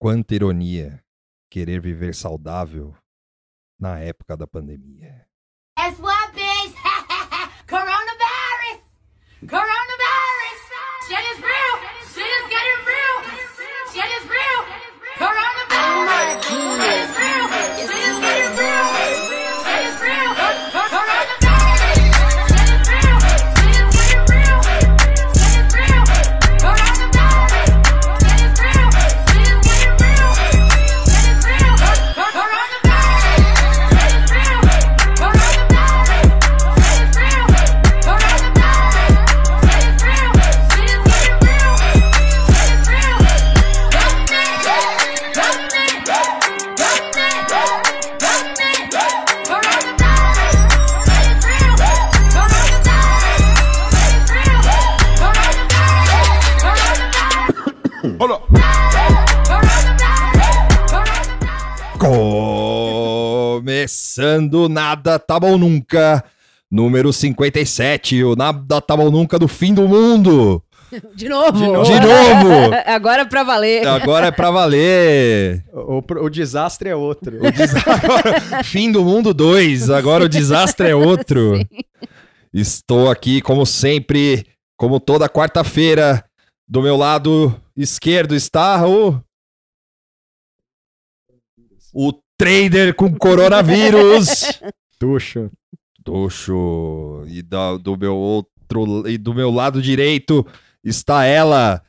Quanta ironia querer viver saudável na época da pandemia. What, bitch? Coronavirus! Coronavirus! Começando Nada Tá Bom Nunca, número 57, o Nada Tá Bom Nunca do fim do mundo. De novo. De novo. De novo. Agora é pra valer. Agora é pra valer. O, o- o desastre é outro. O des- agora, fim do mundo 2, agora o desastre é outro. Estou aqui, como sempre, como toda quarta-feira. Do meu lado esquerdo está o. O trader com coronavírus. Tuxo. Tuxo. E da- do meu outro. E do meu lado direito está ela,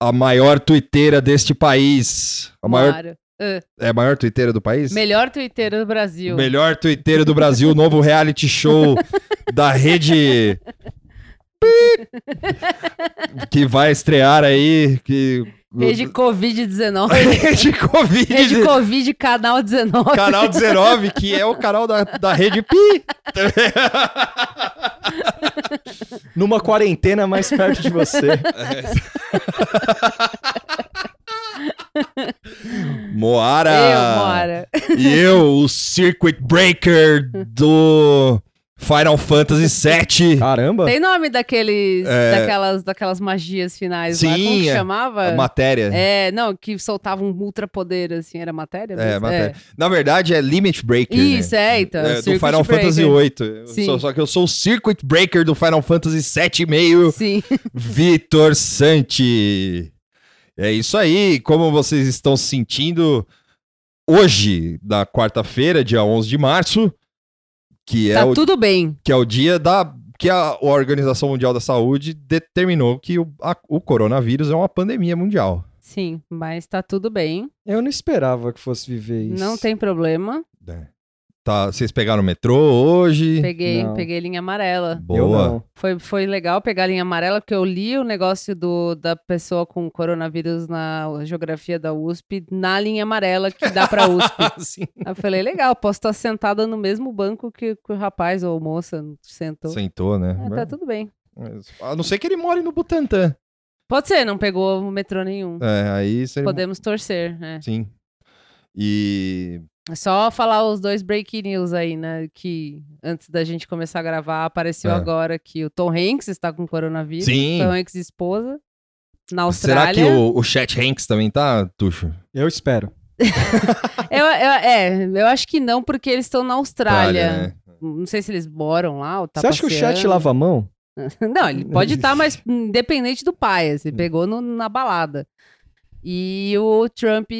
a maior tuiteira deste país. A maior, Mário. Ah, é a maior tuiteira do país? melhor tuiteiro do Brasil. Melhor tuiteiro do Brasil, novo reality show da rede. que vai estrear aí. Que... Rede Covid-19. Rede Covid. Rede Covid, canal 19. Canal 19, que é o canal da, da Rede Pi. Numa quarentena mais perto de você. Moara. Eu, Mora. E eu, o Circuit Breaker do Final Fantasy VII. Caramba. Tem nome daqueles, É. daquelas, daquelas magias finais lá. Sim, Como que é. chamava? A matéria. É, não, que soltava um ultra poder, assim, era matéria? É, matéria. Na verdade, é Limit Breaker. né? Isso, é, então. É, do Final Fantasy Breaker. VIII. Eu Sim. sou- só que eu sou o Circuit Breaker do Final Fantasy VII,5, Sim. Vitor Santi. É isso aí. Como vocês estão se sentindo hoje, da quarta-feira, dia 11 de março, que é, tá o, tudo bem. que é o dia da que a Organização Mundial da Saúde determinou que o, a- o coronavírus é uma pandemia mundial. Sim, mas tá tudo bem. Eu não esperava que fosse viver isso. Não tem problema. né? Tá, vocês pegaram o metrô hoje? Peguei, Não. peguei linha amarela. Boa. Foi, foi legal pegar a linha amarela, porque eu li o negócio do, da pessoa com coronavírus na geografia da USP na linha amarela que dá pra USP. Sim. Aí eu falei, legal, posso estar sentada no mesmo banco que, que o rapaz ou moça sentou. Sentou, né? Ah, tá tudo bem. A não ser que ele more no Butantã. Pode ser, não pegou metrô nenhum. É, aí seria... Podemos torcer, né? Sim. E... É só falar os dois break news aí, né? Que antes da gente começar a gravar, apareceu É. agora que o Tom Hanks está com coronavírus. Sim. Tom Hanks esposa. Na Será Austrália. que o, o Chet Hanks também tá, Tuxo? Eu espero. Eu, eu- é, eu acho que não, porque eles estão na Austrália. Austrália, né? Não sei se eles moram lá ou tá Você acha que o chat passeando. lava a mão? Não, ele pode estar, mas independente do pai. Hum. Você pegou no- na balada. E o Trump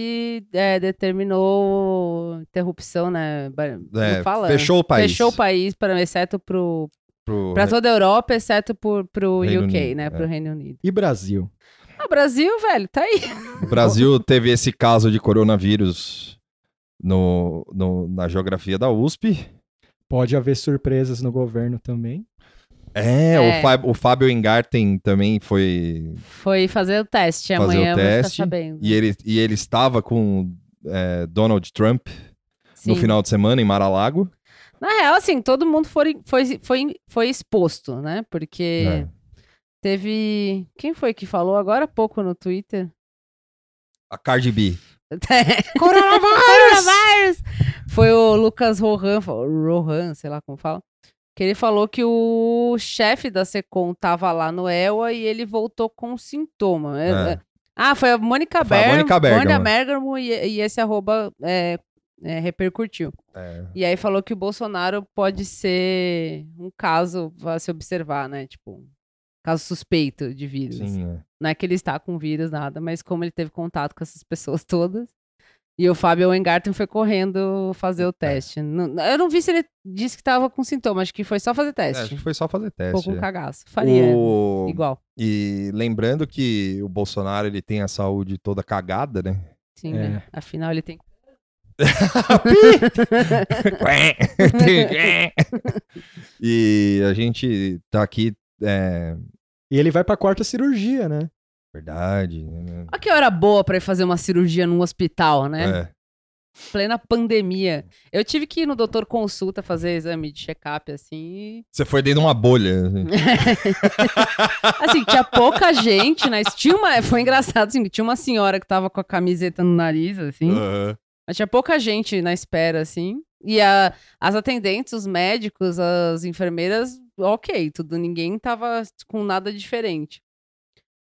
é, determinou interrupção, né? É, fala? fechou o país. Fechou o país, pra, exceto pro, Pro... pra toda a Europa, exceto por, pro Reino UK, Unido, né? é. Pro Reino Unido. E Brasil? Ah, Brasil, velho, tá aí. O Brasil teve esse caso de coronavírus no, no- na geografia da USP. Pode haver surpresas no governo também. É, É. O, Fá- o Fábio Engarten também foi Foi fazer o teste. fazer Amanhã o ficar teste. sabendo. E ele, e ele estava com é, Donald Trump no Sim. final de semana em Mar-a-Lago. Na real, assim, todo mundo foi, foi, foi, foi exposto, né? Porque É. teve. Quem foi que falou agora há pouco no Twitter? A Cardi B. Coronavírus! Foi o Lucas Rohan, Rohan, sei lá como fala. Que ele falou que o chefe da Secom tava lá no ELA e ele voltou com sintoma. É, É. é, Ah, foi a Mônica Bergamo. Mônica Bergamo. E, e esse arroba é, é, repercutiu. É. E aí falou que o Bolsonaro pode ser um caso a se observar, né? Tipo, um caso suspeito de vírus. Sim, é. Não é que ele está com vírus, nada, mas como ele teve contato com essas pessoas todas. E o Fábio Weingarten foi correndo fazer o teste. Não- eu não vi se ele disse que estava com sintoma, acho que foi só fazer É, teste. acho que foi só fazer Ficou teste. com é. cagaço. Faria. O- Igual. E lembrando que o Bolsonaro ele tem a saúde toda cagada, né? Sim, É. né? Afinal, ele tem. e a gente tá aqui. É... E ele vai pra quarta cirurgia, né? Verdade. né? Olha que hora boa pra ir fazer uma cirurgia num hospital, né? É. Plena pandemia. Eu tive que ir no doutor consulta fazer exame de check-up, assim. Você foi dentro de uma bolha. assim. Assim, tinha pouca gente, né? Tinha uma... Foi engraçado, assim, tinha uma senhora que tava com a camiseta no nariz, assim. Aham. Mas tinha pouca gente na espera, assim. E a- as atendentes, os médicos, as enfermeiras, ok, tudo. Ninguém tava com nada diferente.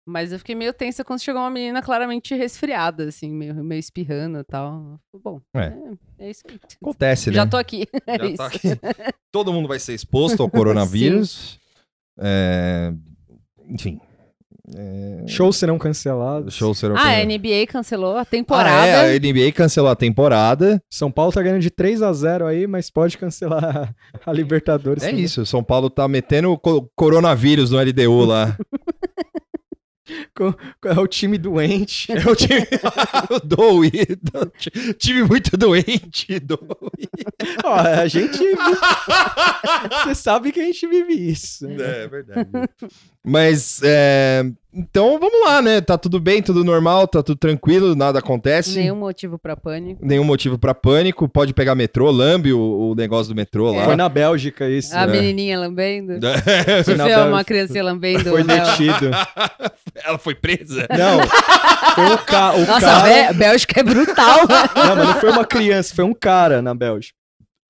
Mas eu fiquei meio tensa quando chegou uma menina claramente resfriada, assim, meio, meio espirrando e tal. Bom, É. é, é isso aí. Acontece, né? Já tô aqui. É Já isso. tá aqui. Todo mundo vai ser exposto ao coronavírus. É, Enfim. É... Shows serão cancelados. Show será Ah, a NBA cancelou a Ah, temporada. é, a NBA cancelou a temporada. São Paulo tá ganhando de 3 a 0 aí, mas pode cancelar a Libertadores. É também. isso, São Paulo tá metendo o co- coronavírus no LDU lá. É o time doente. É o time doído. Time muito doente. Ó, a gente. Você sabe que a gente vive isso. né? É, é verdade. Mas, é, então vamos lá, né? Tá tudo bem, tudo normal, tá tudo tranquilo, nada acontece. Nenhum motivo pra pânico. Nenhum motivo pra pânico. Pode pegar metrô, lambe o, o negócio do metrô lá. Foi na Bélgica isso. A né? menininha lambendo. É. Foi na Você Bélgica. uma criança lambendo. Foi detido. Ela foi presa? Não, foi um ca o Nossa, a cara. Bé- Bélgica é brutal. Não, mas não foi uma criança, foi um cara na Bélgica.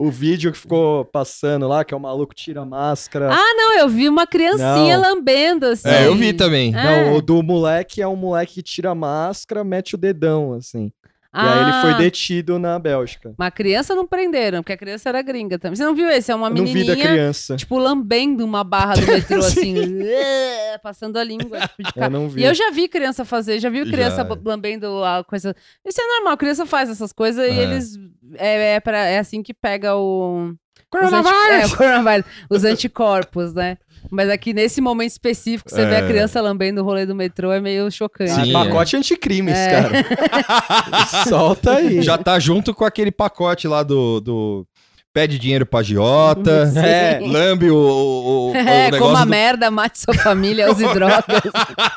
O vídeo que ficou passando lá, que é o maluco tira a máscara. ah, não, eu vi uma criancinha Não. lambendo, assim. É, eu vi também. Ah. Não, o do moleque é um moleque que tira a máscara, mete o dedão, assim. E aí ele foi Ah, detido na Bélgica. Uma criança não prenderam, porque a criança era gringa também. Você não viu esse? É uma Eu não vi da menininha, criança. tipo, lambendo uma barra do metrô, Sim. assim, eh, passando a língua, tipo, de Eu não vi. E eu já vi criança fazer, já vi criança Já. b- lambendo a coisa. Isso é normal, criança faz essas coisas e É. eles. É, é, pra- é assim que pega o. Os anti- Coronavírus! é, o coronavírus. Os anticorpos, né? Mas aqui nesse momento específico, você vê É. a criança lambendo o rolê do metrô, é meio chocante. Ah, Sim, pacote anticrimes, É. cara. Solta aí. Já tá junto com aquele pacote lá do. do pede dinheiro pra agiota. Sim. É. Lambe o, o, o É, negócio coma do- merda, mate sua família, use drogas,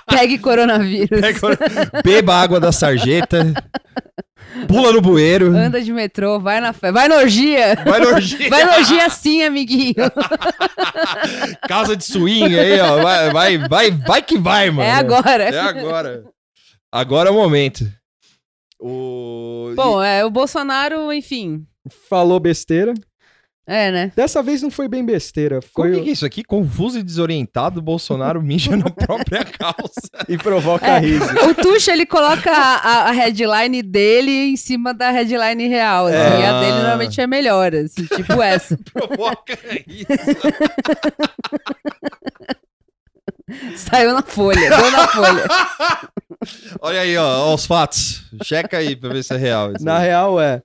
pegue coronavírus, Pega- Beba água da sarjeta. Pula no bueiro. anda de metrô, vai na fé, vai na orgia, Vai no orgia. vai na orgia sim, amiguinho. Casa de swing aí, ó. Vai, vai, vai, vai que vai, mano. É agora. É agora. Agora é o momento. O... Bom, é, o Bolsonaro, enfim, Falou besteira. É, né? Dessa vez não foi bem besteira. Como Foi que é isso aqui? Confuso e desorientado, o Bolsonaro mija na própria calça. E provoca É. riso. O Tuxa, ele coloca a, a- headline dele em cima da headline real, assim, É. e a dele normalmente é melhor, assim, tipo essa. Provoca isso. Saiu na folha, deu na folha. Olha aí, ó, ó, os fatos. Checa aí pra ver se é real. isso Na aí. real é.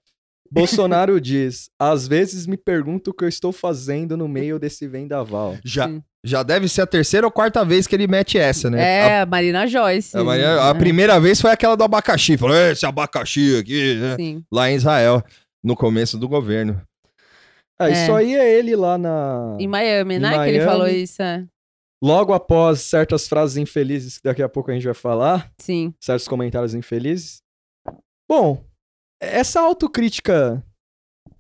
Bolsonaro diz: às vezes me pergunto o que eu estou fazendo no meio desse vendaval. já, Sim. já deve ser a terceira ou quarta vez que ele mete essa, né? É, a Marina Joyce. A, a Maria- a primeira vez foi aquela do abacaxi. Falou, esse abacaxi aqui, né? Sim. Lá em Israel, no começo do governo. Ah, É. isso aí é ele lá na. Em Miami, Em né? Que ele falou isso, é. Logo após certas frases infelizes que daqui a pouco a gente vai falar, Sim. certos comentários infelizes. Bom, essa autocrítica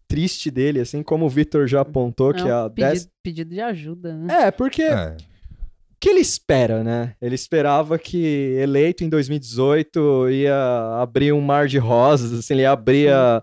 triste dele, assim como o Vitor já apontou, que É é a dez... pedido, pedido de ajuda, né? É, porque É. o que ele espera, né? Ele esperava que eleito em 2018 ia abrir um mar de rosas, assim, ele ia abrir a,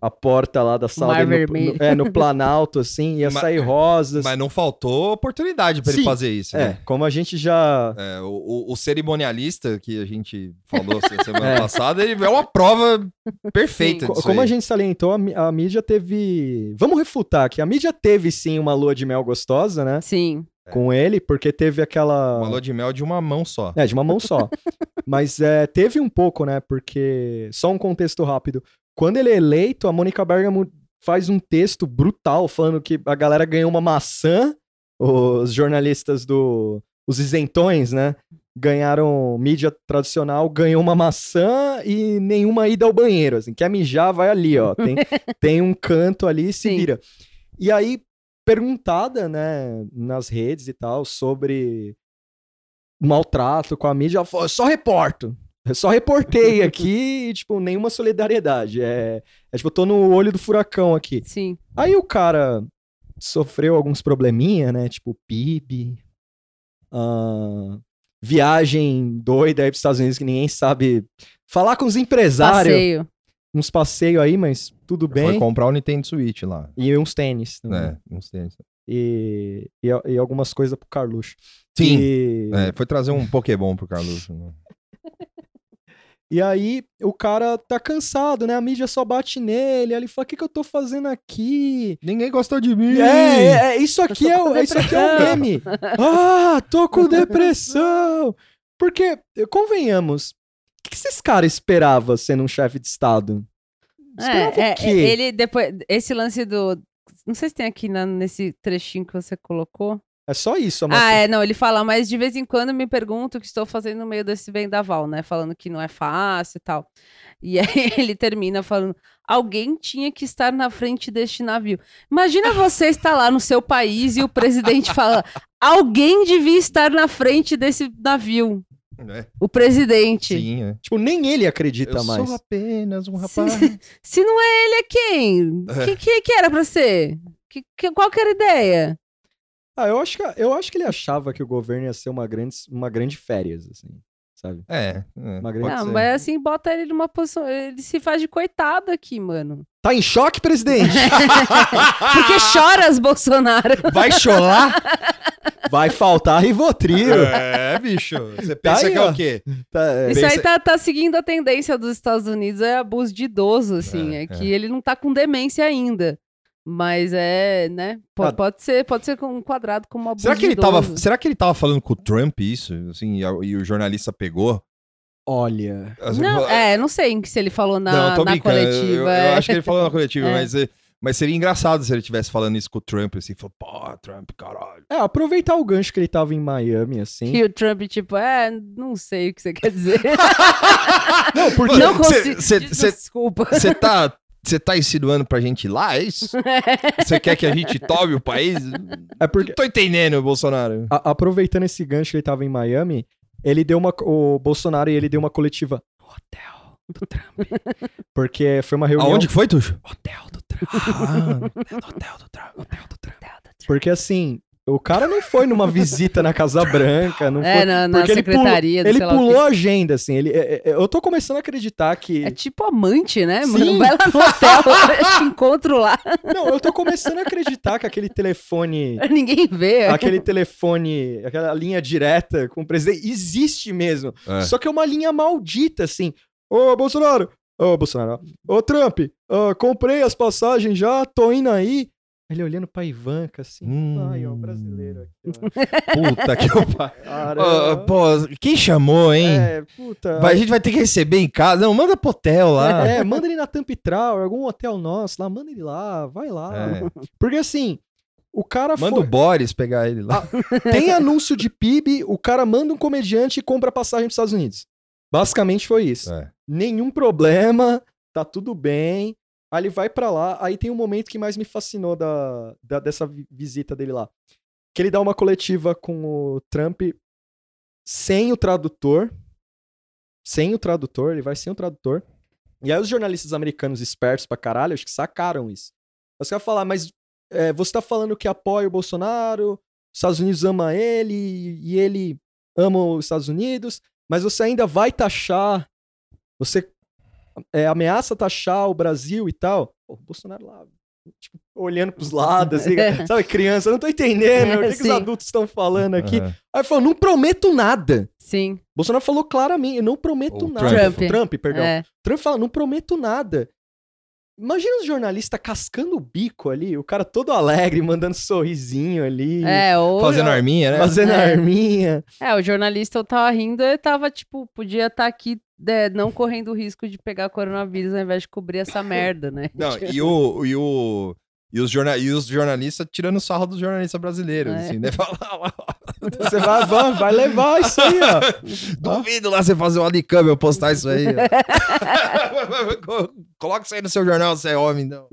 a- a porta lá da sala Mar dele no- no, é, no Planalto, assim, ia Mas- sair rosas. Mas não faltou oportunidade pra ele Sim. fazer isso, É, né? como a gente já. É, o, o- cerimonialista que a gente falou semana É. passada, ele é uma prova perfeita Co- disso Como a aí. gente salientou, a, a mídia teve. Vamos refutar que a mídia teve sim uma lua de mel gostosa, né? Sim. Com ele, porque teve aquela. Uma lua de mel de uma mão só. É, de uma mão só. Mas é, teve um pouco, né? Porque. Só um contexto rápido. Quando ele é eleito, a Mônica Bergamo faz um texto brutal falando que a galera ganhou uma maçã, os jornalistas do. Os isentões, né? Ganharam mídia tradicional, ganhou uma maçã e nenhuma ida ao banheiro. Assim, quer mijar, vai ali, ó. Tem, tem um canto ali e se Sim. vira. E aí, perguntada, né, nas redes e tal, sobre maltrato com a mídia, ela falou, "Eu só reporto. Eu só reportei aqui e, tipo, nenhuma solidariedade. É, é tipo, eu tô no olho do furacão aqui. Sim. Aí o cara sofreu alguns probleminha, né? Tipo, PIB, ah, viagem doida aí pros Estados Unidos que ninguém sabe. Falar com os empresários, Passeio. uns passeios aí, mas tudo Foi bem. comprar o Nintendo Switch lá. E uns tênis. também. É, não sei. E, e, e algumas coisas pro Carluxo. Sim. E, É, foi trazer um Pokémon pro Carlos. né? E aí o cara tá cansado, né? A mídia só bate nele. Aí ele fala: o que, que eu tô fazendo aqui? Ninguém gostou de mim. É, é, é, isso aqui Eu é, o- isso aqui é um meme. Ah, tô com depressão. Porque, convenhamos, o que que esses caras esperavam sendo um chefe de Estado? Esperava É, é, o quê? ele depois. Esse lance do. Não sei se tem aqui na- nesse trechinho que você colocou. É só isso, a Ah, é, não, ele fala, mas de vez em quando me pergunto o que estou fazendo no meio desse vendaval, né? Falando que não é fácil e tal. E aí ele termina falando: alguém tinha que estar na frente deste navio. Imagina você estar lá no seu país e o presidente fala: alguém devia estar na frente desse navio. É, O presidente. sim, é. Tipo, nem ele acredita Eu mais. sou apenas um Se, rapaz. se não é ele, é quem? É. Que, que, que era pra ser? Que, que- qual que era a ideia? Ah, eu acho, que, eu acho que ele achava que o governo ia ser uma grande, uma grande férias, assim, sabe? É, é, Uma grande- Não, ser. mas assim, bota ele numa posição. Ele se faz de coitado aqui, mano. Tá em choque, presidente? Porque choras, Bolsonaro. Vai chorar? Vai faltar Rivotril. é, bicho. Você pensa aí, que é ó. o quê? Tá, é. Isso Pensa- aí tá, tá seguindo a tendência dos Estados Unidos, é abuso de idoso, assim. É, É, que é. ele não tá com demência ainda. Mas é, né? po- Ah. Pode, ser, pode ser com- enquadrado como abuso Será que, ele tava, será que ele tava falando com o Trump isso? Assim, e, a- e o jornalista pegou? Olha. Assim, Não, é, não sei se ele falou na, Não, tô na brincando. eu- coletiva. Eu, eu é. acho que ele falou na coletiva, É. mas, eh, mas seria engraçado se ele estivesse falando isso com o Trump, assim, falou, pô, Trump, caralho. É, aproveitar o gancho que ele tava em Miami, assim. E o Trump, tipo, é, não sei o que você quer dizer. Não, porque. não consigo. cê- cê- Desculpa. Você tá, você tá insinuando pra gente ir lá, é isso? Você quer que a gente tome o país? É porque. Não tô entendendo, Bolsonaro. a- aproveitando esse gancho que ele tava em Miami, ele deu uma. O Bolsonaro ele deu uma coletiva no hotel do Trump. Porque foi uma reunião. Aonde que foi, Tuxo? Hotel do Trump. Ah, hotel do Trump. Hotel do Trump. Porque assim. O cara não foi numa visita na Casa Branca, não É, foi. na, na porque ele pulou- secretaria do Ele o quê. pulou a agenda, assim. Ele, é- é- eu tô começando a acreditar que. É tipo amante, né, Sim. mano? Vai lá no hotel, eu te encontro lá. Não, eu tô começando a acreditar que aquele telefone. Ninguém vê. aquele telefone, aquela linha direta com o presidente existe mesmo. É. Só que é uma linha maldita, assim. Ô, Bolsonaro! Ô, Bolsonaro! Ô, Trump! ah, comprei as passagens já, tô indo aí. Ele olhando pra Ivanka, assim. Hum. Ai, ó, brasileiro aqui, ó. Puta que eu pariu. Pô, quem chamou, hein? é, puta. Vai, a gente vai ter que receber em casa. Não, manda pro hotel lá. É, manda ele na Tampitral, algum hotel nosso lá, manda ele lá, vai lá. É. Porque assim, o cara Manda foi- o Boris pegar ele lá. tem anúncio de PIB, o cara manda um comediante e compra passagem pros Estados Unidos. Basicamente foi isso. É. Nenhum problema, tá tudo bem. Aí ele vai pra lá, aí tem um momento que mais me fascinou da, da- dessa vi- visita dele lá. Que ele dá uma coletiva com o Trump sem o tradutor. Sem o tradutor, ele vai sem o tradutor. E aí os jornalistas americanos espertos pra caralho, acho que sacaram isso. Você vai falar, mas é, você tá falando que apoia o Bolsonaro, os Estados Unidos ama ele e ele ama os Estados Unidos, mas você ainda vai taxar, você é, ameaça taxar o Brasil e tal. Pô, o Bolsonaro lá, tipo, olhando pros lados, assim, sabe, criança, eu não tô entendendo o que, que os adultos estão falando aqui. Aham. Aí falou, não prometo nada. Sim. Bolsonaro falou claramente, eu não prometo O nada. Trump. Trump, perdão. É. Trump fala, não prometo nada. Imagina os jornalistas cascando o bico ali, o cara todo alegre, mandando sorrisinho ali, É, ou, Fazendo arminha, né? fazendo É. arminha. é, o jornalista eu tava rindo, ele tava, tipo, podia estar aqui né, não correndo o risco de pegar coronavírus ao invés de cobrir essa merda, né? Não, e o. E o e os, jorna e os jornalistas tirando sarro dos jornalistas brasileiros, É. assim, né? Fala, Você vai, vai, vai levar isso aí, ó. Duvido lá você fazer um alicame eu postar isso aí. Coloca isso aí no seu jornal, você é homem, não.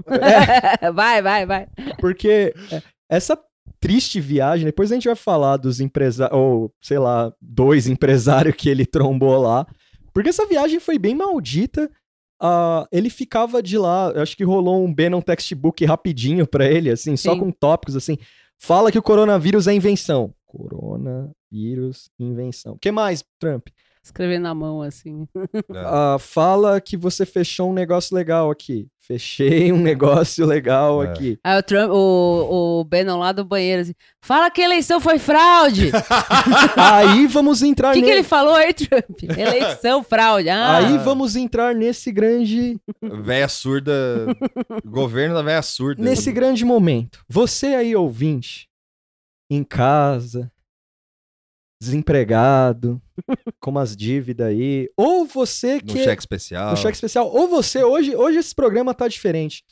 vai, vai, vai. Porque é, essa triste viagem, depois a gente vai falar dos empresários, ou sei lá, dois empresários que ele trombou lá. Porque essa viagem foi bem maldita. Ah, ele ficava de lá, acho que rolou um Bannon textbook rapidinho pra ele, assim, só Sim. com tópicos assim. Fala que o coronavírus é invenção. Coronavírus, invenção. O que mais, Trump? Escrever na mão, assim. Ah, fala que você fechou um negócio legal aqui. Fechei um negócio legal É. aqui. Aí o, Trump, o, o Bannon lá do banheiro, assim, fala que a eleição foi fraude. Aí vamos entrar O que, que ele falou aí, Trump? Eleição, fraude. Ah, Aí vamos entrar nesse grande, Véia surda. governo da véia surda. nesse grande momento. Você aí ouvinte, em casa, desempregado, com umas dívidas aí, ou você No que cheque especial. no cheque especial, ou você hoje, hoje esse programa tá diferente.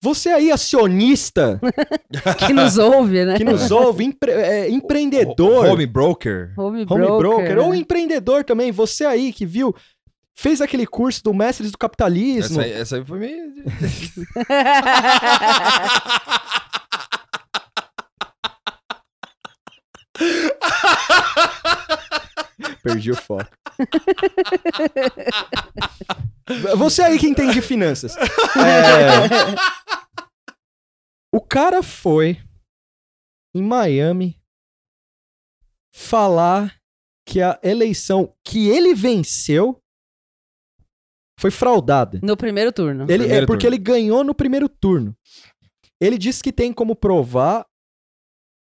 Você aí acionista que nos ouve, né? que nos ouve, empre- é, empreendedor, Home broker. Home, home broker, broker, ou né? empreendedor também, você aí que viu, fez aquele curso do Mestres do Capitalismo, Essa, aí- essa aí foi meio. Perdi o foco. Você aí que entende finanças. É, O cara foi em Miami falar que a eleição que ele venceu foi fraudada. No primeiro turno. Ele, é Primeiro porque turno. ele ganhou no primeiro turno. Ele disse que tem como provar.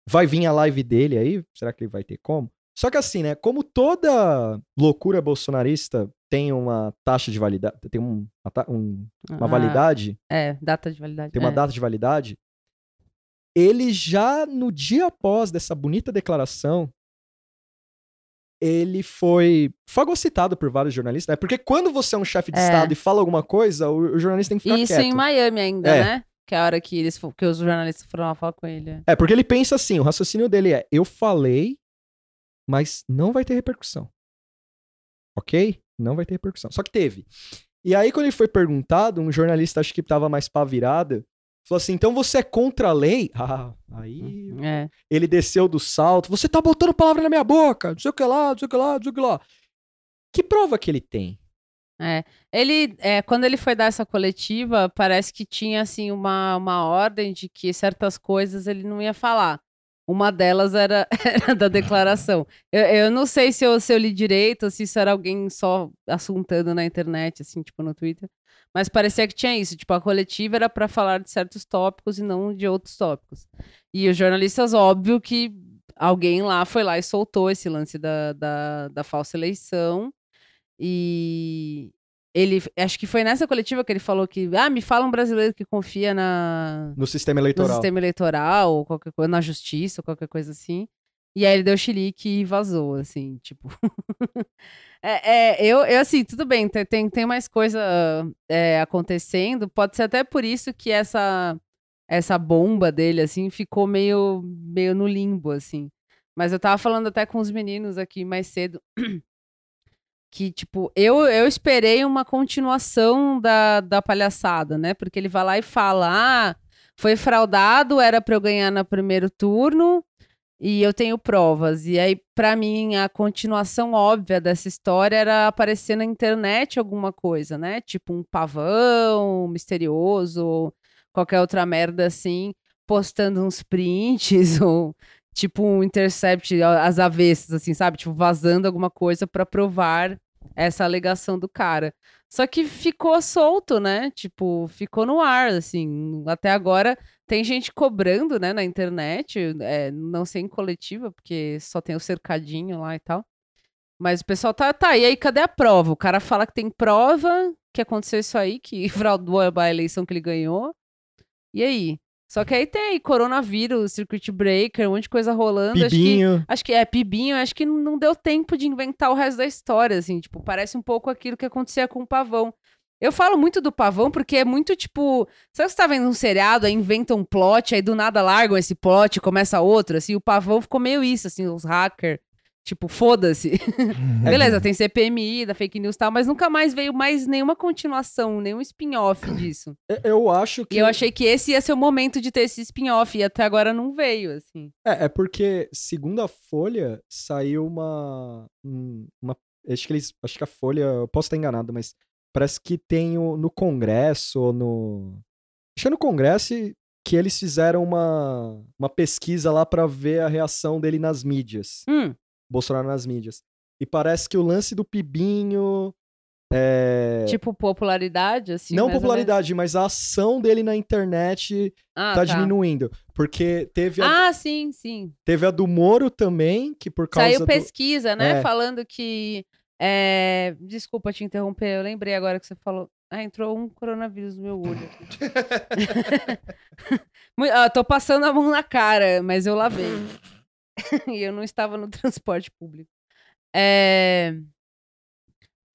Vai vir a live dele aí. Será que ele vai ter como? Só que assim, né? Como toda loucura bolsonarista tem uma taxa de validade, tem um- um- uma Ah, validade, É, data de validade. tem uma é. data de validade. Ele já no dia após dessa bonita declaração, ele foi fagocitado por vários jornalistas, né? Porque quando você é um chefe de É. estado e fala alguma coisa, o, o jornalista tem que ficar Isso quieto. em Miami ainda, É. né? Que é a hora que, eles, que os jornalistas foram lá falar com ele. É, porque ele pensa assim, o raciocínio dele é, eu falei, mas não vai ter repercussão. Ok? Não vai ter repercussão. Só que teve. E aí, quando ele foi perguntado, um jornalista, acho que tava mais pá virada, falou assim, então você é contra a lei? Ah, aí... É. Ele desceu do salto, você tá botando palavra na minha boca, não sei o que lá, não sei o que lá, não sei o que lá. Que prova que ele tem? Ele, é, quando ele foi dar essa coletiva, parece que tinha, assim, uma, uma ordem de que certas coisas ele não ia falar. Uma delas era, era da declaração. Eu, eu não sei se eu, se eu li direito, se isso era alguém só assuntando na internet, assim, tipo, no Twitter. Mas parecia que tinha isso. Tipo, a coletiva era para falar de certos tópicos e não de outros tópicos. E os jornalistas, óbvio que alguém lá foi lá e soltou esse lance da, da, da falsa eleição. E ele, acho que foi nessa coletiva que ele falou que, ah, me fala um brasileiro que confia na, No sistema no eleitoral. sistema eleitoral, ou qualquer coisa, na justiça, ou qualquer coisa assim. E aí ele deu chilique e vazou, assim, tipo. é, é, eu, eu, assim, tudo bem, tem, tem, tem mais coisa é, acontecendo. Pode ser até por isso que essa, essa bomba dele, assim, ficou meio, meio no limbo, assim. Mas eu tava falando até com os meninos aqui mais cedo. Que, tipo, eu, eu esperei uma continuação da, da palhaçada, né? Porque ele vai lá e fala: ah, foi fraudado, era pra eu ganhar no primeiro turno e eu tenho provas. E aí, pra mim, a continuação óbvia dessa história era aparecer na internet alguma coisa, né? Tipo um pavão misterioso, ou qualquer outra merda assim, postando uns prints, ou tipo um intercept às avessas, assim, sabe? Tipo, vazando alguma coisa pra provar essa alegação do cara. Só que ficou solto, né? Tipo, ficou no ar, assim. Até agora tem gente cobrando, né, na internet, é, não sei em coletiva, porque só tem o cercadinho lá e tal. Mas o pessoal tá, tá, e aí cadê a prova? O cara fala que tem prova que aconteceu isso aí, que fraudou a eleição que ele ganhou. E aí? Só que aí tem coronavírus, circuit breaker, um monte de coisa rolando. Acho que, Pibinho. acho que é Pibinho, acho que não deu tempo de inventar o resto da história, assim, tipo, parece um pouco aquilo que acontecia com o Pavão. Eu falo muito do Pavão porque é muito tipo, sabe que você tá vendo um seriado, aí inventam um plot, aí do nada largam esse plot, começa outro, assim, o Pavão ficou meio isso, assim, os hackers, tipo, foda-se. Beleza, tem CPMI da fake news e tal, mas nunca mais veio mais nenhuma continuação, nenhum spin-off disso. Eu- Eu acho que. E eu achei que esse ia ser o momento de ter esse spin-off, e até agora não veio, assim. É, é porque, segundo a Folha, saiu uma. um- uma acho que eles. Acho que a Folha. Eu posso estar enganado, mas parece que tem o- no Congresso ou no. Acho que é no Congresso que eles fizeram uma, uma pesquisa lá pra ver a reação dele nas mídias. Hum, Bolsonaro nas mídias. E parece que o lance do Pibinho. É... tipo popularidade, assim. não popularidade, mas a ação dele na internet? Ah, tá, diminuindo. Porque teve a, Ah, sim, sim. teve a do Moro também, que por causa Saiu do... pesquisa, né? É. Falando que. é, Desculpa te interromper, eu lembrei agora que você falou. Ah, entrou um coronavírus no meu olho. ah, tô passando a mão na cara, mas eu lavei. e eu não estava no transporte público. É,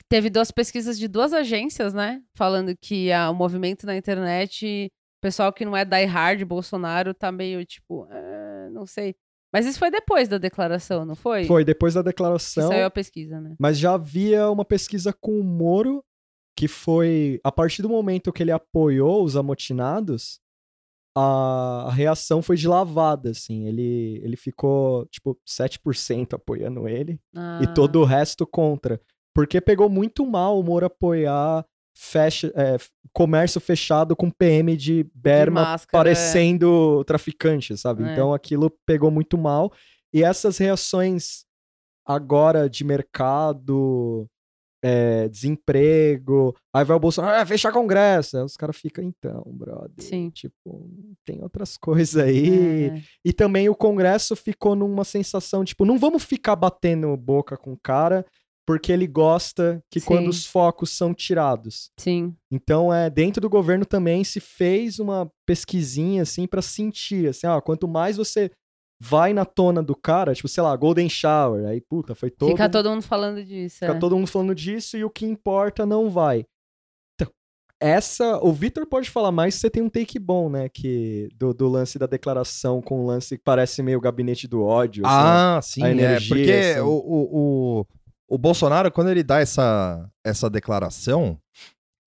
Teve duas pesquisas de duas agências, né? Falando que ah, o movimento na internet, o pessoal que não é die hard Bolsonaro tá meio tipo, "Ah, não sei. Mas isso foi depois da declaração, não foi? Foi depois da Que declaração, saiu a pesquisa, né? mas já havia uma pesquisa com o Moro, que foi a partir do momento que ele apoiou os amotinados, a, reação foi de lavada, assim. Ele, ele ficou, tipo, 7% apoiando ele e Ah, todo o resto contra. Porque pegou muito mal o Moro apoiar fecha, é, comércio fechado com PM de berma máscara, parecendo traficante, sabe? É. Então aquilo pegou muito mal. E essas reações agora de mercado, é, desemprego, aí vai o Bolsonaro, ah, fechar congresso. Aí os caras ficam, então, brother. Sim. Tipo, tem outras coisas aí. é, E também o Congresso ficou numa sensação, tipo, não vamos ficar batendo boca com o cara, porque ele gosta que quando Sim. os focos são tirados. sim. Então, é, dentro do governo também se fez uma pesquisinha, assim, pra sentir, assim, ó, quanto mais você vai na tona do cara, tipo, sei lá, Golden Shower, aí, puta, foi todo... Fica todo mundo falando disso. fica é. todo mundo falando disso e o que importa não vai. Então, essa, o Vitor pode falar mais se você tem um take bom, né, que do, do lance da declaração com o lance que parece meio gabinete do ódio, assim, Ah, sim, a é. energia, Porque assim. o, o, o, o Bolsonaro, quando ele dá essa, essa declaração,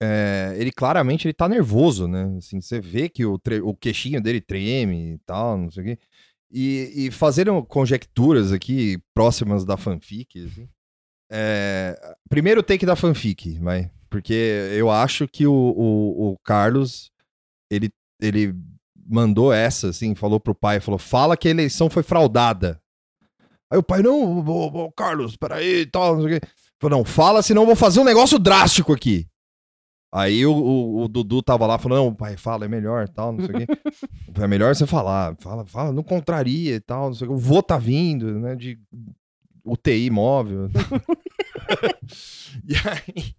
é, ele claramente ele tá nervoso, né? Assim, você vê que o, tre- o queixinho dele treme e tal, não sei o quê. E, e fazendo conjecturas aqui próximas da fanfic, assim, é, primeiro take da fanfic, vai. Porque eu acho que o, o, o Carlos, ele, ele mandou essa, assim, falou pro pai, falou, fala que a eleição foi fraudada. Aí o pai, não, ô, ô, Carlos, peraí tal, não sei o quê. Falou, não, fala, senão eu vou fazer um negócio drástico aqui. Aí o, o, o Dudu tava lá, falou, não, pai, fala, é melhor, tal, não sei o quê. É melhor você falar, fala, fala, não contraria e tal, não sei o quê. O vô tá vindo, né, de UTI móvel. e aí,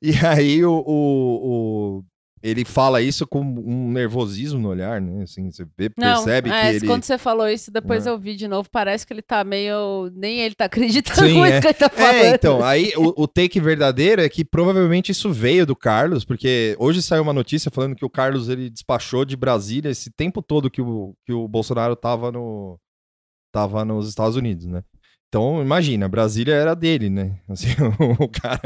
e aí o, o, o- ele fala isso com um nervosismo no olhar, né, assim, você vê, Não, percebe é, que ele... quando você falou isso, depois É. eu vi de novo, parece que ele tá meio. Nem ele tá acreditando Sim, muito é. que ele tá falando. É, então, aí o, o take verdadeiro é que provavelmente isso veio do Carlos, porque hoje saiu uma notícia falando que o Carlos ele despachou de Brasília esse tempo todo que o, que o Bolsonaro tava, no, tava nos Estados Unidos, né? Então, imagina, Brasília era dele, né? Assim, o cara.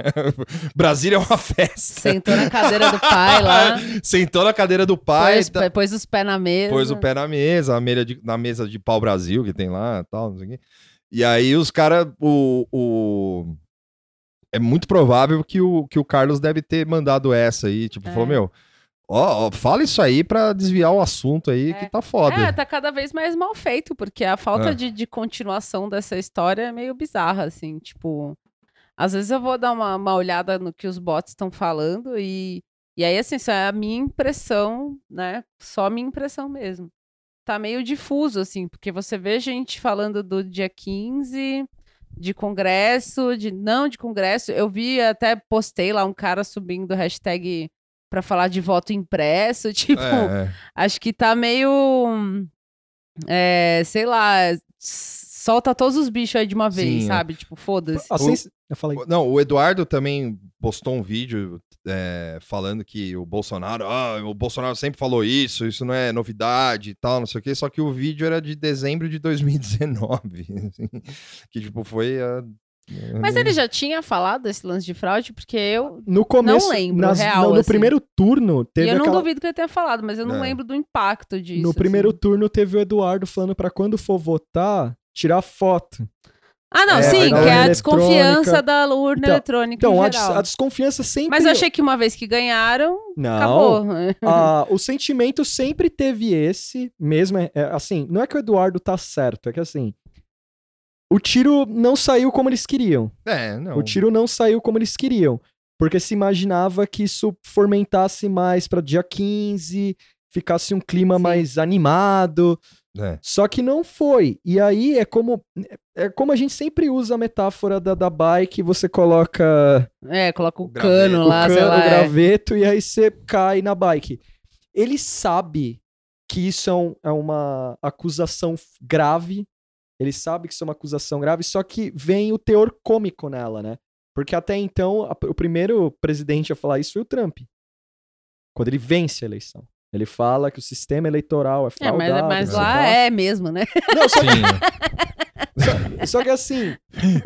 Brasília é uma festa. Sentou na cadeira do pai lá, Sentou na cadeira do pai, pôs, tá- pôs os pés na mesa. pôs o pé na mesa, a mesa de, na mesa de pau Brasil que tem lá tal, não sei o quê. E aí os caras, o, o... É muito provável que o, que o Carlos deve ter mandado essa aí, tipo, É. falou, meu, ó, ó, fala isso aí pra desviar o assunto aí que tá foda. É, tá cada vez mais mal feito, porque a falta É. de, de continuação dessa história é meio bizarra, assim, tipo. Às vezes eu vou dar uma, uma olhada no que os bots estão falando e, e aí, assim, isso é a minha impressão, né? Só a minha impressão mesmo. Tá meio difuso, assim, porque você vê gente falando do dia 15, de congresso, de não de congresso. Eu vi, até postei lá um cara subindo hashtag pra falar de voto impresso, tipo, É, é. acho que tá meio. é, sei lá, solta todos os bichos aí de uma vez, Sim, é. sabe? Tipo, foda-se. A sens- Eu falei, Não, o Eduardo também postou um vídeo é, falando que o Bolsonaro, ah, o Bolsonaro sempre falou isso, isso não é novidade e tal, não sei o quê, só que o vídeo era de dezembro de 2019, assim, que tipo foi a... Mas ele já tinha falado esse lance de fraude, porque eu. no começo, lembro, nas- real, não, no assim. primeiro turno, E teve eu não aquela... duvido que ele tenha falado, mas eu não É. lembro do impacto disso. No primeiro assim. turno teve o Eduardo falando pra quando for votar, tirar foto. Ah, não, É, sim, que é a desconfiança da urna Então- eletrônica. Então, em a, des- a desconfiança sempre... Mas eu achei que uma vez que ganharam, Não, acabou. Ah, o sentimento sempre teve esse, mesmo, é, é, assim, não é que o Eduardo tá certo, é que assim, o tiro não saiu como eles queriam. É, não. O tiro não saiu como eles queriam, porque se imaginava que isso fomentasse mais pra dia 15, ficasse um clima Sim. mais animado, É. só que não foi. E aí é como é como a gente sempre usa a metáfora da, da bike, você coloca É, coloca o, O cano o lá, sei cano, lá. o é. graveto, e aí você cai na bike. Ele sabe que isso é, um- é uma acusação grave. Ele sabe que isso é uma acusação grave, só que vem o teor cômico nela, né? Porque até então, a- o primeiro presidente a falar isso foi o Trump. Quando ele vence a eleição. Ele fala que o sistema eleitoral é É, fraudado. mas, mas não sei o lá que é mesmo, né? Não, só, Sim. só que assim,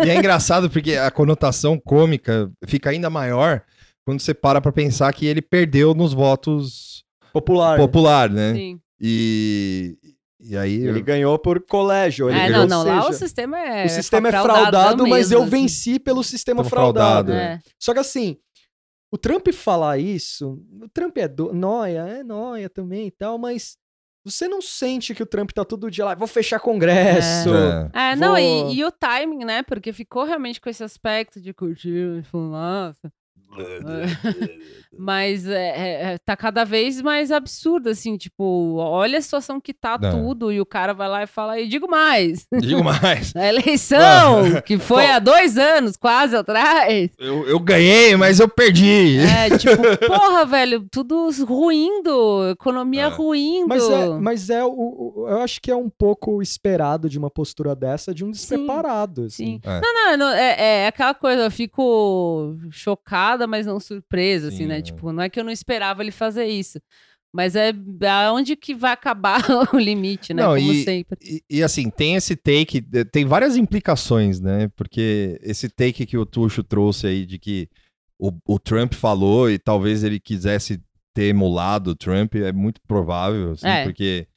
E é engraçado porque a conotação cômica fica ainda maior quando você para pra pensar que ele perdeu nos votos popular. popular, né? Sim. E, e aí... Ele ganhou por colégio. Ele É, ganhou, não, não, ou lá o seja, sistema é. O sistema é fraudadão fraudado, mas mesmo, eu assim. venci pelo sistema fraudado. fraudado, É. Só que assim, o Trump falar isso, o Trump é do... noia, é noia também e tal, mas você não sente que o Trump tá todo dia lá, vou fechar congresso. É. É, não, Vou- e, e o timing, né? Porque ficou realmente com esse aspecto de curtir fumaça. Mas é, é, é, tá cada vez mais absurdo, assim, tipo, olha a situação que tá É. tudo, e o cara vai lá e fala, e digo mais, Digo mais. a eleição, que foi Bom. há dois anos, quase atrás, Eu, eu ganhei, mas eu perdi. é, tipo, porra, velho, tudo ruindo, economia É. ruindo. Mas é, mas é o, o- eu acho que é um pouco esperado de uma postura dessa de um despreparado. Sim. Assim. É. Não, não, não, é, é aquela coisa, eu fico chocada, mas não surpresa, assim, Sim, né? é. Tipo, não é que eu não esperava ele fazer isso. Mas é aonde que vai acabar o limite, né? Não, Como e- sempre. E, e, assim, tem esse take, tem várias implicações, né? Porque esse take que o Tuxo trouxe aí de que o, o Trump falou e talvez ele quisesse ter emulado o Trump, é muito provável, assim, É. porque.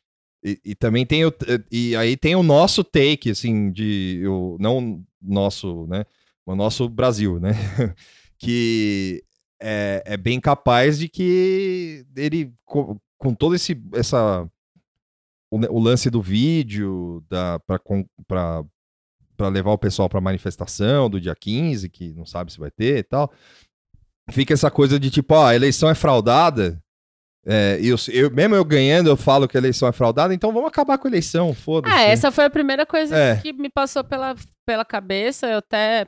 E, e também tem o. E aí tem o nosso take, assim, de. O, não nosso, né? O nosso Brasil, né? que é, é bem capaz de que ele, co- com todo esse. essa o, o lance do vídeo com- pra levar o pessoal pra manifestação do dia 15, que não sabe se vai ter e tal. Fica essa coisa de tipo, ó, a eleição é fraudada. É, e eu, eu- mesmo eu ganhando, eu falo que a eleição é fraudada, então vamos acabar com a eleição, foda-se. Ah, essa foi a primeira coisa É. que me passou pela, pela cabeça. Eu até,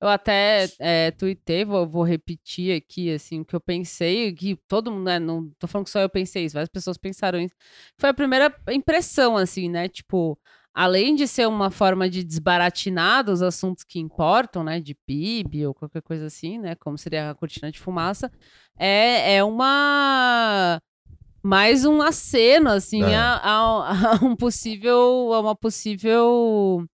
eu até é, tuitei, vou, vou repetir aqui, assim, o que eu pensei, que todo mundo, né, não tô falando que só eu pensei isso, várias pessoas pensaram isso. Foi a primeira impressão, assim, né, tipo, além de ser uma forma de desbaratinar dos assuntos que importam, né, de PIB ou qualquer coisa assim, né, como seria a cortina de fumaça, é, é uma mais um aceno assim É. a, a- a um possível a uma possível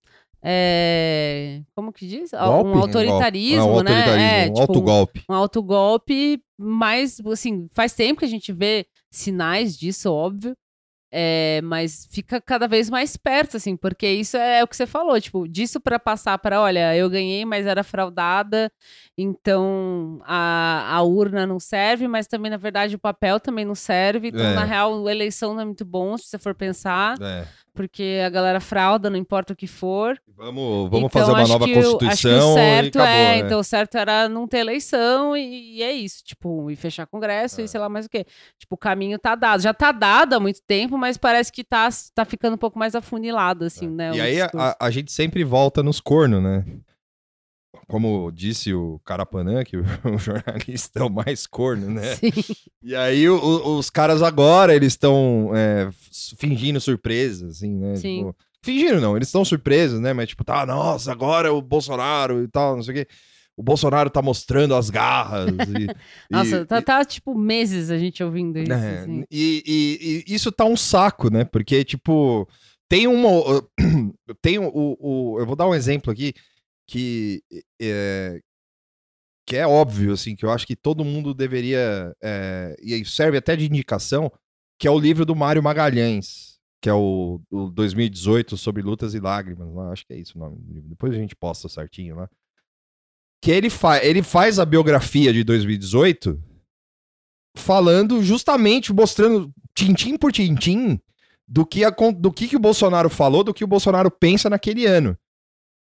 é, como que diz Golpe? um autoritarismo, um né autoritarismo, é, um tipo, autogolpe. um autogolpe mas assim faz tempo que a gente vê sinais disso óbvio é, mas fica cada vez mais perto, assim, porque isso é o que você falou, tipo, disso para passar para, olha, eu ganhei, mas era fraudada, então a, a urna não serve, mas também, na verdade, o papel também não serve, então, É. na real, a eleição não é muito bom, se você for pensar, É. porque a galera frauda, não importa o que for. Vamos, vamos Então, fazer uma nova Constituição acho que o certo e acabou, é, né? então o certo era não ter eleição e, e é isso, tipo, e fechar congresso É. e sei lá mais o quê. Tipo, o caminho tá dado. Já tá dado há muito tempo, mas parece que tá, tá ficando um pouco mais afunilado, assim, né? É. E o aí a, a gente sempre volta nos cornos, né? Como disse o Carapanã, que o, jornalista é o mais corno, né? Sim. E aí o- os caras agora, eles estão é, fingindo surpresa, assim, né? Sim. Tipo, fingindo não, eles estão surpresos, né? Mas tipo, tá, nossa, agora é o Bolsonaro e tal, não sei o quê. O Bolsonaro tá mostrando as garras. E, Nossa, e- tá, tá, tipo meses a gente ouvindo isso. é, assim. e, e- e isso tá um saco, né? Porque, tipo, tem uma. Tem o, o- Eu vou dar um exemplo aqui que é, que é óbvio, assim, que eu acho que todo mundo deveria. é, e serve até de indicação, que é o livro do Mário Magalhães, que é o, o 2018 sobre lutas e lágrimas. lá, acho que é isso o nome do livro. Depois a gente posta certinho lá. Que ele, fa ele faz a biografia de 2018 falando justamente, mostrando tintim por tintim do que, a, do que, que o Bolsonaro falou, do que o Bolsonaro pensa naquele ano.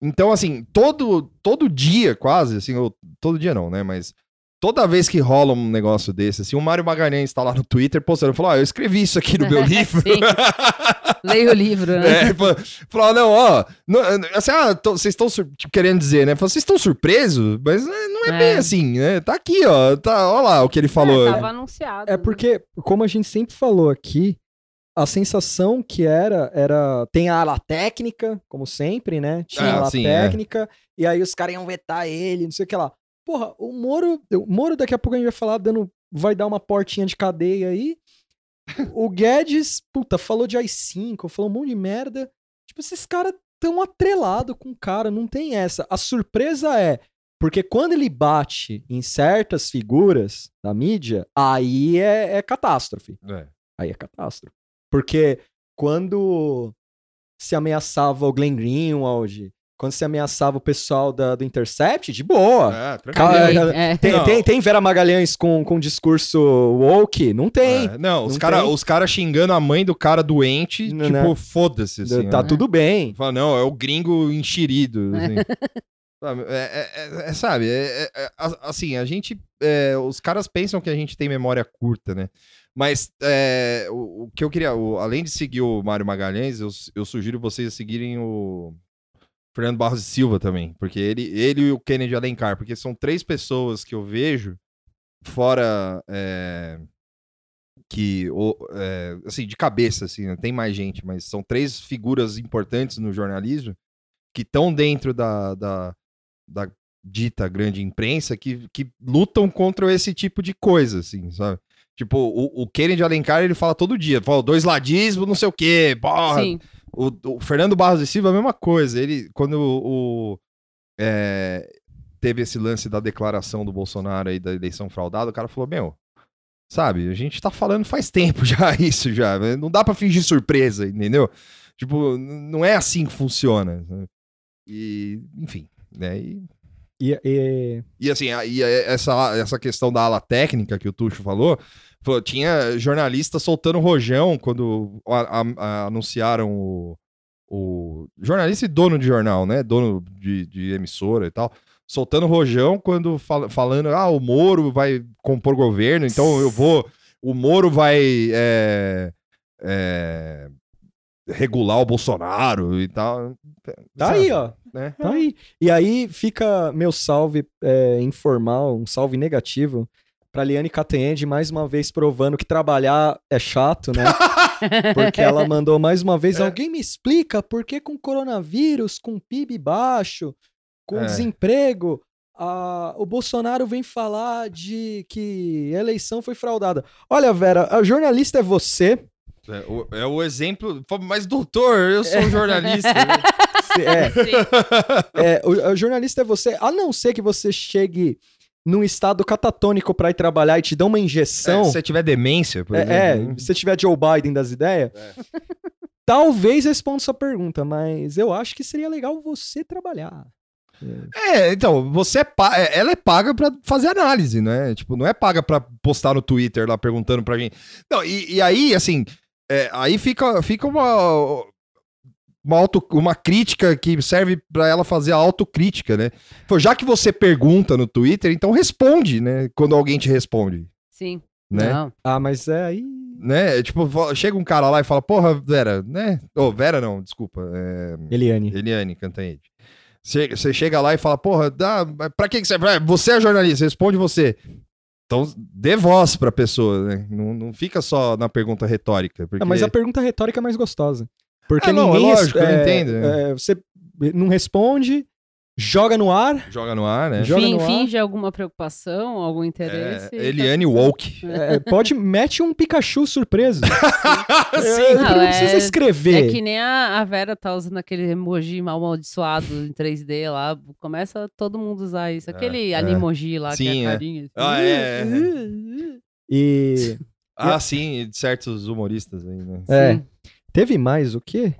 Então, assim, todo, todo dia, quase, assim, ou, todo dia não, né? Mas toda vez que rola um negócio desse, assim, o Mário Magalhães tá lá no Twitter postando, falou, ó, eu escrevi isso aqui no meu livro. Leia o livro, né? É, falou, falou, não, ó, não, assim, ah, tô- vocês estão tipo, querendo dizer, né? Falou, vocês estão surpresos, mas é, não é, É. bem assim, né? Tá aqui, ó, tá, ó lá o que ele falou. É, tava anunciado. É né? porque, como a gente sempre falou aqui, a sensação que era, era. Tem a ala técnica, como sempre, né? Tinha Ah, a ala sim, é. técnica, e aí os caras iam vetar ele, não sei o que lá. Porra, o Moro. O Moro, daqui a pouco a gente vai falar, dando. Vai dar uma portinha de cadeia aí. O Guedes, puta, falou de AI-5, falou um monte de merda. Tipo, esses caras tão atrelados com o cara, não tem essa. A surpresa é. Porque quando ele bate em certas figuras da mídia, aí é, é catástrofe. É. Aí é catástrofe. Porque quando se ameaçava o Glenn Greenwald, quando se ameaçava o pessoal da- do Intercept, de boa. É, tranquilo. É. Tem, tem, tem Vera Magalhães com, com discurso woke? Não tem. É, não, os caras cara xingando a mãe do cara doente, Não, tipo, né? foda-se, assim. tá né? tudo bem. Fala, não, é o gringo enxerido, assim. Sabe, é, é- é- é- é- é- é- assim, a gente, é, os caras pensam que a gente tem memória curta, né? Mas é, o, o que eu queria, o- além de seguir o Mário Magalhães, eu, eu sugiro vocês seguirem o Fernando Barros e Silva também, porque ele, ele e o Kennedy Alencar, porque são três pessoas que eu vejo fora é, que, o- é, assim, de cabeça, assim, né? tem mais gente, mas são três figuras importantes no jornalismo que estão dentro da, da, da dita grande imprensa que, que lutam contra esse tipo de coisa, assim, sabe? Tipo, o, o Kennedy Alencar, ele fala todo dia, fala dois ladismo, não sei o quê, porra. Sim. O, o Fernando Barros de Silva, a mesma coisa. Ele, quando o, o, é, teve esse lance da declaração do Bolsonaro aí da eleição fraudada, o cara falou, meu, sabe, a gente tá falando faz tempo já isso já, não dá pra fingir surpresa, entendeu? Tipo, não é assim que funciona. E, enfim, né? E, E, e- e assim, e essa, essa questão da ala técnica que o Tuxo falou, falou, tinha jornalista soltando rojão quando a- a- a- anunciaram o, o. Jornalista e dono de jornal, né? Dono de, de emissora e tal. Soltando rojão quando fal- falando, ah, o Moro vai compor governo, então eu vou. O Moro vai. é, é, regular o Bolsonaro e tal. tá Sabe, aí, ó. Né? Tá aí. E aí fica meu salve é, informal, um salve negativo pra Liane Catanhede, mais uma vez provando que trabalhar é chato, né? Porque ela mandou mais uma vez, É. alguém me explica por que com coronavírus, com PIB baixo, com É. desemprego, a- o Bolsonaro vem falar de que a eleição foi fraudada. Olha, Vera, a jornalista é você. É o, é o exemplo. Mas, doutor, eu sou um jornalista. né? É. É, o, o jornalista é você, a não ser que você chegue num estado catatônico pra ir trabalhar e te dão uma É, injeção. se você tiver demência, por É, é, exemplo. né? se você tiver Joe Biden das ideias, É. talvez responda sua pergunta, mas eu acho que seria legal você trabalhar. É, então, você é pa- é, ela é paga pra fazer análise, né? Tipo, não é paga pra postar no Twitter lá perguntando pra gente. Não, e, e aí, assim, é, aí fica, fica uma. uma, auto, uma crítica que serve pra ela fazer a autocrítica, né? Pô, já que você pergunta no Twitter, então responde, né? Quando alguém te responde, Sim. né? Não. Ah, mas é aí. né? É, Tipo, chega um cara lá e fala, porra, Vera, né? Ô, Vera não, desculpa. É... Eliane. Eliane Cantanhede. Você você chega lá e fala, porra, dá, pra que, que você. Você é jornalista, responde você. Então, dê voz pra pessoa, né? Não, não fica só na pergunta retórica. Porque... Ah, mas a pergunta retórica é mais gostosa. Porque Ah, não, é ninguém. lógico, eu entendo, é, você não responde, joga no ar. Joga no ar, né? Joga Fin- no ar. finge alguma preocupação, algum interesse. É, e tá Eliane certo. Woke. é, pode, mete um Pikachu surpreso. Sim. não, Não, é- precisa escrever. É que nem a, a Vera tá usando aquele emoji mal amaldiçoado em 3D lá. Começa todo mundo usar isso. Aquele é. animoji lá, que Sim, é é. carinha. assim. Ah, é, é. E. Ah, sim, de certos humoristas aí, né? É. Sim. Teve mais o quê?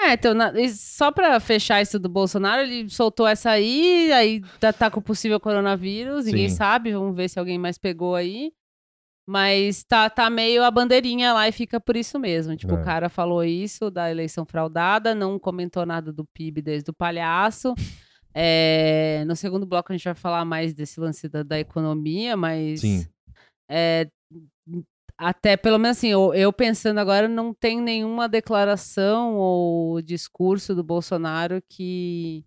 É, então, na- só pra fechar isso do Bolsonaro, ele soltou essa aí, aí tá, tá com o possível coronavírus, ninguém Sim. sabe, vamos ver se alguém mais pegou aí. Mas tá, tá meio a bandeirinha lá e fica por isso mesmo. Tipo, É. o cara falou isso da eleição fraudada, não comentou nada do PIB desde o palhaço. É, no segundo bloco a gente vai falar mais desse lance da, da economia, mas Sim. é, até pelo menos assim, eu, eu pensando agora, não tem nenhuma declaração ou discurso do Bolsonaro que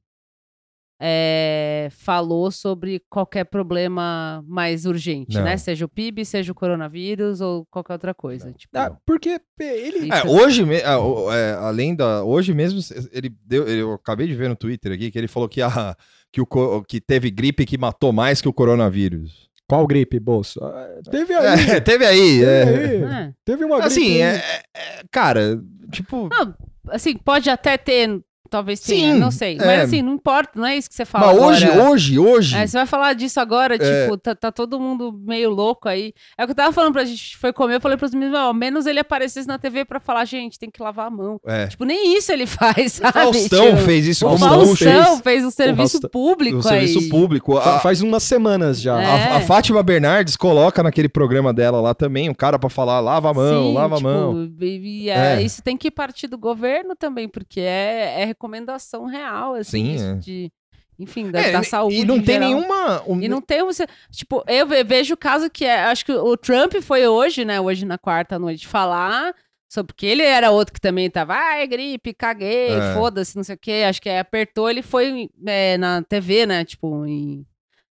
é, falou sobre qualquer problema mais urgente, Não. né? Seja o PIB, seja o coronavírus ou qualquer outra coisa. Tipo, Ah, porque ele. É, hoje, me- ah, é, além da. Hoje mesmo, ele deu. Eu acabei de ver no Twitter aqui que ele falou que, a, que, o, co- que teve gripe que matou mais que o coronavírus. Qual gripe, bolso? Ah, Teve aí. É, teve aí. teve, é. aí. é. Teve uma gripe. Assim, é, é- é- cara, tipo. Não, assim, pode até ter, talvez Sim, tenha, não sei. é. Mas assim, não importa, não é isso que você fala Mas agora. hoje, hoje, hoje. É, você vai falar disso agora, É. tipo, tá, tá todo mundo meio louco aí. É o que eu tava falando pra gente, foi comer, eu falei pros meninos, ó, menos ele aparecesse na TV pra falar, gente, tem que lavar a mão. É. Tipo, nem isso ele faz, O sabe? Faustão Tipo, fez isso O como Faustão. Faustão fez um serviço Faustão- público O aí. serviço público. A, Faz umas semanas já. É. a- a Fátima Bernardes coloca naquele programa dela lá também um cara pra falar lava a mão, Sim, lava tipo, a mão. e- e é, É. Isso tem que partir do governo também, porque é, é recomendação real, assim, Sim, é. de, enfim, da, É, da saúde E não em tem geral. nenhuma. um- E não tem você. Tipo, eu ve- vejo o caso que é. Acho que o Trump foi hoje, né? Hoje na quarta noite falar. Sobre porque ele era outro que também tava, ai, gripe, caguei, É. foda-se, não sei o quê. Acho que aí apertou, ele foi é, na TV, né? Tipo, em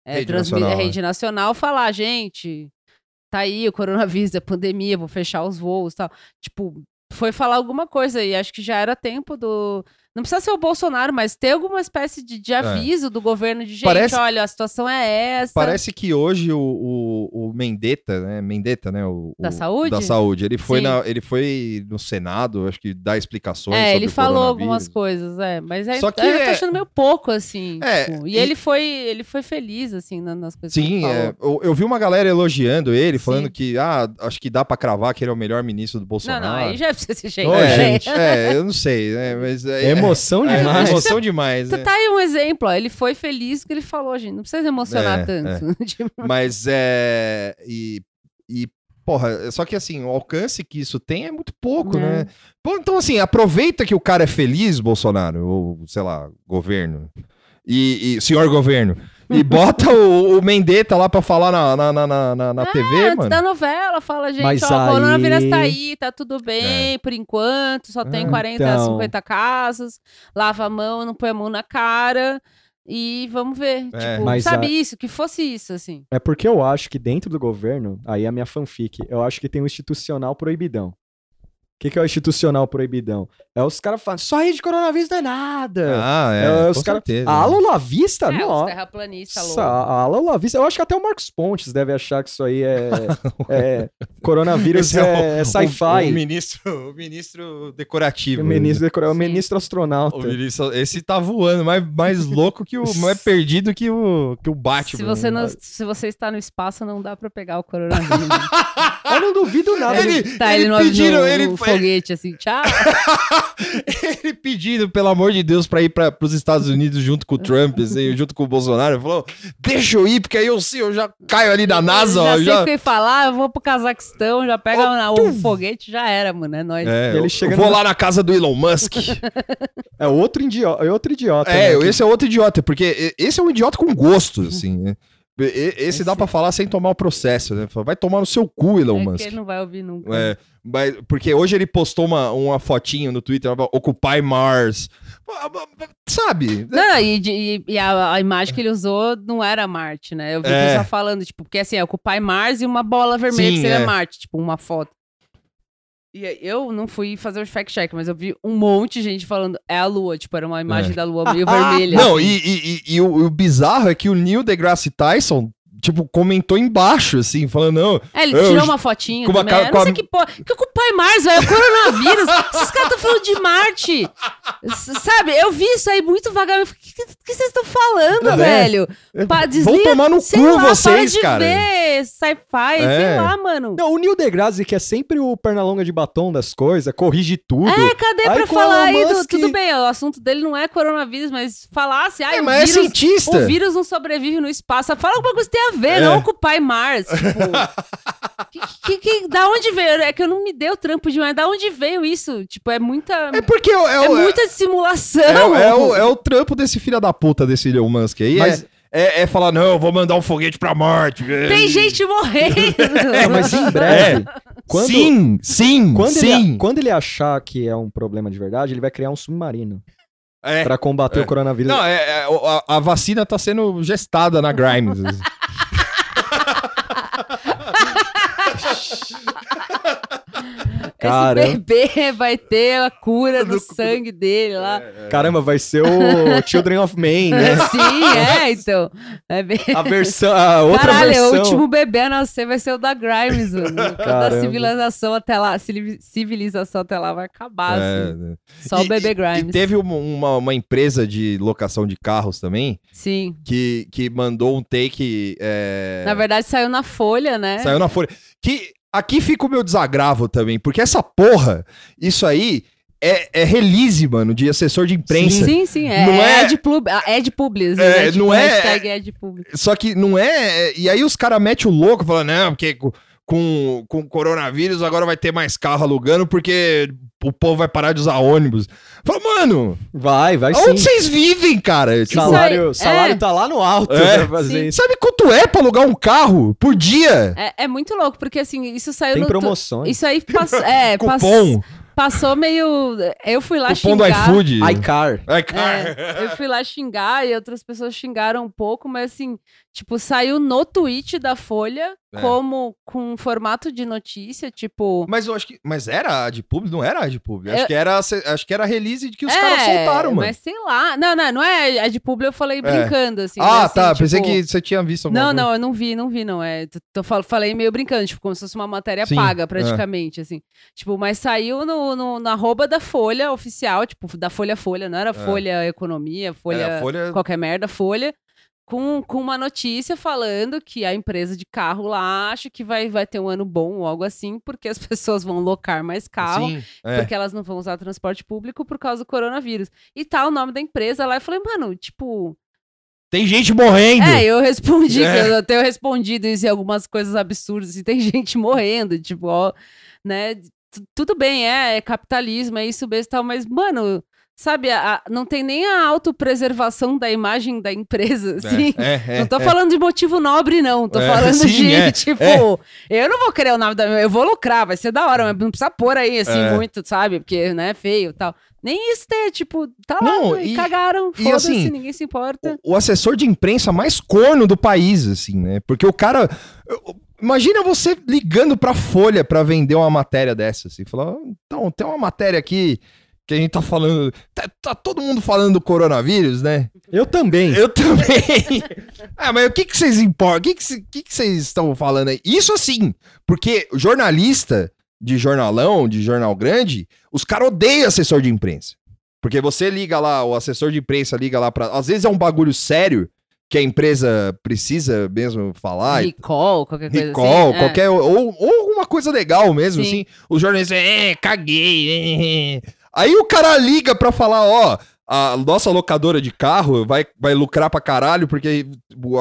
é, Rede nacional, rede nacional, falar, gente, tá aí o coronavírus, a pandemia, vou fechar os voos e tal. Tipo, foi falar alguma coisa e acho que já era tempo do. Não precisa ser o Bolsonaro, mas ter alguma espécie de, de aviso do governo de gente, É. Parece- olha, a situação é essa. Parece que hoje o, o, o Mendetta, né? Mendetta, né? O, Da saúde? Da saúde. Ele foi, Sim. na, ele foi no Senado, acho que dar explicações. É, ele falou algumas coisas, é. Mas aí, Só que eu é- tô achando meio pouco, assim. É, tipo, e, e- ele foi ele foi feliz, assim, na- nas coisas que ele Sim, falou. é, eu, eu vi uma galera elogiando ele, falando Sim. que, ah, acho que dá pra cravar que ele é o melhor ministro do Não, Bolsonaro. não, aí já precisa ser gente. É, né? gente. é, eu não sei, né? Mas é, É emoção é, demais. É emoção demais, Você né? tá aí um exemplo, ó. Ele foi feliz com o que ele falou, gente. Não precisa se emocionar É, tanto. Tipo, Mas é. E, e, porra, só que assim, o alcance que isso tem é muito pouco, É. né? Pô, então, assim, aproveita que o cara é feliz, Bolsonaro, ou sei lá, governo. E, e senhor governo. E bota o, o Mendetta lá pra falar na, na, na, na, na- na É, TV, antes mano. da novela, fala, gente, Mas ó, o aí- coronavírus tá aí, tá tudo bem, por enquanto, só tem É, 40, então. 50 casos, lava a mão, não põe a mão na cara, e vamos ver. É. Tipo, Mas sabe a- isso, que fosse isso, assim. É porque eu acho que dentro do governo, aí é a minha fanfic, eu acho que tem um institucional proibidão. O que, que é o institucional proibidão? É os caras falando, só aí de coronavírus não é nada. Ah, é. É, com os cara... certeza. A ala Lavista? é, os não. terraplanistas Nossa, loucos. a ala Lavista. Eu acho que até o Marcos Pontes deve achar que isso aí é. é coronavírus Esse é é, o- sci-fi. O, ministro, o ministro decorativo. O ministro, o Sim. ministro astronauta. O ministro- esse tá voando, mais, mais louco que o. mais perdido que o, que o Batman. Se você, né? não, se você está no espaço, não dá pra pegar o coronavírus. Eu não duvido nada. Ele, Tá, ele ele pediram, no- ele, no ele foguete, assim, tchau. ele pedindo, pelo amor de Deus, pra ir para os Estados Unidos junto com o Trump, assim, junto com o Bolsonaro. Ele falou: deixa eu ir, porque aí eu, sim, eu já caio ali na NASA, já ó. sei Já... o que falar, eu vou pro Cazaquistão, já pega na- tum. o foguete, já era, mano, é nóis. É, Ele eu chega vou no- lá na casa do Elon Musk. É outro idiota. É outro idiota. é, né, que- esse é outro idiota, porque esse é um idiota com gosto, assim, né? E- e- Esse dá pra falar sem tomar o processo, né? Vai tomar no seu cu, Elon É Musk. ele não vai ouvir nunca. É, mas- porque hoje ele postou uma, uma fotinho no Twitter, Occupy Mars. Sabe? Não, e, e- e a, a imagem que ele usou não era Marte, né? Eu vi o É. pessoal falando, tipo, porque assim, é o pai Mars e uma bola vermelha Sim, que seria é. Marte, tipo, uma foto. E eu não fui fazer o fact-check, mas eu vi um monte de gente falando, é a lua, tipo, era uma imagem É. da lua meio vermelha. Não, assim. e, e- e- e o, o bizarro é que o Neil deGrasse Tyson, tipo, comentou embaixo, assim, falando, não, É, ele Eu- tirou uma fotinha com uma também. ca- Eu com não a- sei que porra. Que o pai Mars, velho, é o coronavírus. Esses caras estão falando de Marte. Sabe, eu vi isso aí muito vagamente. O que, que, que vocês estão falando, É. velho? Pa, vão tomar no cu lá, para vocês, de cara. ver sci-fi, É. sei lá, mano. Não, o Neil deGrasse, que é sempre o pernalonga de batom das coisas, corrige tudo. É, cadê Aí pra falar aí do. Musk- Tudo bem, o assunto dele não é coronavírus, mas falasse. Ah, é, o, mas é vírus, cientista. o vírus não sobrevive no espaço. Fala alguma coisa que tem a ver, É. não com o pai Mars. Tipo, que, que, que- da onde veio? É que eu não me dei o trampo demais. Da onde veio isso? Tipo, é muita. É porque é, o- é, É o- muita simulação. é o- é o, é o trampo desse filho da puta, desse Elon Musk aí. Mas- é, é, é falar, não, eu vou mandar um foguete pra Marte. Tem gente morrendo. É, mas em breve. Quando, Sim, sim, quando, sim. Ele, quando ele achar que é um problema de verdade, ele vai criar um submarino É. pra combater É. o coronavírus. Não, é, é, a, a vacina tá sendo gestada na Grimes. assim. Caramba. Esse bebê vai ter a cura do sangue dele lá. Caramba, vai ser o Children of Men, né? Sim, é, então. É bem... A versão, a outra Caralho, versão. o último bebê a nascer vai ser o da Grimes, mano. Da Caramba. civilização até lá, civili- civilização até lá vai acabar, É, assim. né. Só o E- bebê e- Grimes. E teve uma, uma, uma empresa de locação de carros também Sim. que, que mandou um take. é, Na verdade, saiu na Folha, né? Saiu na folha. Que aqui fica o meu desagravo também, porque essa porra, isso aí é, é release, mano, de assessor de imprensa. Sim, sim, é. Não é é- Ed, Pub, Ed Publis, É, né? Tipo, não é- hashtag Publis. Só que não é. E aí os caras metem o louco falando, não, porque com, com, coronavírus agora vai ter mais carro alugando, porque o povo vai parar de usar ônibus. Fala, mano, Vai, vai onde sim. vocês vivem, cara? Tipo, Salário, salário é. tá lá no alto É. pra fazer sabe quanto é pra alugar um carro por dia? É, é muito louco, porque assim, isso saiu Tem no. tu- promoções. Isso aí passou. É, pass- Cupom, passou meio. Eu fui lá cupom do xingar. iFood. iCar. Ai, cara. É, eu fui lá xingar e outras pessoas xingaram um pouco, mas assim, tipo, saiu no tweet da Folha É. como com formato de notícia, tipo. Mas eu acho que. Mas era a de público? Não era a de público. Acho, que era, acho que era a release de que os é, caras soltaram, mano. Mas sei lá. Não, não, não é a de público, eu falei brincando, assim. ah, mas, tá. assim, Pensei tipo, que você tinha visto alguma Não, coisa. não, eu não vi, não vi, não. É, tô, tô fal- falei meio brincando, tipo, como se fosse uma matéria Sim, paga, é. praticamente, assim. Tipo, mas saiu no, no- na arroba da Folha oficial, tipo, da Folha Folha, não era Folha Economia, Folha, É, Folha. qualquer merda, Folha, com, com uma notícia falando que a empresa de carro lá acha que vai, vai ter um ano bom ou algo assim, porque as pessoas vão locar mais carro, Sim, é. porque elas não vão usar transporte público por causa do coronavírus. E tá o nome da empresa lá, eu falei, mano, tipo, Tem gente morrendo. é, eu respondi, É. eu tenho respondido isso em algumas coisas absurdas, e tem gente morrendo, tipo, ó, né? tu- Tudo bem, é, é capitalismo, é isso mesmo e tal, mas, mano, sabe, a- não tem nem a autopreservação da imagem da empresa, assim. É, é, não tô é. falando de motivo nobre, não. Tô É, falando sim, de, é, tipo, é. eu não vou querer o nome da minha. Eu vou lucrar, vai ser da hora, mas não precisa pôr aí, assim, É. muito, sabe? Porque, né, feio e tal. Nem isso tem, tipo, tá lá, Não, e, e- cagaram, e foda-se, assim, ninguém se importa. o, o assessor de imprensa mais corno do país, assim, né? Porque o cara. eu- Imagina você ligando pra Folha pra vender uma matéria dessa, assim. Falar, "Ah, então, tem uma matéria aqui que a gente tá falando. Tá, tá todo mundo falando do coronavírus, né? Eu também. Eu também. ah, mas o que que vocês importam? O que que que que vocês estão falando aí? Isso assim, porque jornalista de jornalão, de jornal grande, os caras odeiam assessor de imprensa. Porque você liga lá, o assessor de imprensa liga lá pra. Às vezes é um bagulho sério que a empresa precisa mesmo falar. Recall, qualquer coisa Recall, assim. é. qualquer. Ou, ou uma coisa legal mesmo, Sim. assim. Os jornalistas, é, caguei. é. Aí o cara liga pra falar, ó, a nossa locadora de carro vai, vai lucrar pra caralho porque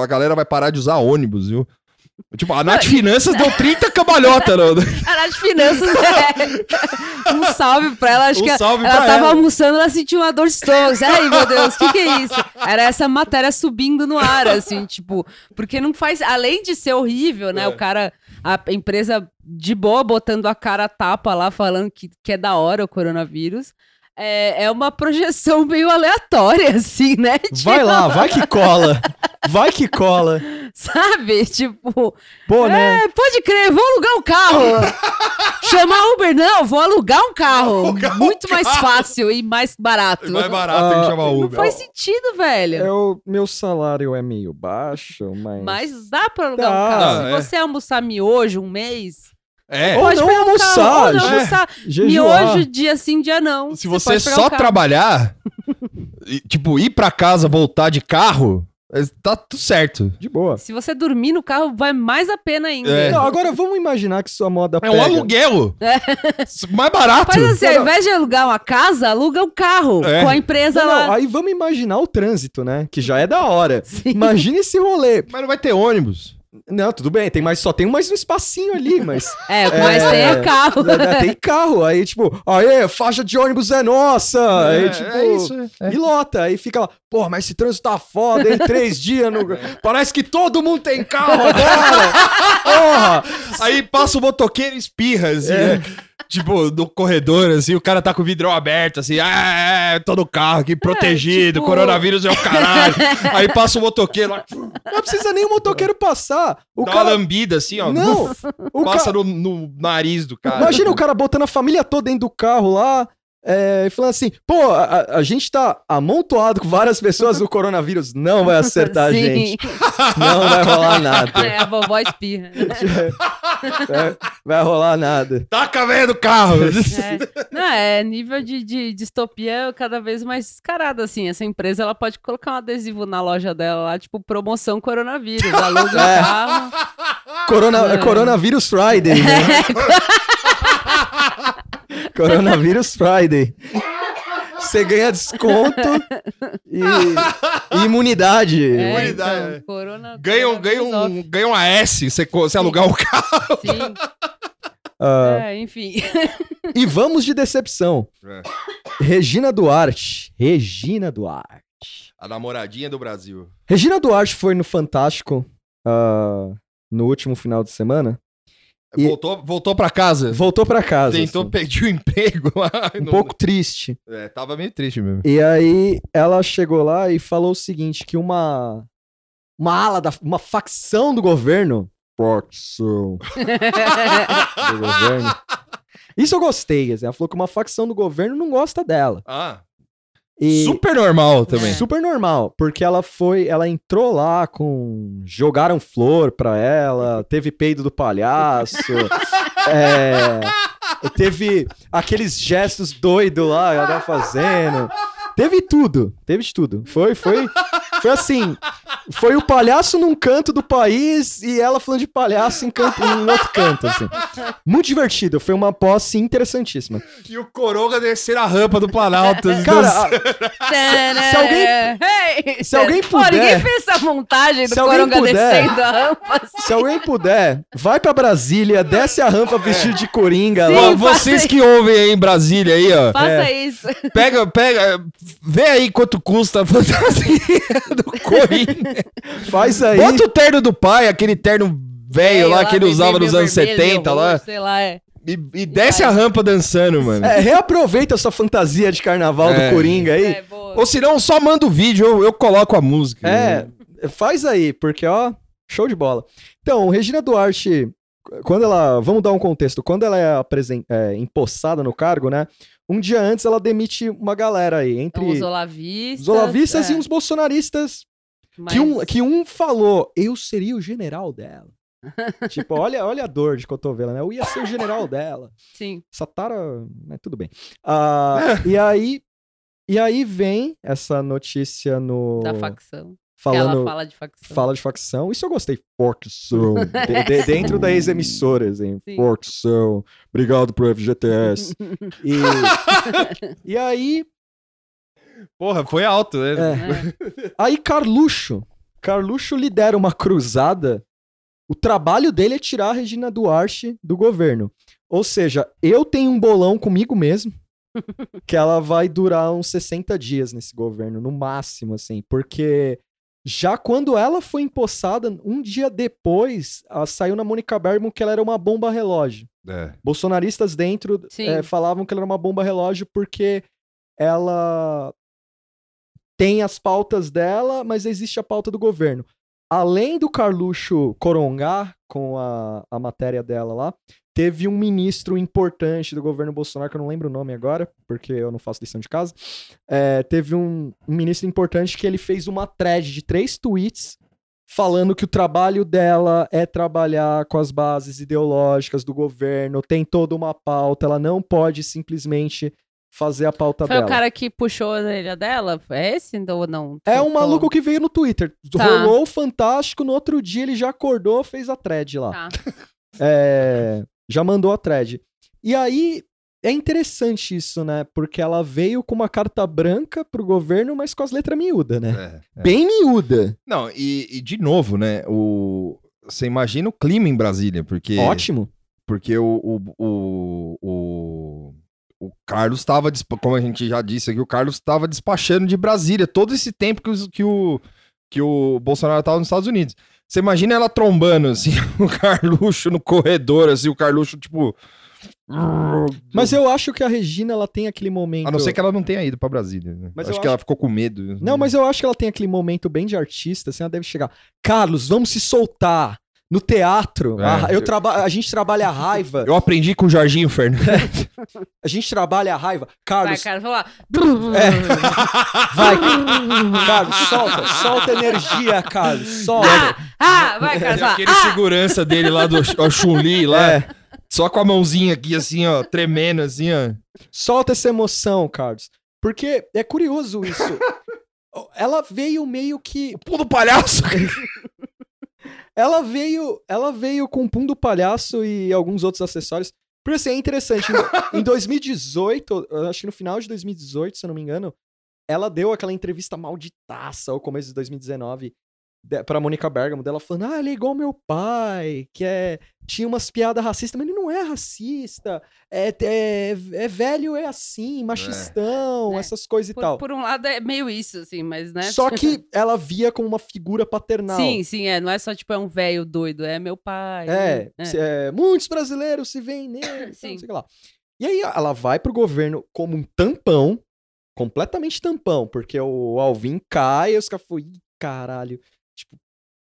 a galera vai parar de usar ônibus, viu? Tipo, a Nath Finanças deu 30 cambalhota, não. A Nath Finanças é. Um salve pra ela. Acho Um que ela pra tava ela. almoçando, ela sentiu uma dor de estômago. Ai, meu Deus, o que, que é isso? Era essa matéria subindo no ar, assim, tipo, porque não faz. Além de ser horrível, né? É. O cara, a empresa de boa botando a cara a tapa lá, falando que, que é da hora o coronavírus. É, é uma projeção meio aleatória, assim, né? Vai lá, vai que cola. Vai que cola. Sabe? Tipo, Pô, né? É, pode crer, vou alugar um carro. Chamar Uber, não, vou alugar um carro. Alugar um Muito mais fácil e mais barato. Mais barato Ah, que chamar Não Uber. faz sentido, velho. É o meu salário é meio baixo, mas. Mas dá pra alugar um Dá. carro. Não, Se é. você almoçar miojo um mês, É. Ou não um almoçar. Ou não je- almoçar. Jejuar. Miojo dia sim, dia não. Se você pegar só um trabalhar, e, tipo, ir pra casa, voltar de carro, é, tá tudo certo. De boa. Se você dormir no carro, vai mais a pena ainda. É. Não, agora vamos imaginar que sua moda É pega. um aluguel. Mais barato. Faz assim, ao Não, não. invés de alugar uma casa, aluga um carro É. com a empresa Não, não, lá. aí vamos imaginar o trânsito, né? Que já é da hora. Sim. Imagina esse rolê. Mas não vai ter ônibus. Não, tudo bem, tem mais, só tem mais um espacinho ali, mas. É, que mais É. tem é carro. né, tem carro, aí tipo, aê, faixa de ônibus é nossa! aí, é, tipo, é isso. é. E lota, aí fica lá, pô, mas esse trânsito tá foda, em três dias. No... Parece que todo mundo tem carro agora! Porra! Aí passa o motoqueiro e espirra, assim, É. né? Tipo, no corredor, assim, o cara tá com o vidrão aberto, assim, ah, é, tô no carro aqui, protegido, tipo- coronavírus é o caralho. Aí passa o motoqueiro lá, Não precisa nem o motoqueiro passar. O dá cara. uma lambida, assim, ó. Não! O passa cara... no, no nariz do cara. Imagina o cara botando a família toda dentro do carro lá. É, e falando assim, pô, a, a gente tá amontoado com várias pessoas, o coronavírus não vai acertar a Sim. gente. Não vai rolar nada. É, a vovó espirra. Vai, vai rolar nada. Taca a velha do carro. É. Não, é nível de, de distopia cada vez mais descarado, assim. Essa empresa, ela pode colocar um adesivo na loja dela lá, tipo, promoção coronavírus. Aluga É. o carro. Corona, É. Coronavírus Friday, né? Coronavírus Friday. Você ganha desconto e, e imunidade. É, Imunidade. então, corona, Ganha, um- ganha, um, ganha um AS se você alugar um carro. Sim. Ah, É, enfim. E vamos de decepção. É. Regina Duarte. Regina Duarte. A namoradinha do Brasil. Regina Duarte foi no Fantástico ah, no último final de semana. E- Voltou, voltou pra casa. Voltou pra casa. Tentou assim, pedir o emprego um Não- pouco triste. É, tava meio triste mesmo. E aí ela chegou lá e falou o seguinte: que uma. Uma ala da. Uma facção do governo. Facção do governo. Isso eu gostei. assim, ela falou que uma facção do governo não gosta dela. Ah, E super normal também. É. super normal, porque ela foi, ela entrou lá com jogaram flor pra ela, teve peido do palhaço, é, teve aqueles gestos doidos lá, ela tava fazendo. Teve tudo, teve de tudo. Foi, foi, foi assim. Foi o palhaço num canto do país e ela falando de palhaço em, canto, em outro canto, assim. Muito divertido, foi uma posse interessantíssima. E o Coronga descer a rampa do Planalto. Cara, a- se alguém- se alguém Pô, ninguém puder- fez essa montagem do se alguém Coronga puder- descendo a rampa. assim. Se alguém puder, vai pra Brasília, desce a rampa vestido de coringa Sim. lá. Vocês que ouvem aí em Brasília aí, ó. Faça isso. Pega, pega, vê aí quanto custa a fantasia do Coringa. Faz aí. Bota o terno do pai, aquele terno velho lá que ele usava nos anos vermelho, 70 meio lá. Sei lá, é. E, e desce a rampa dançando, mano. É, reaproveita a sua fantasia de carnaval É. do Coringa aí. É. Ou se não, só manda o vídeo, eu, eu coloco a música. É, faz aí, porque ó, show de bola. Então, Regina Duarte, quando ela, vamos dar um contexto, quando ela é, apresen- é, empossada no cargo, né? Um dia antes ela demite uma galera aí, entre Então, os olavistas. os olavistas é, e uns bolsonaristas mas- Que um, que um falou, eu seria o general dela. tipo, olha, olha a dor de cotovelo, né? Eu ia ser o general dela. Sim. Essa tara, né, tudo bem. Ah, e aí e aí vem essa notícia no Da facção. Que ela falando fala de facção. fala de facção. Isso eu gostei. Facção. De- de- dentro das emissoras, hein? Sim. Facção. Obrigado pro FGTS. E, e aí, Porra, foi alto, né? É. aí Carluxo. Carluxo lidera uma cruzada. O trabalho dele é tirar a Regina Duarte do governo. Ou seja, eu tenho um bolão comigo mesmo. que ela vai durar uns 60 dias nesse governo, no máximo, assim. Porque já quando ela foi empossada, um dia depois, saiu na Mônica Bergman que ela era uma bomba relógio. É. Bolsonaristas dentro eh, falavam que ela era uma bomba relógio porque ela tem as pautas dela, mas existe a pauta do governo. Além do Carluxo corongar com a, a matéria dela lá, teve um ministro importante do governo Bolsonaro, que eu não lembro o nome agora, porque eu não faço lição de casa. eh, teve um, um ministro importante que ele fez uma thread de três tweets falando que o trabalho dela é trabalhar com as bases ideológicas do governo, tem toda uma pauta, ela não pode simplesmente fazer a pauta Foi dela. o cara que puxou a orelha dela? É esse ou não? É um maluco que veio no Twitter. Tá. Rolou o fantástico, no outro dia ele já acordou, fez a thread lá. Tá. É, já mandou a thread. E aí é interessante isso, né? Porque ela veio com uma carta branca pro governo, mas com as letras miúdas, né? É, é. Bem miúda. Não, e, e de novo, né? O... Você imagina o clima em Brasília, porque. Ótimo. Porque o, o, o, o, o Carlos estava, como a gente já disse aqui, o Carlos estava despachando de Brasília todo esse tempo que, os- que, o, que o Bolsonaro estava nos Estados Unidos. Você imagina ela trombando, assim, o Carluxo no corredor, assim, o Carluxo, tipo. Mas eu acho que a Regina, ela tem aquele momento... A não ser que ela não tenha ido pra Brasília. Né? Mas acho que acho- ela ficou com medo. Não, mas eu acho que ela tem aquele momento bem de artista, assim, ela deve chegar. Carlos, vamos se soltar. No teatro, É. a, eu traba a gente trabalha a raiva. Eu aprendi com o Jorginho Fernandes. A gente trabalha a raiva. Vai, Carlos, vou lá. vai. Carlos, solta. Solta energia, Carlos. Solta. Ah, vai, cara, Tem vai. aquele segurança dele lá do Chun-Li lá, É, só com a mãozinha aqui, assim, ó, tremendo, assim, ó. solta essa emoção, Carlos. Porque é curioso isso. Ela veio meio que. Pô do palhaço! Ela veio, ela veio com o pum do palhaço e alguns outros acessórios. Porque assim, é interessante. Em, em 2018, eu acho que no final de 2018, se eu não me engano, ela deu aquela entrevista malditaça ao começo de 2019 de, pra Mônica Bergamo, dela falando: Ah, ele é igual meu pai, que é. Tinha umas piadas racistas, mas ele não é racista. É, é, é velho, é assim, machistão, É. essas coisas e Por, tal. por um lado é meio isso, assim, mas, né? Só que ela via como uma figura paternal. Sim, sim, é. Não é só, tipo, é um velho doido, é meu pai. É, né? é, muitos brasileiros se veem nele, Sim. Sim. não sei o que lá. E aí ela vai pro governo como um tampão, completamente tampão, porque o Alvin cai e os caras falam, "Ih, caralho, tipo,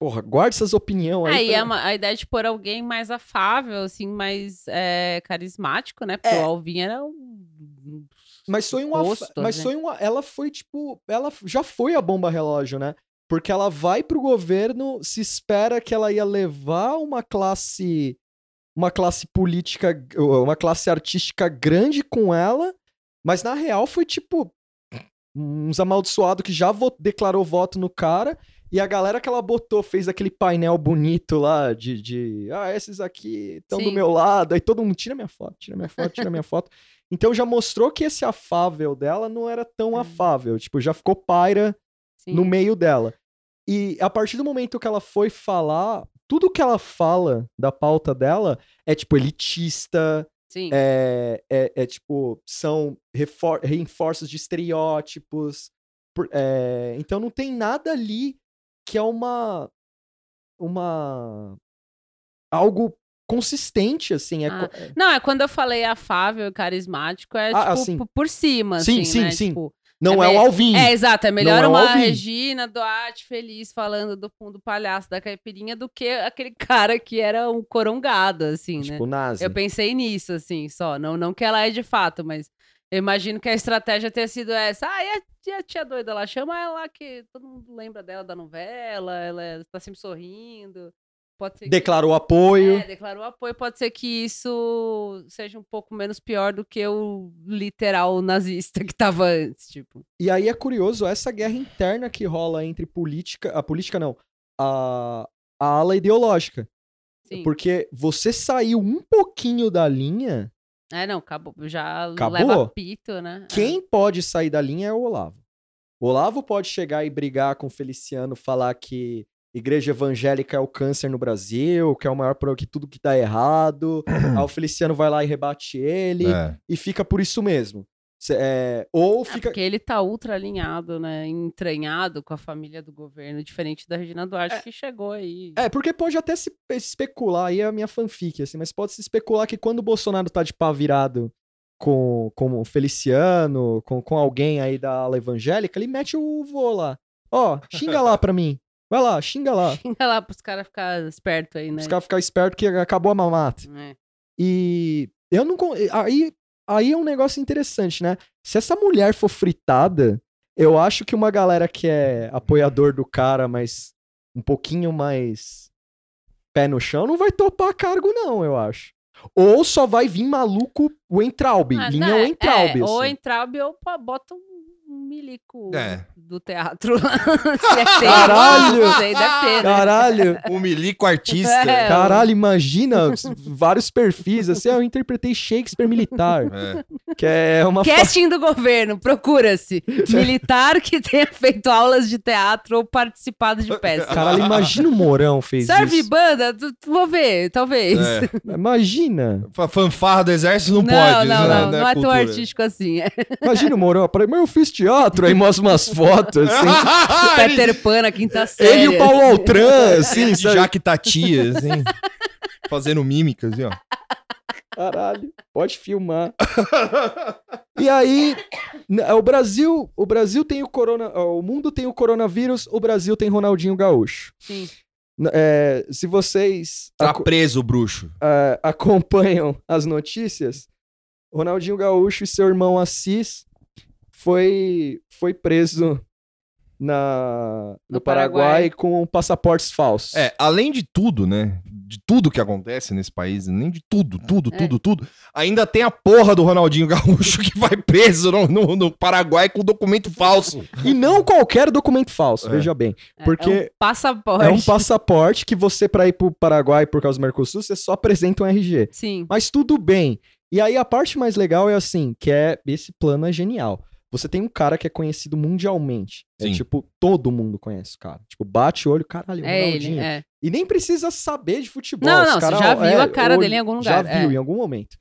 porra, guarda essas opiniões aí. Aí pra- é uma- a ideia de pôr alguém mais afável, assim, mais é, carismático, né? Porque É. o Alvin era um. Mas foi uma, rosto, mas né? foi uma, ela foi tipo, ela já foi a bomba relógio, né? Porque ela vai pro governo, se espera que ela ia levar uma classe uma classe política, uma classe artística grande com ela, mas na real foi tipo uns amaldiçoados que já declarou voto no cara e a galera que ela botou fez aquele painel bonito lá de, de ah, esses aqui estão do meu lado, aí todo mundo tira minha foto, tira minha foto, tira minha foto. Então já mostrou que esse afável dela não era tão Hum. afável, tipo, já ficou paira Sim. no meio dela. E a partir do momento que ela foi falar, tudo que ela fala da pauta dela é tipo elitista, Sim. é, é, é, tipo, são refor reforços de estereótipos. por- é, então não tem nada ali que é uma. Uma. Algo consistente, assim. É, Ah, co- é- Não, é quando eu falei afável e carismático, é Ah, tipo assim. por- cima, Sim, assim, sim, né? sim. Tipo, não é é, o me- Alvin. É, exato. É melhor é o uma. Regina Duarte feliz falando do fundo palhaço da caipirinha do que aquele cara que era um corongado, assim, né? tipo, nazi. Eu pensei nisso, assim, só. Não, não que ela é de fato, mas eu imagino que a estratégia tenha sido essa. Ah, e a, e a tia doida lá? Chama ela lá que todo mundo lembra dela da novela, ela é- tá sempre sorrindo. pode ser que- Declarou apoio. É, declarou apoio, pode ser que isso seja um pouco menos pior do que o literal nazista que tava antes, tipo. E aí é curioso essa guerra interna que rola entre política. A política não. A, a ala ideológica. Sim. Porque você saiu um pouquinho da linha. É, não, acabou. Já Acabou? leva pito, né? É. Quem pode sair da linha é o Olavo. O Olavo pode chegar e brigar com o Feliciano, falar que igreja evangélica é o câncer no Brasil, que é o maior problema, que tudo que dá errado. aí o Feliciano vai lá e rebate ele. É. E fica por isso mesmo. É, ou É, fica. porque ele tá ultra alinhado, né? Entranhado com a família do governo, diferente da Regina Duarte, que chegou aí. É, porque pode até se especular, aí é a minha fanfic, assim, mas pode se especular que quando o Bolsonaro tá de pá virado com, com o Feliciano, com, com alguém aí da ala evangélica, ele mete o vô lá. Ó, xinga lá pra mim. Vai lá, xinga lá. Xinga lá pros caras ficarem espertos aí, né? Os caras ficar espertos que acabou a mamata. É. E eu não. Aí, aí é um negócio interessante, né? Se essa mulher for fritada, eu acho que uma galera que é apoiador do cara, mas um pouquinho mais pé no chão, não vai topar cargo, não, eu acho. Ou só vai vir maluco o Entraub. Ah, linha não, o Entraub. É, ou assim. Entraub ou bota um milico É. do teatro. É Caralho! Não sei, ter, né? Caralho! O milico artista. É, Caralho, imagina os- vários perfis. Assim, ah, eu interpretei Shakespeare militar. É. Que é uma. fa- Casting do governo, procura-se. Militar que tenha feito aulas de teatro ou participado de peça. Caralho, imagina o Mourão fez Serve isso. banda? Vou ver, talvez. É. Imagina. Fa- Fanfarra do exército não, Não, pode. não, né? não, Não não é tão cultura. artístico assim. É Imagina o Mourão. Mas eu fiz teatro, aí mostra umas fotos, assim. Peter Pan, na quinta série. Ele e o Paulo Altran, assim, sabe? Jaque Tatia, assim. fazendo mímicas, assim, ó. Caralho, pode filmar. E aí, n- o Brasil, o Brasil tem o corona, o mundo tem o coronavírus, o Brasil tem Ronaldinho Gaúcho. Sim. É, se vocês Tá preso o bruxo. é, acompanham as notícias, Ronaldinho Gaúcho e seu irmão Assis foi, foi preso na, no, No Paraguai. Paraguai. com passaportes falsos. É, além de tudo, né? De tudo que acontece nesse país, nem de tudo, tudo, É. tudo, tudo. Ainda tem a porra do Ronaldinho Gaúcho que vai preso no, no- no Paraguai com documento falso. E não qualquer documento falso, É. veja bem. É, Porque é um passaporte. É um passaporte que você, pra ir pro Paraguai por causa do Mercosul, você só apresenta um RG. Sim. Mas tudo bem. E aí a parte mais legal é assim, que é esse plano é genial. Você tem um cara que é conhecido mundialmente. É Sim. tipo, todo mundo conhece o cara. Tipo, bate o olho, caralho, É ele, Ronaldinho. é. E nem precisa saber de futebol. Não, não, você cara, já viu é, a cara olho- dele em algum lugar, Já viu, é. em algum momento.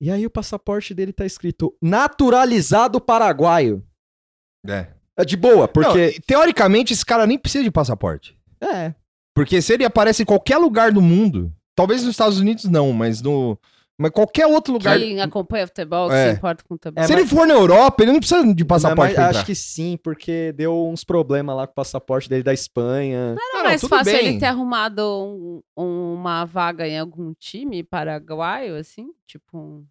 E aí o passaporte dele tá escrito naturalizado paraguaio. É. É de boa, porque... Não, teoricamente, esse cara nem precisa de passaporte. É, Porque se ele aparece em qualquer lugar do mundo, talvez nos Estados Unidos não, mas no. Mas qualquer outro lugar. Quem acompanha futebol, que É. se importa com futebol. É, se mas- ele for na Europa, ele não precisa de passaporte Mas pra acho que sim, porque deu uns problemas lá com o passaporte dele da Espanha. Não Não, era mais fácil bem. ele ter arrumado um- uma vaga em algum time paraguaio, assim? Tipo, um-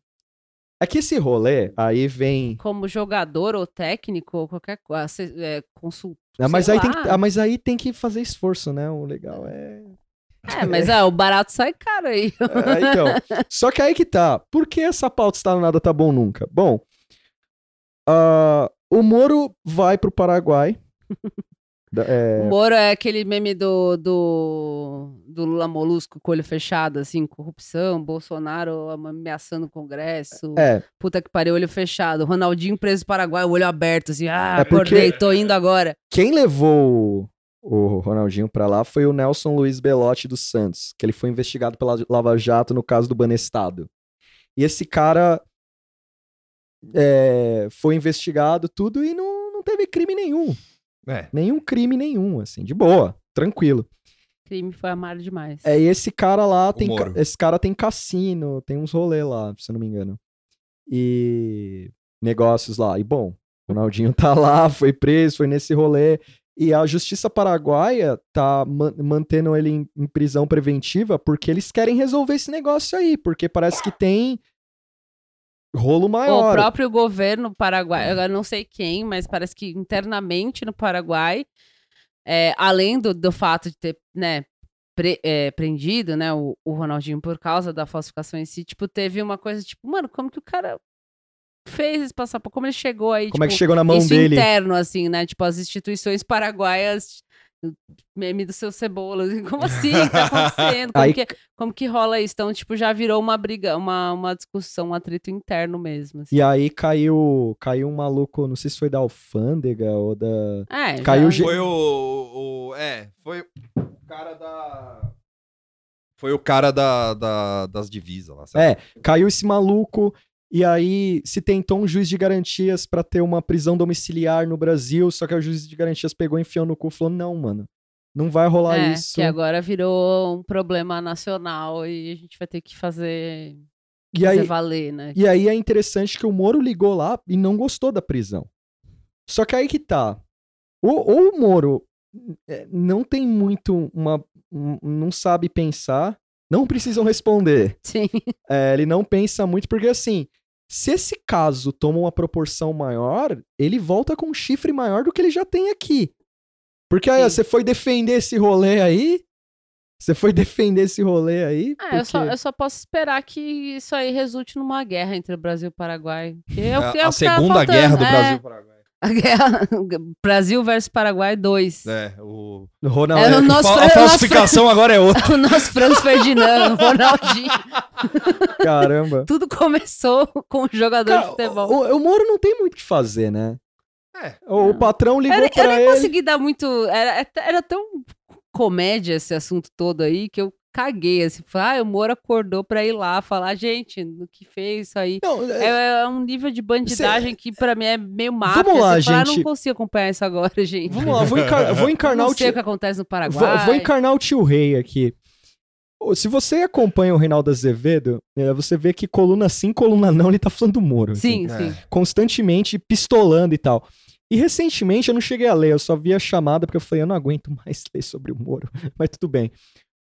É que esse rolê, aí vem. como jogador ou técnico ou qualquer coisa, é, consultor. Ah, mas, aí tem que, ah, mas aí tem que fazer esforço, né? O legal é. É, mas é, o barato sai caro aí. É, então. Só que aí que tá. Por que essa pauta está no nada tá bom nunca? Bom, ah, o Moro vai pro Paraguai. É, O Moro é aquele meme do, do, do Lula Molusco com o olho fechado, assim, corrupção, Bolsonaro ameaçando o Congresso, é, puta que pariu, olho fechado, Ronaldinho preso no Paraguai, o olho aberto, assim, ah, É porque- acordei, tô indo agora. quem levou o, Ronaldinho pra lá foi o Nelson Luiz Belotti dos Santos, que ele foi investigado pela Lava Jato no caso do Banestado. E esse cara é, foi investigado tudo e não, não teve crime nenhum. É. Nenhum crime nenhum, assim, de boa, tranquilo. crime foi amado demais. É, e esse cara lá tem. Ca- Esse cara tem cassino, tem uns rolê lá, se eu não me engano. E negócios lá. E bom, o Ronaldinho tá lá, foi preso, foi nesse rolê. E a justiça paraguaia tá man- mantendo ele em, em prisão preventiva porque eles querem resolver esse negócio aí. Porque parece que tem rolo O maior. próprio governo paraguaio, eu não sei quem, mas parece que internamente no Paraguai é, além do, do fato de ter, né, pre- é, prendido, né, o, o Ronaldinho por causa da falsificação em si, tipo, teve uma coisa, tipo, mano, como que o cara fez esse passaporte? Como ele chegou aí, Como é tipo, que chegou na mão isso dele? interno, assim, né? Tipo, as instituições paraguaias, meme do seu cebola. assim, Como assim? O que tá acontecendo? Como, Aí- que, como que rola isso? Então, tipo, já virou uma briga, uma, uma discussão, um atrito interno mesmo. assim. E aí caiu, caiu um maluco, não sei se foi da alfândega ou da. É, caiu já- Foi o, o- É, foi o cara da. Foi o cara da, da- das divisas lá, sabe? É, caiu esse maluco. E aí se tentou um juiz de garantias pra ter uma prisão domiciliar no Brasil, só que o juiz de garantias pegou, enfiou no cu e falou: não, mano, não vai rolar é, isso. que agora virou um problema nacional e a gente vai ter que fazer, E fazer aí, valer, né? E aí é interessante que o Moro ligou lá e não gostou da prisão. Só que aí que tá. Ou, ou o Moro é, não tem muito uma. um- não sabe pensar, não precisam responder. Sim. É, ele não pensa muito, porque assim, se esse caso toma uma proporção maior, ele volta com um chifre maior do que ele já tem aqui. Porque aí, Sim. você foi defender esse rolê aí. Você foi defender esse rolê aí. Ah, eu, só, porque- eu só posso esperar que isso aí resulte numa guerra entre o Brasil e o Paraguai. Que é o a que é a tá segunda guerra do é. Brasil e Paraguai. A guerra Brasil versus Paraguai 2. É, o. O Ronaldo, É o nosso, a falsificação agora é outra. o nosso Franz Ferdinand, o Ronaldinho. caramba. Tudo começou com o jogador Cara, de futebol. o, o Moro não tem muito o que fazer, né? É. O, o patrão ligou Eu, eu pra nem ele. consegui dar muito. Era, era tão comédia esse assunto todo aí que eu caguei. Assim, falei, ah, o Moro acordou pra ir lá falar, gente, no que fez isso aí. Não, é- É, é um nível de bandidagem que pra mim é meio máfia. Vamos lá, fala, ah, gente. não consigo acompanhar isso agora, gente. Vamos lá, vou, encar- vou encarnar não o sei tio. o que acontece no Vou, Paraguai. vou encarnar o tio Rei aqui. Se você acompanha o Reinaldo Azevedo, é, você vê que coluna sim, coluna não, ele tá falando do Moro. assim, Sim, sim. constantemente pistolando e tal. E recentemente eu não cheguei a ler, eu só vi a chamada porque eu falei, eu não aguento mais ler sobre o Moro. Mas tudo bem.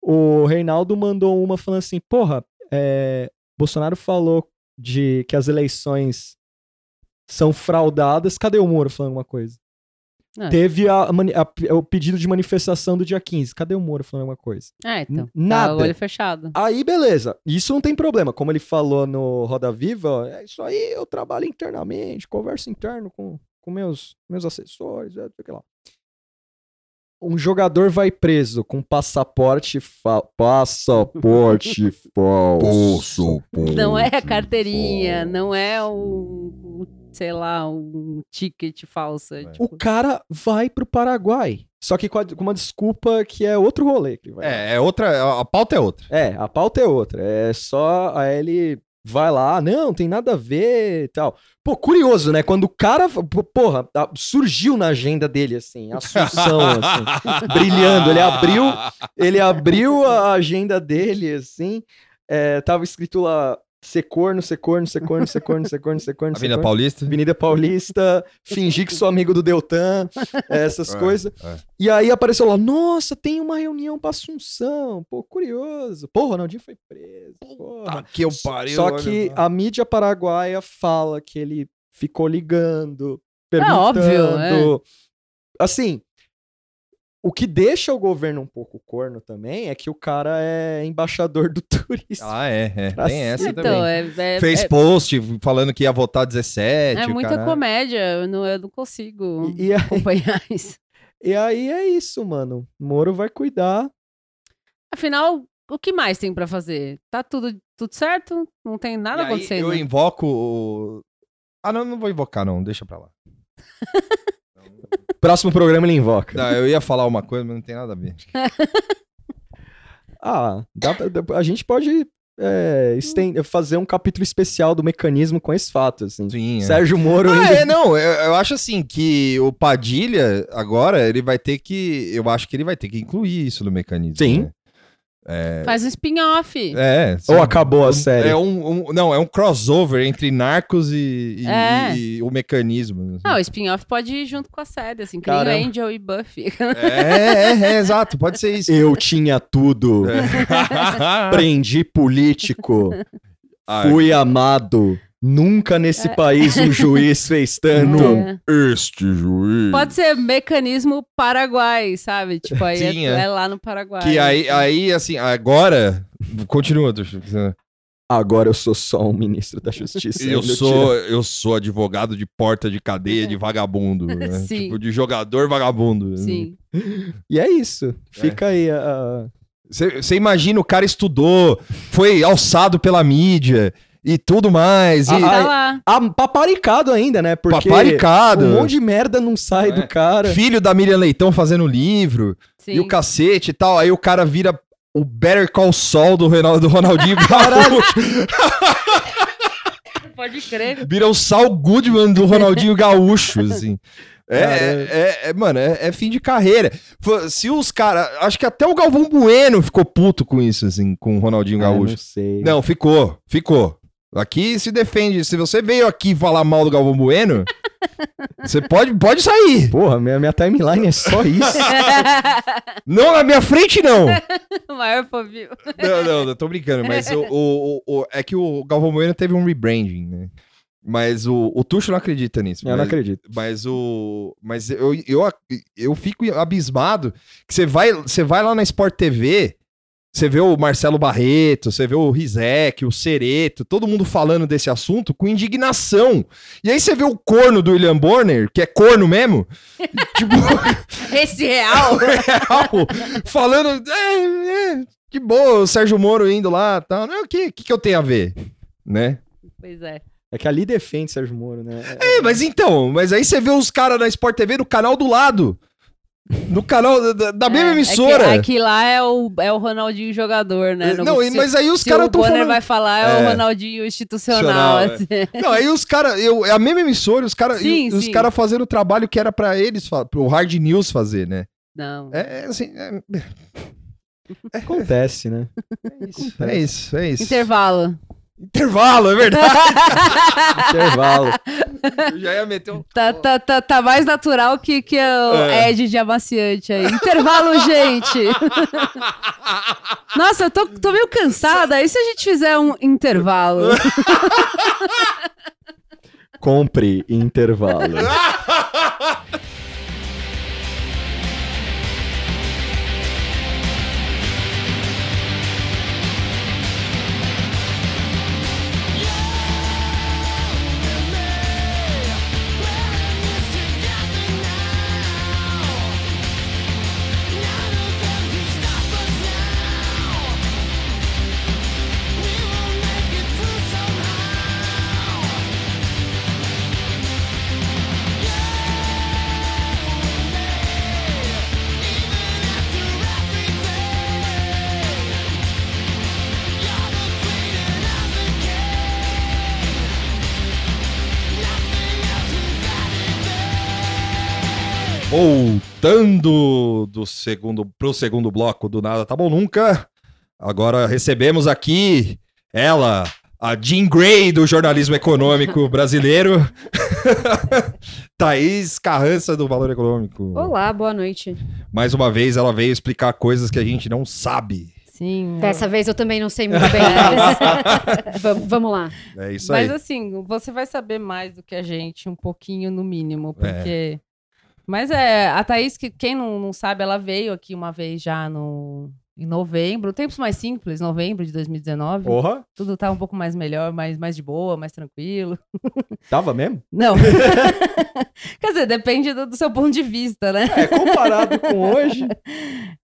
O Reinaldo mandou uma falando assim: porra, é, Bolsonaro falou de que as eleições são fraudadas. Cadê o Moro falando alguma coisa? É. Teve a mani- a- o pedido de manifestação do dia 15. Cadê o Moro falando alguma coisa? É, então. N- nada. Tá, o olho fechado. Aí, beleza. Isso não tem problema. Como ele falou no Roda Viva, ó, é isso aí, eu trabalho internamente, converso interno com, com meus, meus assessores, é, sei lá. Um jogador vai preso com passaporte fa... passaporte falso. Não é a carteirinha, não é o, o, sei lá, um ticket falso. é É. tipo- O cara vai pro Paraguai. Só que com, a- com uma desculpa que é outro rolê. É, é outra. A pauta é outra. É, a pauta é outra. É só. Aí ele vai lá, não, tem nada a ver e tal. Pô, curioso, né? Quando o cara. Porra, surgiu na agenda dele, assim, Assunção, assim, brilhando. Ele abriu, ele abriu a agenda dele, assim. é, tava escrito lá. Secorno, secorno, secorno, secorno, secorno, secorno. Avenida secorno. Paulista. Avenida Paulista, fingir que sou amigo do Deltan, essas É, coisas. é. E aí apareceu lá, nossa, tem uma reunião pra Assunção. Pô, curioso. Pô, o Ronaldinho foi preso. Porra. que eu Só que a mídia paraguaia fala que ele ficou ligando, perguntando. óbvio, é. Assim, o que deixa o governo um pouco corno também é que o cara é embaixador do turismo. Ah, é, é. Pra Tem essa Então, também. é, é, Fez é, post falando que ia votar 17. é muita caralho. comédia, eu não, eu não consigo E, e aí, acompanhar isso. e aí é isso, mano. Moro vai cuidar. Afinal, o que mais tem pra fazer? Tá tudo, tudo certo? Não tem nada E aí acontecendo. Eu invoco o. Ah, não, não vou invocar, não. Deixa pra lá. Próximo programa ele invoca. Eu ia falar uma coisa, mas não tem nada a ver. Ah, dá pra- a gente pode é, fazer um capítulo especial do mecanismo com esse fato, assim. Sim, é. Sérgio Moro Ah, ainda... é, não, eu, eu acho assim que o Padilha, agora, ele vai ter que. Eu acho que ele vai ter que incluir isso no mecanismo. Sim. né? Faz um spin-off. É. Ou acabou a série? É um, um- não, é um crossover entre Narcos e, e- É. e o mecanismo. assim. Não, o spin-off pode ir junto com a série, assim, que nem Angel e Buffy. É, é, é, exato, pode ser isso. Eu tinha tudo. É. Prendi político. Ah, Fui amado. Nunca nesse país um juiz fez tanto. É. Este juiz. Pode ser mecanismo Paraguai, sabe? Tipo, aí é, Sim, é. é lá no Paraguai. Que aí, aí, assim, agora. Continua, Tuxo. Agora eu sou só um ministro da justiça. Eu sou, eu sou advogado de porta de cadeia de vagabundo. né? Sim. Tipo, de jogador vagabundo. Sim. E é isso. Fica aí a. Você imagina o cara estudou, foi alçado pela mídia e tudo mais. E E tá Ai, lá. a paparicado ainda, né? Porque paparicado. um monte de merda não sai É. do cara. Filho da Miriam Leitão fazendo livro. Sim. E o cacete e tal. Aí o cara vira o Better Call Saul do, Ronaldo, do Ronaldinho Gaúcho. Pode crer. vira o Saul Goodman do Ronaldinho Gaúcho, assim. É, Cara, é, é- mano, é, é fim de carreira. Se os caras. Acho que até o Galvão Bueno ficou puto com isso, assim, com o Ronaldinho Ah, Gaúcho. não sei. Não, ficou, ficou. Aqui se defende. Se você veio aqui falar mal do Galvão Bueno, você pode, pode sair. Porra, minha, minha timeline é só isso. Não na minha frente, não. o maior fobio. Não, não, eu tô brincando, mas o, o- o- o- é que o Galvão Bueno teve um rebranding, né? Mas o, o Tuxo não acredita nisso. eu não mas, acredito. Mas o. Mas eu, eu, eu fico abismado que você vai, você vai lá na Sport TV, você vê o Marcelo Barreto, você vê o Rizek, o Cereto, todo mundo falando desse assunto com indignação. E aí você vê o corno do William Bonner, que é corno mesmo, tipo, Esse real. real, falando. É, é, que boa, o Sérgio Moro indo lá tal. Não, o que, que, que eu tenho a ver? Né? pois é. É que ali defende Sérgio Moro, né? É, mas então, mas aí você vê os caras na Sport TV no canal do lado. No canal da- mesma É, emissora. É que, aqui lá é o, é o Ronaldinho jogador, né? No- não, se- mas aí os caras o estão falando. vai falar, é, É. o Ronaldinho institucional. Institucional, assim. Não, aí os caras. É a mesma emissora, os caras Sim, os cara fazendo o trabalho que era pra eles, pro Hard News fazer, né? Não. É, é assim. É, Acontece, né? é isso, é isso. Intervalo. Intervalo, é verdade. Intervalo. Eu já ia meter um. Tá, tá, tá, tá mais natural que, que o É. Ed de amaciante aí. Intervalo, gente! Nossa, eu tô, tô meio cansada. E se a gente fizer um intervalo? Compre intervalo. Voltando do segundo pro segundo bloco do Nada Tá Bom Nunca. Agora recebemos aqui ela, a Jean Grey do jornalismo econômico brasileiro. Thaís Carrança do Valor Econômico. Olá, boa noite. Mais uma vez ela veio explicar coisas que a gente não sabe. Sim. Dessa vez eu também não sei muito bem. mas- Va- Vamos lá. É isso Mas aí. assim, você vai saber mais do que a gente, um pouquinho no mínimo, É. porque. Mas é, a Thaís, que quem não, não sabe, ela veio aqui uma vez já no, em novembro, tempos mais simples, novembro de 2019. Porra, Tudo tá um pouco mais melhor, mais, mais de boa, mais tranquilo. tava mesmo? Não. Quer dizer, depende do, do seu ponto de vista, né? É, comparado com hoje.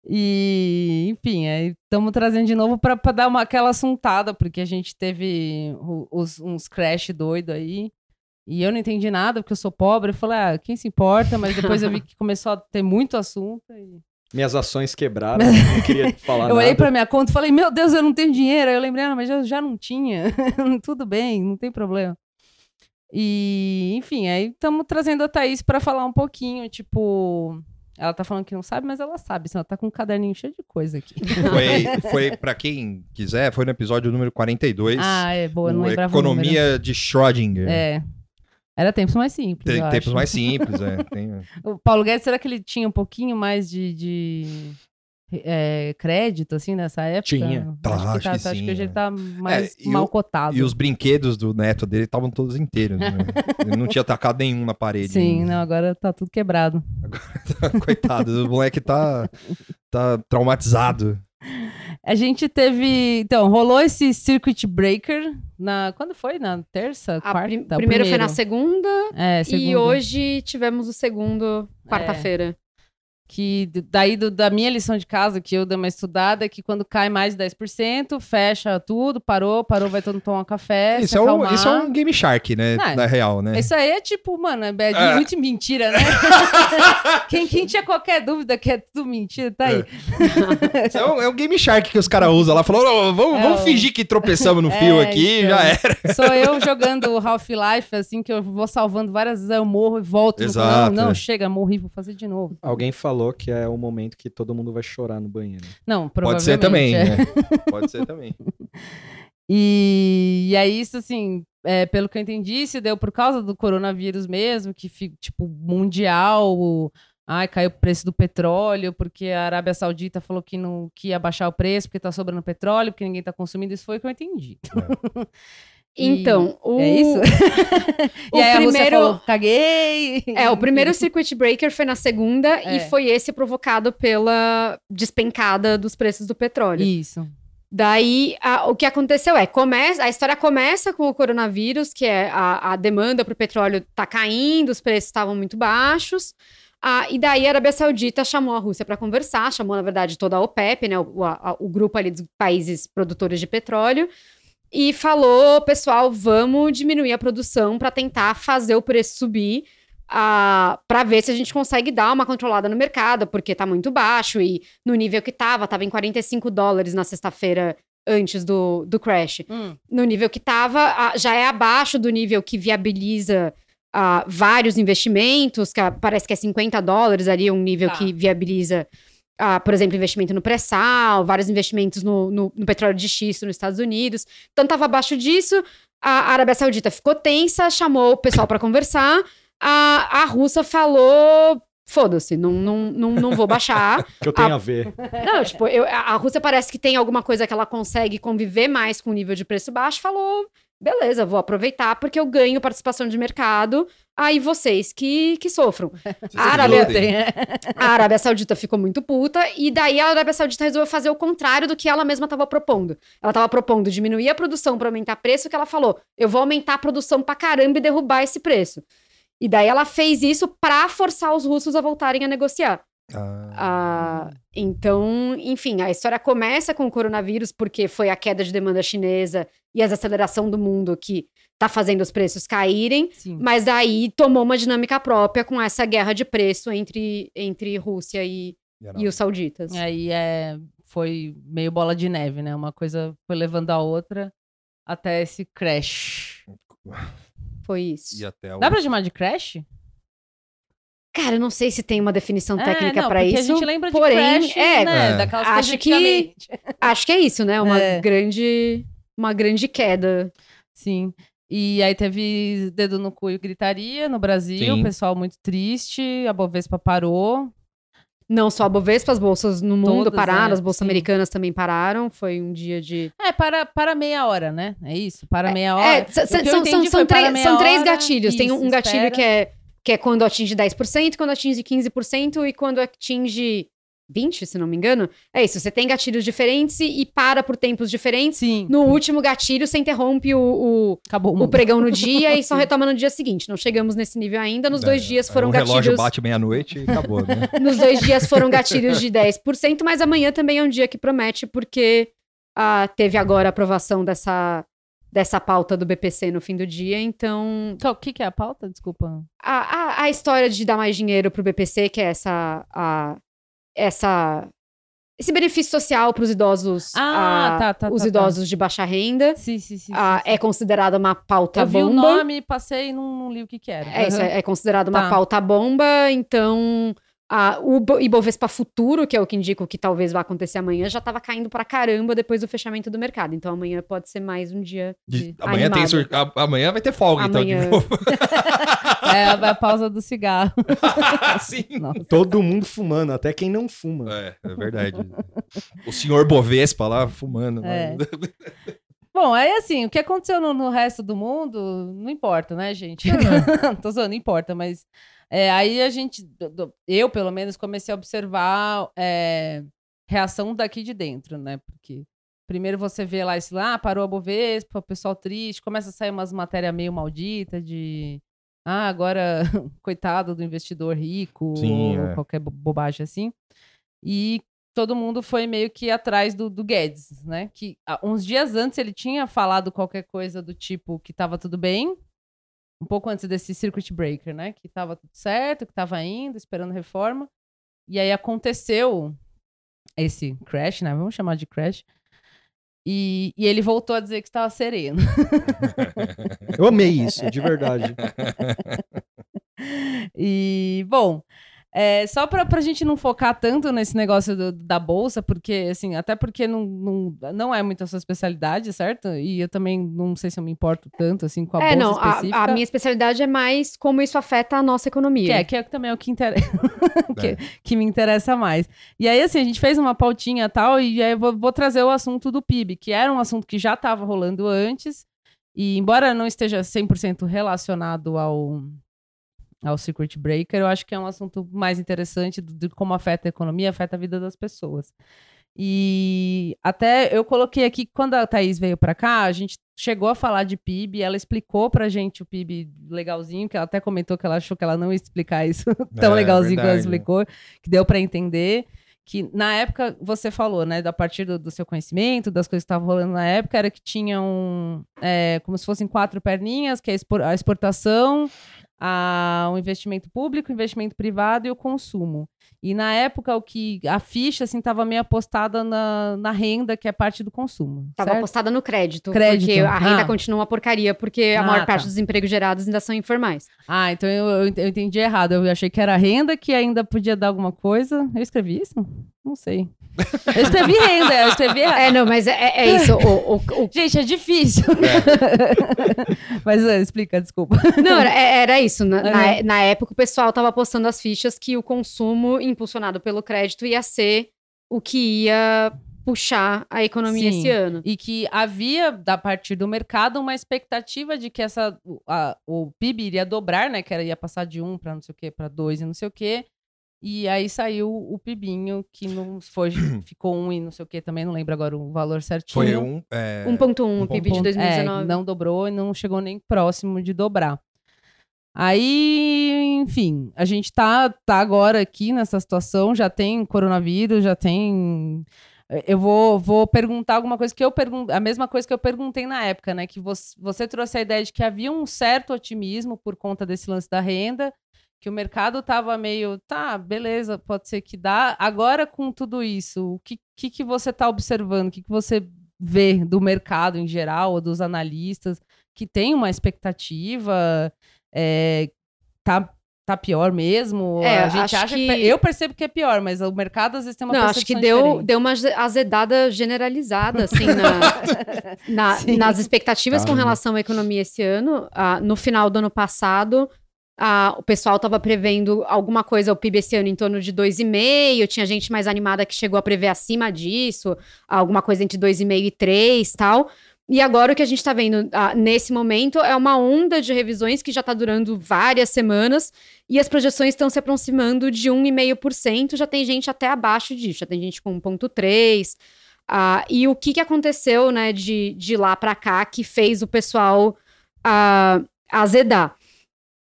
E, enfim, aí estamos trazendo de novo para dar uma, aquela assuntada, porque a gente teve os- uns crash doido aí. E eu não entendi nada, porque eu sou pobre. Eu falei, ah, quem se importa? Mas depois eu vi que começou a ter muito assunto. e- Minhas ações quebraram, não queria falar eu olhei pra minha conta e falei, meu Deus, eu não tenho dinheiro. Aí eu lembrei, ah, mas eu já não tinha. Tudo bem, não tem problema. E, enfim, aí estamos trazendo a Thaís para falar um pouquinho, tipo. Ela tá falando que não sabe, mas ela sabe. senão Ela tá com um caderninho cheio de coisa aqui. Foi, foi para quem quiser, foi no episódio número 42. Ah, é boa, não lembrava. Economia de Schrödinger. É. Era tempos mais simples. Tem eu tempos acho. mais simples, é. Tem- O Paulo Guedes, será que ele tinha um pouquinho mais de. de... é, crédito, assim, nessa época? Tinha. Tá, acho, acho que tá, que acho que hoje é. ele tá mais e o- mal cotado. E os brinquedos do neto dele estavam todos inteiros. Né? Ele não tinha tacado nenhum na parede. Sim, ainda. não, agora tá tudo quebrado. Coitado, o moleque tá, tá traumatizado. A gente teve. Então, rolou esse Circuit Breaker na. Quando foi? Na terça? A quarta? prim- O primeiro foi na segunda É, e segunda. hoje tivemos o segundo quarta-feira. Que daí do- da minha lição de casa, que eu dei uma estudada, é que quando cai mais de 10%, fecha tudo, parou, parou, vai todo mundo tomar um café. Isso se é, um, isso é um Game Shark, né? Não, na real, né? Isso aí é tipo, mano, é, é É. muito mentira, né? quem, quem tinha qualquer dúvida que é tudo mentira, tá aí. Isso é, um, é um Game Shark que os caras usam lá. Falou, "Ô, vamos, É vamos fingir que tropeçamos no fio É, aqui, então. já era. Sou eu jogando Half-Life, assim, que eu vou salvando várias vezes, aí eu morro e volto. Exato, Não, não, é. chega, morri, vou fazer de novo. Alguém falou que é o momento que todo mundo vai chorar no banheiro. Não, Pode ser provavelmente. também, é. né? Pode ser também. E, e aí, isso, assim, é, pelo que eu entendi, se deu por causa do coronavírus mesmo, que, tipo, mundial, o- ai, caiu o preço do petróleo, porque a Arábia Saudita falou que, não, que ia baixar o preço, porque tá sobrando petróleo, porque ninguém tá consumindo, isso foi o que eu entendi. E- Então, o... É isso? o e aí a primeiro- falou, caguei. É, o primeiro circuit breaker foi na segunda É. e foi esse provocado pela despencada dos preços do petróleo. Isso. Daí, a- o que aconteceu é, começa, a história começa com o coronavírus, que é a, a demanda para o petróleo tá caindo, os preços estavam muito baixos. Ah, e daí a Arábia Saudita chamou a Rússia para conversar, chamou, na verdade, toda a OPEP, né, o, a- a- o grupo ali dos países produtores de petróleo, e falou, pessoal, vamos diminuir a produção para tentar fazer o preço subir, para ver se a gente consegue dar uma controlada no mercado, porque tá muito baixo e no nível que tava, tava em 45 dólares na sexta-feira antes do, do crash. Hum, No nível que tava, já é abaixo do nível que viabiliza ah, vários investimentos, que parece que é 50 dólares ali, um nível Tá. que viabiliza, ah, por exemplo, investimento no pré-sal, vários investimentos no, no, no petróleo de xisto nos Estados Unidos. Então tava abaixo disso, a Arábia Saudita ficou tensa, chamou o pessoal para conversar, a, a Rússia falou... Foda-se, não, não, não, não vou baixar. Que eu tenho a ver? Não, tipo, eu- a a Rússia parece que tem alguma coisa que ela consegue conviver mais com o nível de preço baixo. Falou, beleza, vou aproveitar porque eu ganho participação de mercado. Aí vocês que, que sofram. A Arábia, a Arábia Saudita ficou muito puta e daí a Arábia Saudita resolveu fazer o contrário do que ela mesma estava propondo. Ela estava propondo diminuir a produção para aumentar preço, que ela falou: eu vou aumentar a produção pra caramba e derrubar esse preço. E daí ela fez isso pra forçar os russos a voltarem a negociar. Ah, então, enfim, a história começa com o coronavírus, porque foi a queda de demanda chinesa e a desaceleração do mundo que tá fazendo os preços caírem, Sim. mas daí tomou uma dinâmica própria com essa guerra de preço entre, entre Rússia e, e os sauditas. E aí é, foi meio bola de neve, né? Uma coisa foi levando a outra até esse crash. Foi isso. E o... Dá pra chamar de crash? Cara, eu não sei se tem uma definição técnica é, não, pra porque isso. a gente lembra de porém, crash, é, né? É. Daquelas Acho coisas que-. Acho que é isso, né? Uma É. grande uma grande queda. Sim. E aí teve dedo no cu e gritaria no Brasil, Sim. o pessoal muito triste, a Bovespa parou. Não só a Bovespa, as bolsas no mundo Todas, pararam, né? as bolsas Sim. americanas também pararam. Foi um dia de. É, para, para meia hora, né? É isso, para meia hora. É, s- O que eu são, são, são, para três, meia são três hora, gatilhos. Tem um isso, gatilho espera. que é, que é quando atinge 10%, quando atinge 15% e quando atinge 20%, se não me engano. É isso, você tem gatilhos diferentes e, para por tempos diferentes. Sim, No último gatilho, você interrompe o, o, acabou o pregão no dia e só retoma no dia seguinte. Não chegamos nesse nível ainda. Nos É, dois dias foram o relógio gatilhos. bate meia-noite e acabou, né? Nos dois dias foram gatilhos de 10%, mas amanhã também é um dia que promete, porque ah, teve agora a aprovação dessa, dessa pauta do BPC no fim do dia. Então, Então, O que, que é a pauta? Desculpa. a, a, a história de dar mais dinheiro pro BPC, que é essa. A, essa esse benefício social para os idosos, Ah, ah, tá, tá, os tá, tá. idosos de baixa renda, Sim, sim, sim. sim. é considerada uma pauta Eu vi o bomba. nome, passei e não, não li o que que era. É, isso Aham. é, é considerado uma Tá. pauta bomba, então Ah, o Bo- Ibovespa Futuro, que é o que indica o que talvez vá acontecer amanhã, já estava caindo pra caramba depois do fechamento do mercado. Então amanhã pode ser mais um dia de Amanhã, tem sur- a- amanhã vai ter folga, Amanhã. então, de novo. É a, a pausa do cigarro. Sim. Nossa. Todo mundo fumando, até quem não fuma. É, é verdade. o senhor Bovespa lá fumando. É. né? Bom, aí assim, o que aconteceu no, no resto do mundo, não importa, né, gente? Tô zoando, não importa, mas é, aí a gente, eu pelo menos, comecei a observar é, reação daqui de dentro, né? Porque primeiro você vê lá esse lá, ah, parou a Bovespa, o pessoal triste, começa a sair umas matérias meio maldita de. Ah, agora, coitado do investidor rico, Sim, ou é. qualquer bo- bobagem assim. E todo mundo foi meio que atrás do, do Guedes, né? Que uns dias antes ele tinha falado qualquer coisa do tipo que tava tudo bem, um pouco antes desse circuit breaker, né? Que tava tudo certo, que tava indo, esperando reforma. E aí aconteceu esse crash, né? Vamos chamar de crash. E, e ele voltou a dizer que estava sereno. Eu amei isso, de verdade. E, bom, é, só pra, pra gente não focar tanto nesse negócio do- da bolsa, porque, assim, até porque não, não, não é muito a sua especialidade, certo? E eu também não sei se eu me importo tanto, assim, com a É, bolsa não, a, específica. a minha especialidade é mais como isso afeta a nossa economia. Que é, que é também o que, inter... que, É. que me interessa mais. E aí, assim, a gente fez uma pautinha e tal, e aí eu vou, vou trazer o assunto do PIB, que era um assunto que já estava rolando antes, e embora não esteja 100% relacionado ao, ao circuit breaker, eu acho que é um assunto mais interessante do- de como afeta a economia, afeta a vida das pessoas. E até eu coloquei aqui, quando a Thaís veio para cá, a gente chegou a falar de PIB, ela explicou pra gente o PIB legalzinho, que ela até comentou que ela achou que ela não ia explicar isso tão É, legalzinho que ela explicou, que deu para entender. Que na época você falou, né, a partir do, do seu conhecimento, das coisas que estavam rolando na época, era que tinham é, como se fossem quatro perninhas, que é a exportação, a, o investimento público, investimento privado e o consumo. E na época, o que a ficha assim estava meio apostada na, na renda, que é parte do consumo. Tava certo? apostada no crédito, Crédito, porque a renda ah. continua uma porcaria, porque a Ah, maior parte tá. dos empregos gerados ainda são informais. Ah, então eu, eu eu entendi errado. Eu achei que era renda que ainda podia dar alguma coisa. Eu escrevi isso? Não sei. Eu escrevi renda, eu escrevi. É, não, mas é, é- é isso. o- o- o Gente, é difícil. Mas é, explica, desculpa. Não, era, é- era isso. Na, na, Uhum. na época, o pessoal tava postando as fichas que o consumo impulsionado pelo crédito ia ser o que ia puxar a economia Sim. esse ano. E que havia, da partir do mercado, uma expectativa de que essa, o- a- o PIB iria dobrar, né? Que era, ia passar de 1 para não sei o quê, para 2 e não sei o quê. E aí saiu o PIBinho, que não foi, ficou 1 e não sei o quê, também não lembro agora o valor certinho. Foi um. É... 1.1 o PIB de ponto- 2019. É, não dobrou e não chegou nem próximo de dobrar. Aí, enfim, a gente tá, tá agora aqui nessa situação, já tem coronavírus, já tem. Eu vou, vou perguntar alguma coisa que eu perguntei, a mesma coisa que eu perguntei na época, né? Que você, você trouxe a ideia de que havia um certo otimismo por conta desse lance da renda, que o mercado tava meio, tá, beleza, pode ser que dá. Agora, com tudo isso, o que, que, que você tá observando? O que, que você vê do mercado em geral, ou dos analistas, que tem uma expectativa, é, tá, tá pior mesmo? É, a gente acho acha que... que- Eu percebo que é pior, mas o mercado às vezes tem uma Não, acho que deu, diferente. deu uma azedada generalizada, assim, na, na- nas expectativas com Caramba. relação à economia esse ano. Ah, no final do ano passado, ah, o pessoal estava prevendo alguma coisa, o PIB esse ano em torno de 2,5, tinha gente mais animada que chegou a prever acima disso, alguma coisa entre 2,5 e 3 tal. E agora o que a gente está vendo ah, nesse momento é uma onda de revisões que já está durando várias semanas e as projeções estão se aproximando de 1,5%. Já tem gente até abaixo disso, já tem gente com 1,3%. Ah, e o que, que aconteceu né, de, de lá para cá que fez o pessoal ah, azedar?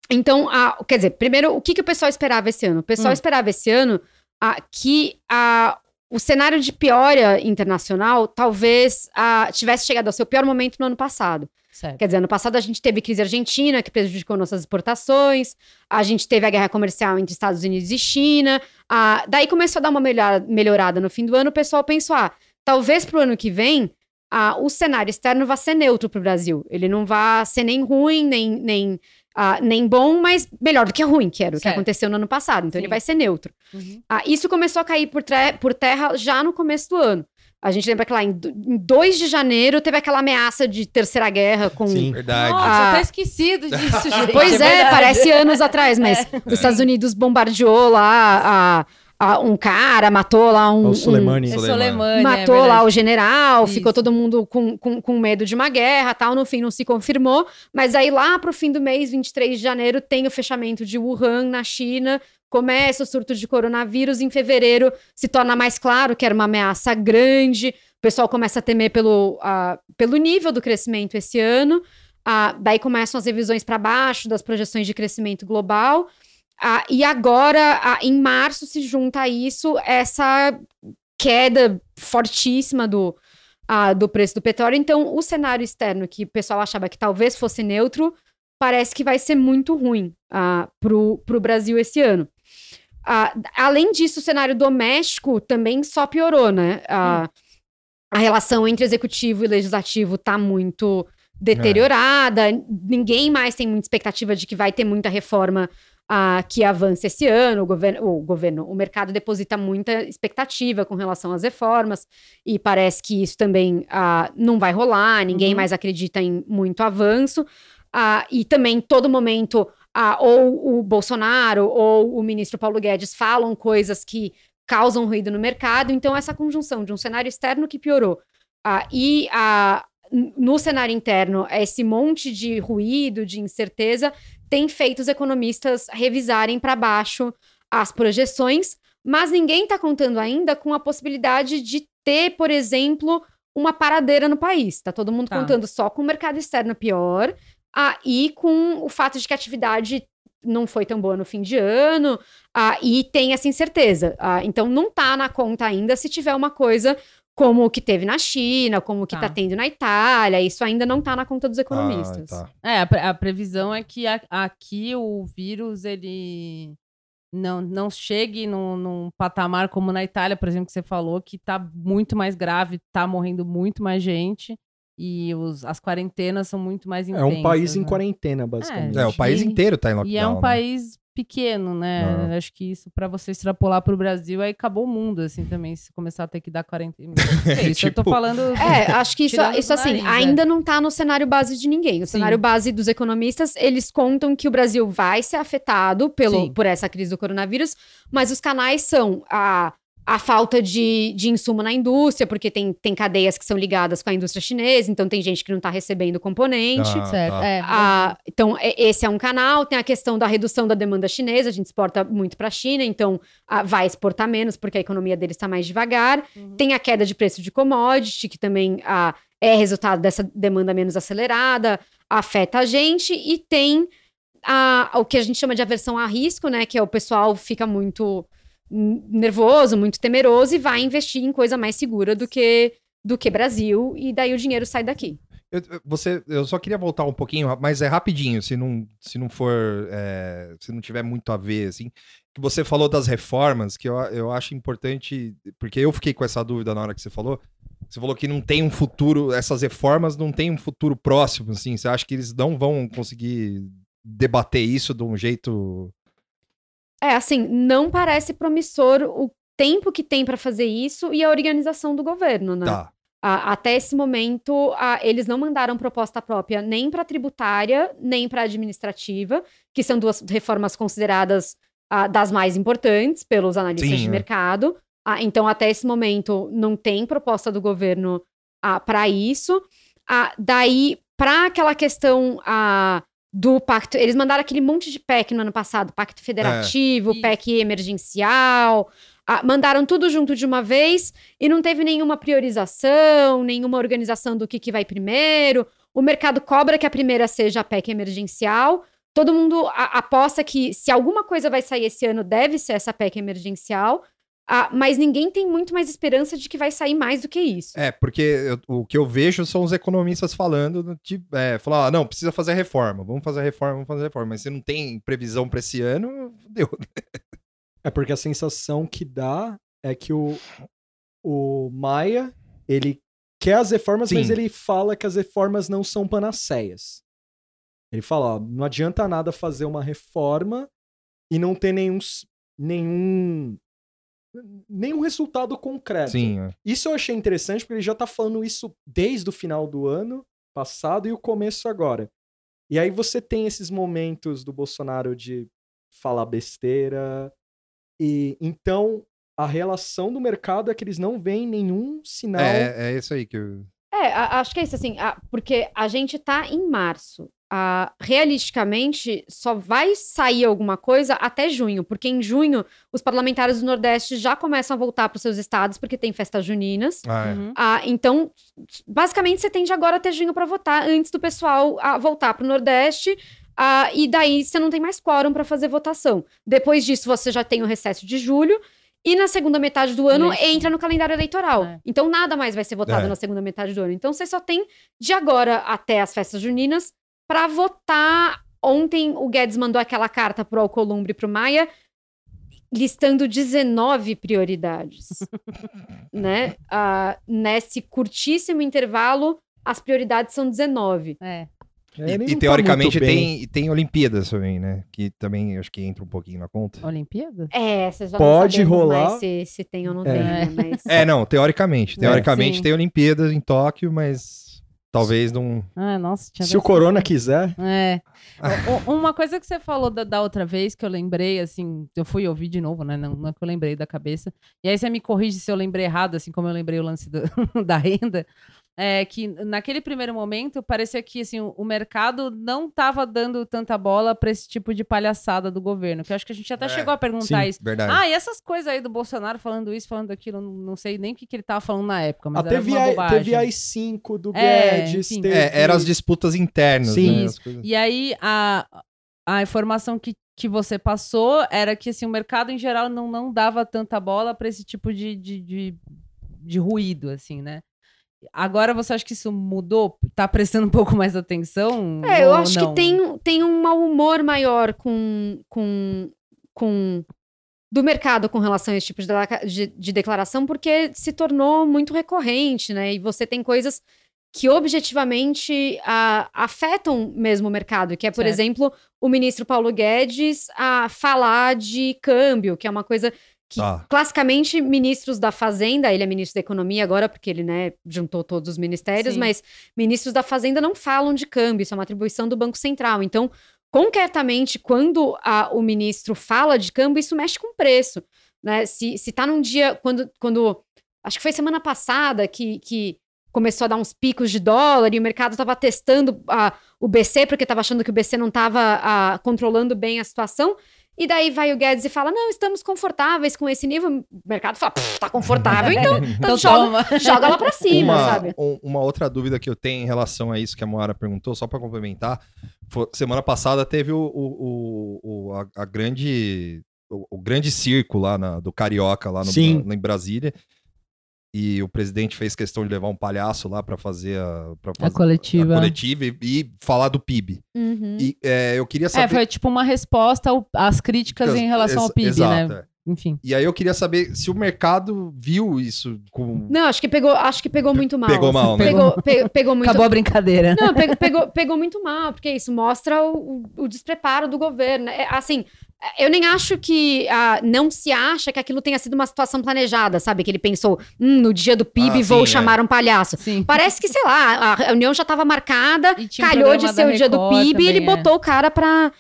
Então, quer dizer, primeiro, o que, que o pessoal esperava esse ano? O pessoal Hum. esperava esse ano ah, que ah, o cenário de piora internacional talvez ah, tivesse chegado ao seu pior momento no ano passado. Certo. Quer dizer, ano passado a gente teve crise argentina, que prejudicou nossas exportações, a gente teve a guerra comercial entre Estados Unidos e China, ah, daí começou a dar uma melhora- melhorada no fim do ano, o pessoal pensou, ah, talvez pro ano que vem, ah, o cenário externo vá ser neutro pro Brasil, ele não vá ser nem ruim, nem, nem ah, nem bom, mas melhor do que ruim, que era o que Certo. aconteceu no ano passado. Então ele Sim. vai ser neutro. Uhum. Ah, isso começou a cair por, por terra já no começo do ano. A gente lembra que lá em, do- em 2 de janeiro teve aquela ameaça de terceira guerra com. Sim. Verdade. Nossa, Ah. até esquecido disso, gente. Pois é, verdade. parece anos atrás, mas os Estados Unidos bombardeou lá a- a- um cara, matou lá um. O um- Soleimani. É Soleimani. Soleimani, matou é lá o general, Isso. ficou todo mundo com, com, com medo de uma guerra tal. No fim, não se confirmou. Mas aí, lá pro fim do mês, 23 de janeiro, tem o fechamento de Wuhan, na China. Começa o surto de coronavírus. Em fevereiro, se torna mais claro que era uma ameaça grande. O pessoal começa a temer pelo, ah, pelo nível do crescimento esse ano. Ah, daí começam as revisões para baixo das projeções de crescimento global. Ah, e agora, ah, em março, se junta a isso essa queda fortíssima do, ah, do preço do petróleo. Então, o cenário externo, que o pessoal achava que talvez fosse neutro, parece que vai ser muito ruim ah, para o Brasil esse ano. Ah, além disso, o cenário doméstico também só piorou, né? Ah, A relação entre executivo e legislativo está muito deteriorada. Ninguém mais tem muita expectativa de que vai ter muita reforma ah, que avance esse ano. O governo, o governo, o mercado deposita muita expectativa com relação às reformas e parece que isso também ah, não vai rolar. Ninguém Uhum. mais acredita em muito avanço. Ah, e também, todo momento, ou o Bolsonaro ou o ministro Paulo Guedes falam coisas que causam ruído no mercado. Então, essa conjunção de um cenário externo que piorou e no cenário interno, esse monte de ruído, de incerteza, tem feito os economistas revisarem para baixo as projeções, mas ninguém está contando ainda com a possibilidade de ter, por exemplo, uma paradeira no país. Está todo mundo Tá. contando só com o mercado externo pior ah, e com o fato de que a atividade não foi tão boa no fim de ano ah, e tem essa incerteza. Ah, então, não está na conta ainda se tiver uma coisa como o que teve na China, como o que Tá. está tendo na Itália. Isso ainda não está na conta dos economistas. Ah, tá. É, a, pre- a previsão é que a- aqui o vírus, ele não, não chegue num, num patamar como na Itália, por exemplo, que você falou, que tá muito mais grave, tá morrendo muito mais gente e os, as quarentenas são muito mais É intensas. um país em né? quarentena, basicamente. É, o país inteiro tá em lockdown. E é um né? país pequeno, né? Acho que isso, pra você extrapolar pro Brasil, aí acabou o mundo, assim, também, se começar a ter que dar quarentena. É isso, eu tô Tipo- falando... É, acho que isso, isso assim, nariz, é. ainda não tá no cenário base de ninguém. O Sim. cenário base dos economistas, eles contam que o Brasil vai ser afetado pelo, Sim. por essa crise do coronavírus, mas os canais são a, a falta de, de insumo na indústria, porque tem, tem cadeias que são ligadas com a indústria chinesa, então tem gente que não tá recebendo componente. Ah, certo, tá. é. Ah, então, e- esse é um canal. Tem a questão da redução da demanda chinesa. A gente exporta muito para a China, então ah, vai exportar menos porque a economia deles está mais devagar. Uhum. Tem a queda de preço de commodity, que também ah, é resultado dessa demanda menos acelerada, afeta a gente. E tem a- o que a gente chama de aversão a risco, né? Que é o pessoal fica muito nervoso, muito temeroso e vai investir em coisa mais segura do que do que Brasil, e daí o dinheiro sai daqui. Eu, você, eu só queria voltar um pouquinho, mas é rapidinho, se não, se não for, é, se não tiver muito a ver, assim, que você falou das reformas, que eu, eu acho importante, porque eu fiquei com essa dúvida na hora que você falou, você falou que não tem um futuro, essas reformas não tem um futuro próximo, assim, você acha que eles não vão conseguir debater isso de um jeito... É, assim, não parece promissor o tempo que tem para fazer isso e a organização do governo, né? Tá, A- até esse momento, a- eles não mandaram proposta própria nem para tributária, nem para administrativa, que são duas reformas consideradas ah, das mais importantes pelos analistas Sim, de é. mercado. Então, até esse momento, não tem proposta do governo para isso. Daí, para aquela questão do pacto, eles mandaram aquele monte de PEC no ano passado, Pacto Federativo, Isso. PEC emergencial, mandaram tudo junto de uma vez e não teve nenhuma priorização, nenhuma organização do que, que vai primeiro. O mercado cobra que a primeira seja a PEC emergencial. Todo mundo a- aposta que se alguma coisa vai sair esse ano, deve ser essa PEC emergencial. Ah, mas ninguém tem muito mais esperança de que vai sair mais do que isso. É, porque eu- o que eu vejo são os economistas falando, de, é, falar, ah, não, precisa fazer a reforma, vamos fazer a reforma, vamos fazer a reforma, mas se não tem previsão para esse ano, deu. É porque a sensação que dá é que o, o Maia, ele quer as reformas, mas Sim. ele fala que as reformas não são panaceias. Ele fala, ó, não adianta nada fazer uma reforma e não ter nenhum, nenhum, nenhum resultado concreto. Sim, é. Isso eu achei interessante porque ele já tá falando isso desde o final do ano passado e o começo agora. E aí você tem esses momentos do Bolsonaro de falar besteira. E então a relação do mercado é que eles não veem nenhum sinal. É, é isso aí que eu... É, a- acho que é isso, assim, a- porque a gente tá em março. Ah, realisticamente, só vai sair alguma coisa até junho, porque em junho os parlamentares do Nordeste já começam a voltar para os seus estados, porque tem festas juninas. Ah, é. Uhum. Ah, então, basicamente, você tem de agora até junho para votar, antes do pessoal ah, voltar para o Nordeste. ah, e daí você não tem mais quórum para fazer votação. Depois disso, você já tem o recesso de julho. E na segunda metade do ano Eleição. entra no calendário eleitoral. É. Então nada mais vai ser votado É. na segunda metade do ano. Então você só tem de agora até as festas juninas para votar. Ontem o Guedes mandou aquela carta pro Alcolumbre e pro Maia listando 19 prioridades, né? Ah, nesse curtíssimo intervalo, as prioridades são 19. É. É, E, e tá teoricamente bem. tem, tem Olimpíadas também, né? Que também acho que entra um pouquinho na conta. Olimpíada? É, vocês já Pode rolar. mais se, se tem ou não É. tem, né? Mas... É, não, teoricamente. Teoricamente sim. tem Olimpíadas em Tóquio, mas talvez não. Ah, nossa, tinha Se o Corona quiser, É. O- o- Uma coisa que você falou da, da outra vez, que eu lembrei, assim, eu fui ouvir de novo, né? Não, não é que eu lembrei da cabeça. E aí você me corrige se eu lembrei errado, assim como eu lembrei o lance do- da renda. É que naquele primeiro momento parecia que assim, o, mercado não estava dando tanta bola para esse tipo de palhaçada do governo. Que eu acho que a gente até É, chegou a perguntar sim, isso. Verdade. Ah, e essas coisas aí do Bolsonaro falando isso, falando aquilo, não, sei nem o que, que ele tava falando na época, mas até era uma a- teve as 5 do É, Guedes. enfim. teve... é, eram as disputas internas, Sim. né? Coisas- E aí, a, a informação que, que você passou era que assim, o mercado em geral não, não dava tanta bola para esse tipo de, de, de, de ruído, assim, né? Agora você acha que isso mudou? Tá prestando um pouco mais atenção? É, eu acho não? que tem, tem um mau humor maior com, com, com do mercado com relação a esse tipo de, de- de declaração, porque se tornou muito recorrente, né? E você tem coisas que objetivamente ah, afetam mesmo o mercado, que é, por Certo. exemplo, o ministro Paulo Guedes a falar de câmbio, que é uma coisa que Tá. classicamente ministros da Fazenda, ele é ministro da Economia agora, porque ele, né, juntou todos os ministérios, Sim. mas ministros da Fazenda não falam de câmbio, isso é uma atribuição do Banco Central. Então, concretamente, quando a- o ministro fala de câmbio, isso mexe com o preço. Né? Se, se tá num dia, quando, quando. Acho que foi semana passada que, que começou a dar uns picos de dólar e o mercado estava testando a, o BC, porque estava achando que o BC não estava controlando bem a situação. E daí vai o Guedes e fala: não, estamos confortáveis com esse nível. O mercado fala: "Pff, tá confortável, então, então Então joga, joga lá pra cima, uma, sabe? um- uma outra dúvida que eu tenho em relação a isso que a Moara perguntou, só para complementar, foi- semana passada teve o, o- o- o- a, a grande o, o grande circo lá na- do Carioca lá no, lá em Brasília e o presidente fez questão de levar um palhaço lá para fazer a, pra A fazer coletiva. a coletiva e, e falar do PIB. Uhum. E é, eu queria É, saber foi tipo uma resposta ao- às críticas em relação ao PIB, exato, né? é. Enfim. E aí eu queria saber se o mercado viu isso com Não, acho que pegou, acho que pegou muito mal. pegou mal, né? Pegou, pe- pegou muito Acabou a brincadeira. Não, pegou, pegou, pegou muito mal, porque isso mostra o, o- o despreparo do governo. É, assim, eu nem acho que ah, não se acha que aquilo tenha sido uma situação planejada, sabe? Que ele pensou, hum, no dia do PIB Ah, vou sim, chamar um palhaço. Sim. Parece que, sei lá, a reunião já estava marcada, tinha um calhou de ser o dia do PIB e ele também, é. botou o cara pra,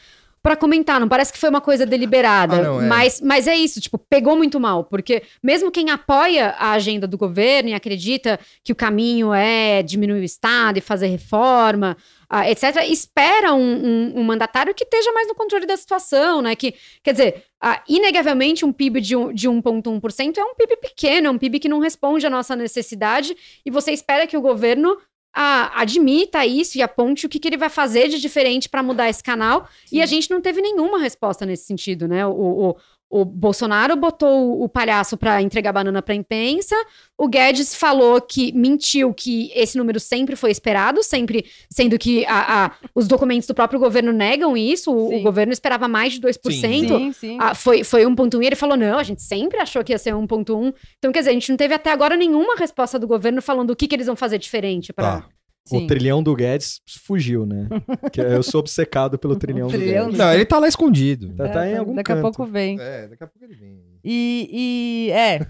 pra comentar. Não parece que foi uma coisa deliberada. Ah, não, é. mas, mas é isso, tipo, pegou muito mal. Porque mesmo quem apoia a agenda do governo e acredita que o caminho é diminuir o Estado e fazer reforma, ah, etc., espera um, um- um mandatário que esteja mais no controle da situação, né? Que, quer dizer, ah, inegavelmente um PIB de, um, de 1,1% é um PIB pequeno, é um PIB que não responde à nossa necessidade, e você espera que o governo ah, admita isso e aponte o que, que ele vai fazer de diferente para mudar esse canal. E a gente não teve nenhuma resposta nesse sentido, né? O, o, o Bolsonaro botou o palhaço para entregar banana para imprensa. O Guedes falou que mentiu que esse número sempre foi esperado, sempre sendo que a- a- os documentos do próprio governo negam isso. O, o Sim. governo esperava mais de 2%. Sim, sim. Ah, foi, foi 1.1 e ele falou: não, a gente sempre achou que ia ser 1.1. Então, quer dizer, a gente não teve até agora nenhuma resposta do governo falando o que, que eles vão fazer diferente para Tá. Sim. O trilhão do Guedes fugiu, né? que eu sou obcecado pelo trilhão, trilhão do Guedes. Não, ele tá lá escondido. Tá, tá em algum Daqui canto. a pouco vem. É, daqui a pouco ele vem. E, e é.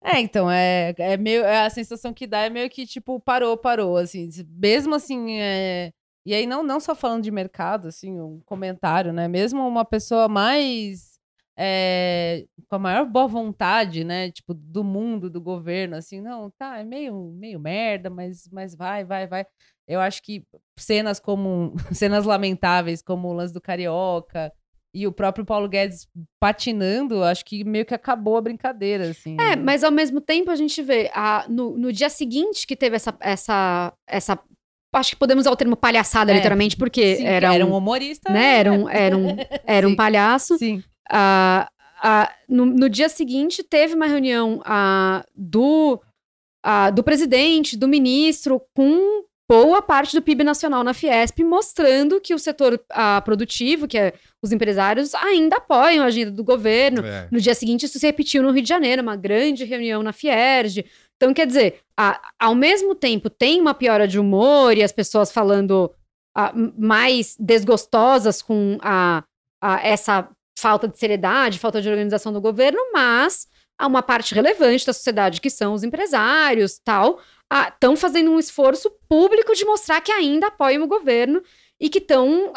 É, então, é, é meio. é a sensação que dá é meio que, tipo, parou, parou, assim. Mesmo assim, é, e aí, não, não só falando de mercado, assim, um comentário, né? Mesmo uma pessoa mais. É, com a maior boa vontade, né? Tipo, do mundo, do governo, assim, não, tá, é meio, meio merda, mas, mas vai, vai, vai. Eu acho que cenas como. cenas lamentáveis, como o lance do Carioca. E o próprio Paulo Guedes patinando, acho que meio que acabou a brincadeira, assim. É, mas ao mesmo tempo a gente vê, a, no, no dia seguinte que teve essa, essa, essa. Acho que podemos usar o termo palhaçada, É, literalmente, porque Sim, era, era um, um humorista. né, era um, era um, era um palhaço. Sim. Ah, ah, no, no dia seguinte, teve uma reunião ah, do, do presidente, do ministro, com boa parte do PIB nacional na Fiesp, mostrando que o setor produtivo, que é os empresários, ainda apoiam a agenda do governo. É. No dia seguinte, isso se repetiu no Rio de Janeiro, uma grande reunião na Fierj. Então, quer dizer, a- ao mesmo tempo tem uma piora de humor e as pessoas falando m- mais desgostosas com a, a essa falta de seriedade, falta de organização do governo, mas há uma parte relevante da sociedade que são os empresários, tal, estão fazendo um esforço público de mostrar que ainda apoiam o governo e que estão,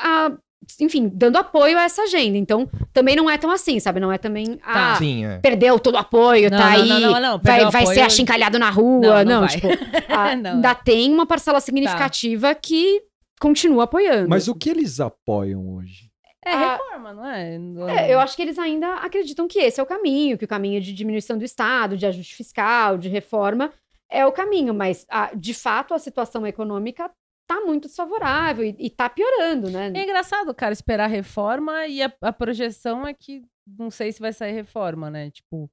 enfim, dando apoio a essa agenda. Então, também não é tão assim, sabe? Não é também, Tá. ah, Sim, é. perdeu todo o apoio, Não, tá não, aí, não, não, não, vai, vai apoio- ser achincalhado na rua. Não, Não, tipo, ah, Não. ainda tem uma parcela significativa que continua apoiando. Mas o que eles apoiam hoje? É Ah, reforma, não é? É, eu acho que eles ainda acreditam que esse é o caminho, que o caminho de diminuição do Estado, de ajuste fiscal, de reforma, é o caminho. Mas, ah, de fato, a situação econômica tá muito desfavorável e, e tá piorando, né? É engraçado, cara, esperar reforma e a, a projeção é que não sei se vai sair reforma, né? Tipo,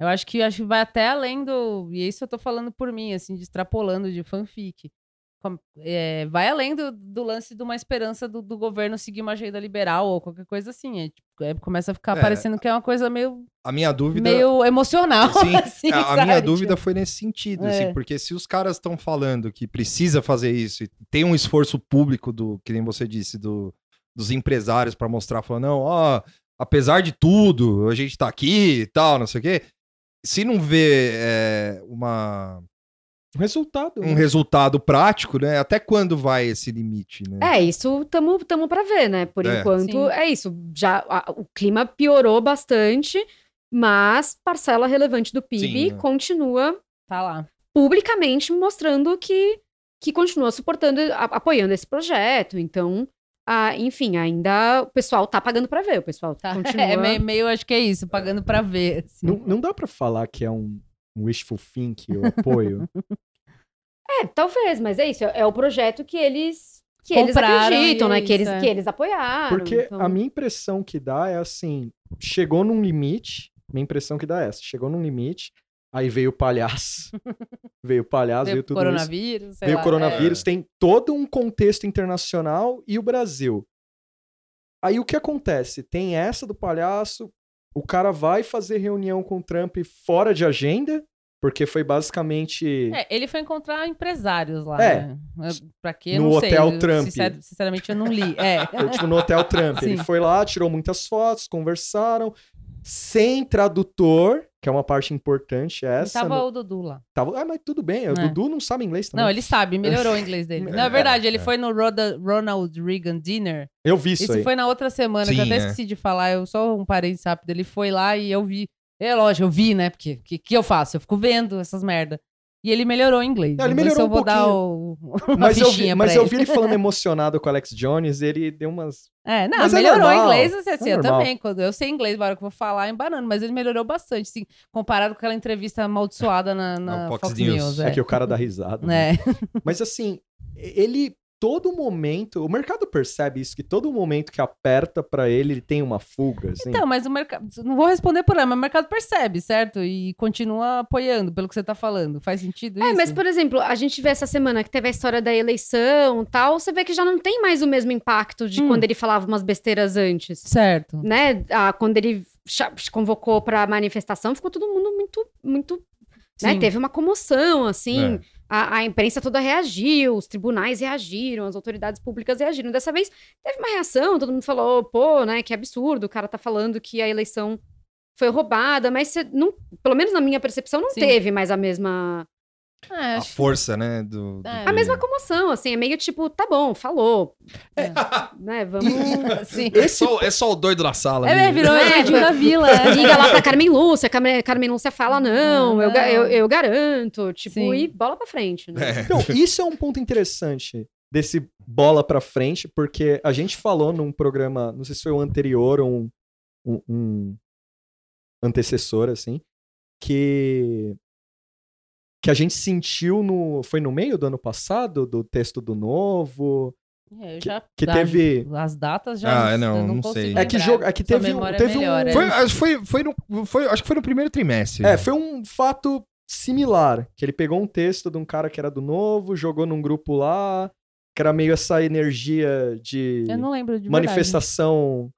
eu acho que acho que vai até além do. E isso eu tô falando por mim, assim, de extrapolando de fanfic. É, vai além do, do lance de uma esperança do, do governo seguir uma agenda liberal ou qualquer coisa assim. É, tipo, é, começa a ficar É. parecendo que é uma coisa meio, A minha dúvida. meio emocional. Sim, assim, a, a minha dúvida Tipo, foi nesse sentido, É. assim, porque se os caras estão falando que precisa fazer isso, e tem um esforço público do, que nem você disse, do, dos empresários para mostrar, falando, não, ó, apesar de tudo, a gente tá aqui e tal, não sei o quê. Se não vê é, uma, O resultado. um né? resultado prático, né? Até quando vai esse limite, né? É, isso tamo, tamo pra ver, né? Por É. enquanto, Sim. é isso. Já a- o clima piorou bastante, mas parcela relevante do PIB Sim, né? continua Tá lá. publicamente mostrando que, que continua suportando, a- apoiando esse projeto. Então, ah, enfim, ainda o pessoal tá pagando pra ver. O pessoal Tá. continua. É meio, meio, acho que é isso, pagando pra ver. assim. Não, não dá pra falar que é um, um wishful think, eu apoio. É, talvez, mas é isso. É, é o projeto que eles que eles Compraram acreditam, e né? é Que eles, isso, é. que eles apoiaram. Porque então- a minha impressão que dá é assim: chegou num limite, minha impressão que dá é essa, chegou num limite, aí veio o palhaço. veio o palhaço, veio, Veio tudo isso. coronavírus, sei Veio lá, o coronavírus, é. tem todo um contexto internacional e o Brasil. Aí o que acontece? Tem essa do palhaço, o cara vai fazer reunião com o Trump fora de agenda, porque foi basicamente. É, ele foi encontrar empresários lá, É. né? Eu- Pra quê? Eu No sei. Hotel Eu, Trump. sincer- sinceramente, eu não li. É. Foi, tipo, no Hotel Trump. Ele Sim. foi lá, tirou muitas fotos, conversaram, sem tradutor, que é uma parte importante essa. Tava no- o Dudu lá. tava- Ah, mas tudo bem, o É. Dudu não sabe inglês também. Não, ele sabe, melhorou o inglês dele. Não, é É, verdade, ele é. foi no Roda- Ronald Reagan Dinner. Eu vi isso, Isso aí. foi na outra semana, que eu Sim, até é. esqueci de falar. Eu só um parênteses rápido. Ele foi lá e eu vi. É lógico, eu vi, né? Porque o que, que eu faço? Eu fico vendo essas merda. E ele melhorou o inglês. Não, ele melhorou eu vou um dar o, uma Mas eu vi, mas eu vi ele falando emocionado com o Alex Jones, ele deu umas. É, não, Mas é melhorou normal, o inglês, assim, assim, é eu também. Quando eu sei inglês, na hora que eu vou falar, embanando, mas ele melhorou bastante, assim, comparado com aquela entrevista amaldiçoada na, na Fox News. News. É. é. que o cara dá risada. né? É. Mas assim, ele. Todo momento. O mercado percebe isso, que todo momento que aperta pra ele, ele tem uma fuga. Assim. Então, mas o mercado. Não vou responder por ela, mas o mercado percebe, certo? E continua apoiando, pelo que você tá falando. Faz sentido É, isso? mas, por exemplo, a gente vê essa semana que teve a história da eleição e tal, você vê que já não tem mais o mesmo impacto de Hum. quando ele falava umas besteiras antes. Certo. Né? Ah, quando ele convocou pra manifestação, ficou todo mundo muito, muito. Né? Teve uma comoção, assim. É. a, a imprensa toda reagiu, os tribunais reagiram, as autoridades públicas reagiram. Dessa vez teve uma reação, todo mundo falou, pô, né, que absurdo, o cara tá falando que a eleição foi roubada, mas não, pelo menos na minha percepção, não Sim. teve mais a mesma É, A acho que- força, né? Do, do- É. a mesma comoção, assim, é meio tipo, tá bom, falou, É. né, vamos... Sim. É só, é só o doido da sala. É, ali. virou É, Edinho da Vila. é. Liga lá pra Carmen Lúcia, Carmen, Carmen Lúcia fala, não, eu, eu, eu garanto, tipo, Sim. e bola pra frente, né? É. Então, isso é um ponto interessante desse bola pra frente, porque a gente falou num programa, não sei se foi o anterior ou um, um, um antecessor, assim, que que a gente sentiu no foi no meio do ano passado do texto do novo É, eu Que- já- que ah, teve- As datas já. Ah, não, eu não consigo sei. é que jogo é que Sua teve um, é teve melhor, um é. Foi, acho, que foi, foi, no, foi, acho que foi no primeiro trimestre. É, foi um fato similar. Que ele pegou um texto de um cara que era do novo, jogou num grupo lá, que era meio essa energia de Eu não lembro de manifestação,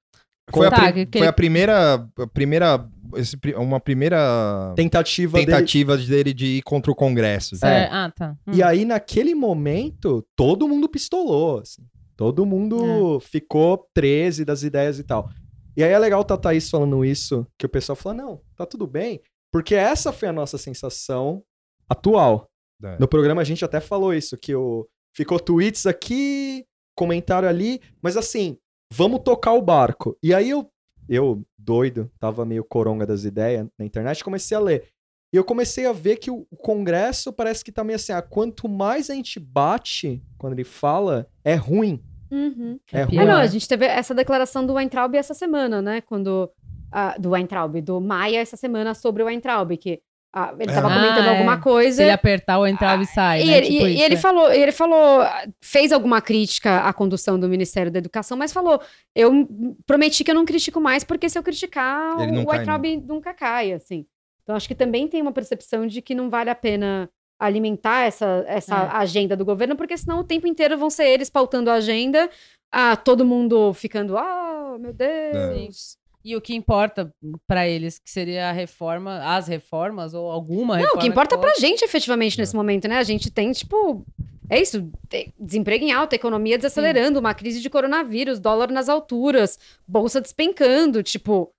Foi, a, Tá, pri- que- foi a primeira. A primeira esse uma primeira tentativa dele. tentativa dele de ir contra o Congresso. É. É. Ah, tá. Hum. E aí, naquele momento, todo mundo pistolou, assim. Todo mundo ficou 13 das ideias e tal. E aí é legal tá a Thaís falando isso, que o pessoal falou, não, tá tudo bem, porque essa foi a nossa sensação atual. É. No programa a gente até falou isso, que o... ficou tweets aqui, comentário ali, mas assim, vamos tocar o barco. E aí eu, eu doido, tava meio coronga das ideias na internet, comecei a ler. E eu comecei a ver que o Congresso parece que tá meio assim, ah, quanto mais a gente bate quando ele fala, é ruim. Uhum. É, É ruim. É, não, Pior. a gente teve essa declaração do Weintraub essa semana, né? Quando. ah, do Weintraub, do Maia essa semana sobre o Weintraub, que ah, ele tava Ah, comentando é. alguma coisa. Se ele apertar ou entrar, ele sai. E, né? ele, Tipo e- e ele é. falou, ele falou, fez alguma crítica à condução do Ministério da Educação, mas falou: eu prometi que eu não critico mais, porque se eu criticar, Ele o cai, Weintraub nunca cai, assim. Então acho que também tem uma percepção de que não vale a pena alimentar essa, essa É. agenda do governo, porque senão o tempo inteiro vão ser eles pautando a agenda, ah, todo mundo ficando, ah, meu Deus. E o que importa pra eles, que seria a reforma, as reformas, ou alguma Não, reforma. o que importa pra fosse. gente, efetivamente, nesse momento, né? A gente tem, tipo. É isso, desemprego em alta, economia desacelerando, uma crise de coronavírus, dólar nas alturas, bolsa despencando, tipo.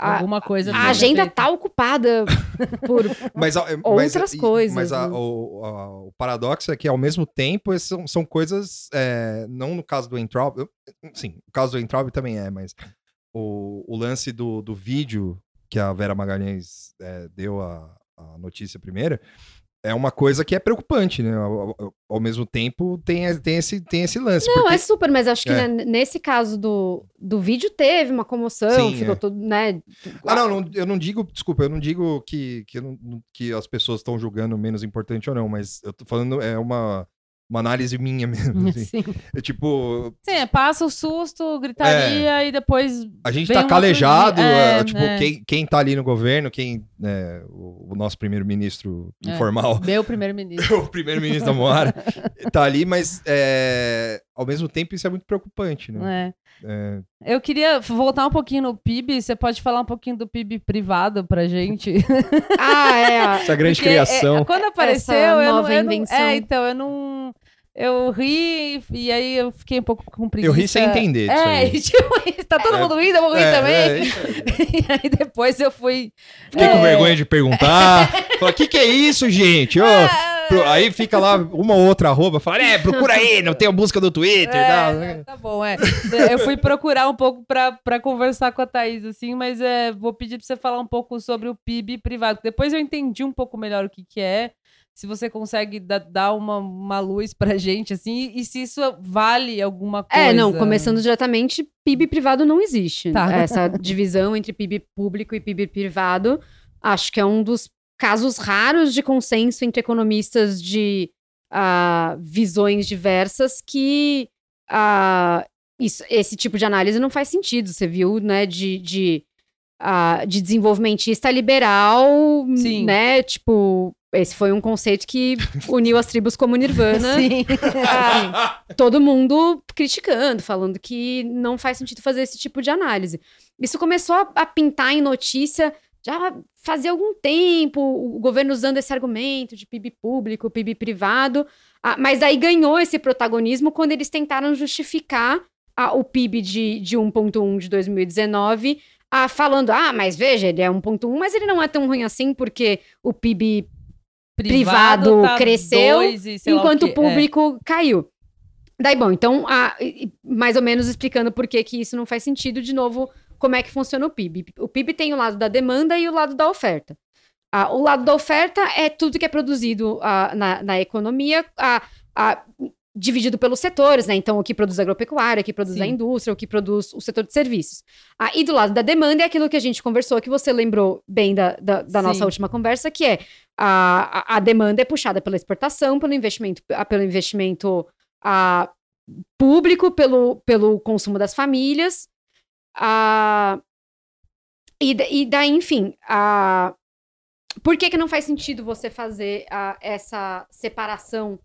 A, Alguma coisa. a que agenda tá ocupada por. Mas, mas- Outras e- coisas, Mas a- né? o, a- o paradoxo é que, ao mesmo tempo, são, são coisas. é, não no caso do Entraub. eu- Sim, o caso do Entraub também é, mas o, o lance do, do vídeo que a Vera Magalhães é, deu a, a notícia primeiro. É uma coisa que é preocupante, né? Ao, ao- ao mesmo tempo, tem, tem, esse, tem esse lance. Não, porque- é super, mas acho que É. né, nesse caso do, do vídeo teve uma comoção, Sim, ficou é. tudo, né? Ah, não, não, eu não digo, desculpa, eu não digo que, que, não- que as pessoas estão julgando menos importante ou não, mas eu tô falando, é uma, uma análise minha mesmo. assim. Sim. É tipo, Sim, é, passa o susto, gritaria e depois. a gente tá calejado, é, é, tipo, é. Quem, quem tá ali no governo, quem, né, o, o nosso primeiro-ministro É. informal, Meu primeiro-ministro. o primeiro-ministro da Moara, tá ali, mas é, ao mesmo tempo isso é muito preocupante, né? É. É, Eu queria voltar um pouquinho no PIB. Você pode falar um pouquinho do PIB privado pra gente? Ah, é. Essa grande Porque, criação. é, quando apareceu, Essa eu, não, eu não-. É, então, eu não. Eu ri e aí eu fiquei um pouco com preguiça. eu ri sem entender É, tipo, tá todo É. mundo rindo, eu vou rir É, também. é, isso E aí depois eu fui. Fiquei É. com vergonha de perguntar. Falei, o que, que é isso, gente? Pro- Aí fica lá uma ou outra arroba, fala, é, procura aí, não tem a busca do Twitter. É, tá bom, é. Eu fui procurar um pouco pra, pra conversar com a Thaís, assim, mas é, vou pedir pra você falar um pouco sobre o PIB privado. Depois eu entendi um pouco melhor o que, que é. Se você consegue da- dar uma, uma luz pra gente, assim, e se isso vale alguma coisa. É, não, começando diretamente, PIB privado não existe. Tá. Essa divisão entre PIB público e PIB privado, acho que é um dos casos raros de consenso entre economistas de ah, visões diversas que ah, isso- esse tipo de análise não faz sentido. Você viu, né, de, de, ah, de desenvolvimentista liberal, Sim. né, tipo... Esse foi um conceito que uniu as tribos como Nirvana Sim. Ah, todo mundo criticando, falando que não faz sentido fazer esse tipo de análise. Isso começou a, a pintar em notícia já fazia algum tempo o governo usando esse argumento de PIB público, PIB privado, mas aí ganhou esse protagonismo quando eles tentaram justificar ah, o PIB de, de 1,1 de 2019, ah, falando, ah, mas veja, ele é 1,1, mas ele não é tão ruim assim, porque o PIB privado tá cresceu, dois enquanto o público caiu. Daí, bom, então, e mais ou menos explicando por que, que isso não faz sentido, de novo, como é que funciona o PIB. O PIB tem o lado da demanda e o lado da oferta. Ah, o lado da oferta é tudo que é produzido ah, na, na economia, ah, dividido pelos setores, né? Então, o que produz a agropecuária, o que produz a Sim. indústria, o que produz o setor de serviços. Ah, e do lado da demanda é aquilo que a gente conversou, que você lembrou bem da, da, da nossa última conversa, que é a, a, a demanda é puxada pela exportação, pelo investimento, ah, pelo investimento ah, público, pelo, pelo consumo das famílias. ah, e, e daí, enfim, ah, por que, que não faz sentido você fazer ah, essa separação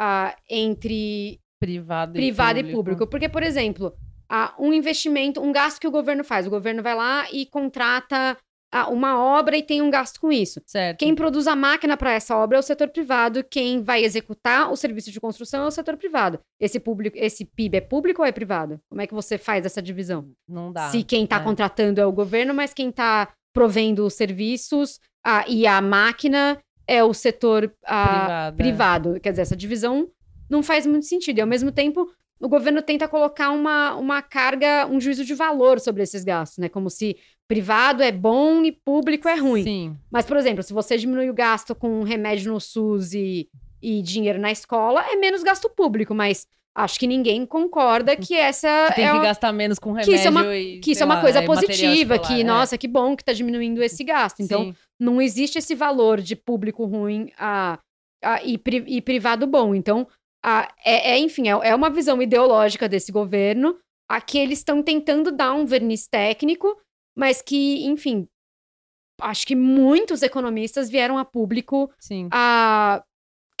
ah, entre Privado, privado e público. Porque, por exemplo, ah, um investimento, um gasto que o governo faz. O governo vai lá e contrata ah, uma obra e tem um gasto com isso. Certo. Quem produz a máquina para essa obra é o setor privado, quem vai executar o serviço de construção é o setor privado. Esse público, esse PIB é público ou é privado? Como é que você faz essa divisão? Não dá. Se quem está é. contratando é o governo, mas quem está provendo os serviços e a máquina é o setor privado. é. privado. Quer dizer, essa divisão não faz muito sentido. E ao mesmo tempo, o governo tenta colocar uma, uma carga, um juízo de valor sobre esses gastos, né? Como se privado é bom e público é ruim. Sim. Mas, por exemplo, se você diminui o gasto com remédio no SUS e, e dinheiro na escola, é menos gasto público, mas acho que ninguém concorda que essa Tem é que uma- gastar menos com que isso é uma- remédio e, que isso é uma lá, coisa material positiva, escolar, que, é. nossa, que bom que tá diminuindo esse gasto. Então, Sim. não existe esse valor de público ruim a, a- e, pri- e privado bom. Então, a- é, é, enfim, é, é uma visão ideológica desse governo a que eles estão tentando dar um verniz técnico, mas que, enfim, acho que muitos economistas vieram a público Sim. a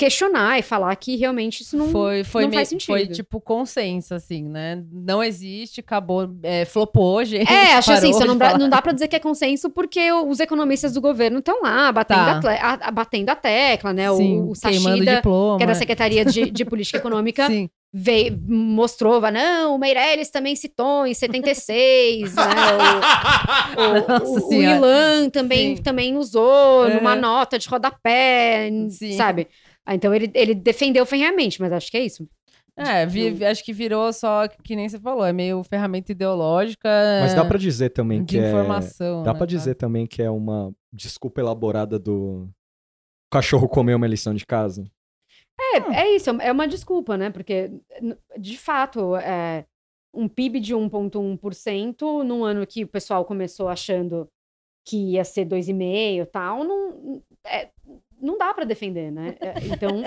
questionar e falar que realmente isso não, foi, foi, não faz sentido. foi tipo consenso, assim, né? Não existe, acabou, é, flopou, gente. É, acho assim, não dá, não dá pra dizer que é consenso porque os economistas do governo estão lá batendo, Tá. a, a- batendo a tecla, né? O- Sim, o, queimando Sachida, diploma. que é da Secretaria de, de Política Econômica, Sim. veio, mostrou, vai, não, o Meirelles também citou em 76, né? O, o, o, o. Ilan também, Sim. também usou numa Uhum. nota de rodapé, Sim. sabe? Ah, Então ele, ele defendeu ferrenhamente, mas acho que é isso. É, vi- vi- acho que virou só, que nem você falou, é meio ferramenta ideológica. Mas dá pra dizer também que é... informação. Dá né, pra tá? dizer também que é uma desculpa elaborada do o cachorro comer uma lição de casa. É, é isso, é uma desculpa, né? Porque, de fato, é, um PIB de 1,1% num ano que o pessoal começou achando que ia ser 2,5% e tal, não, é, não dá para defender, né? É, Então,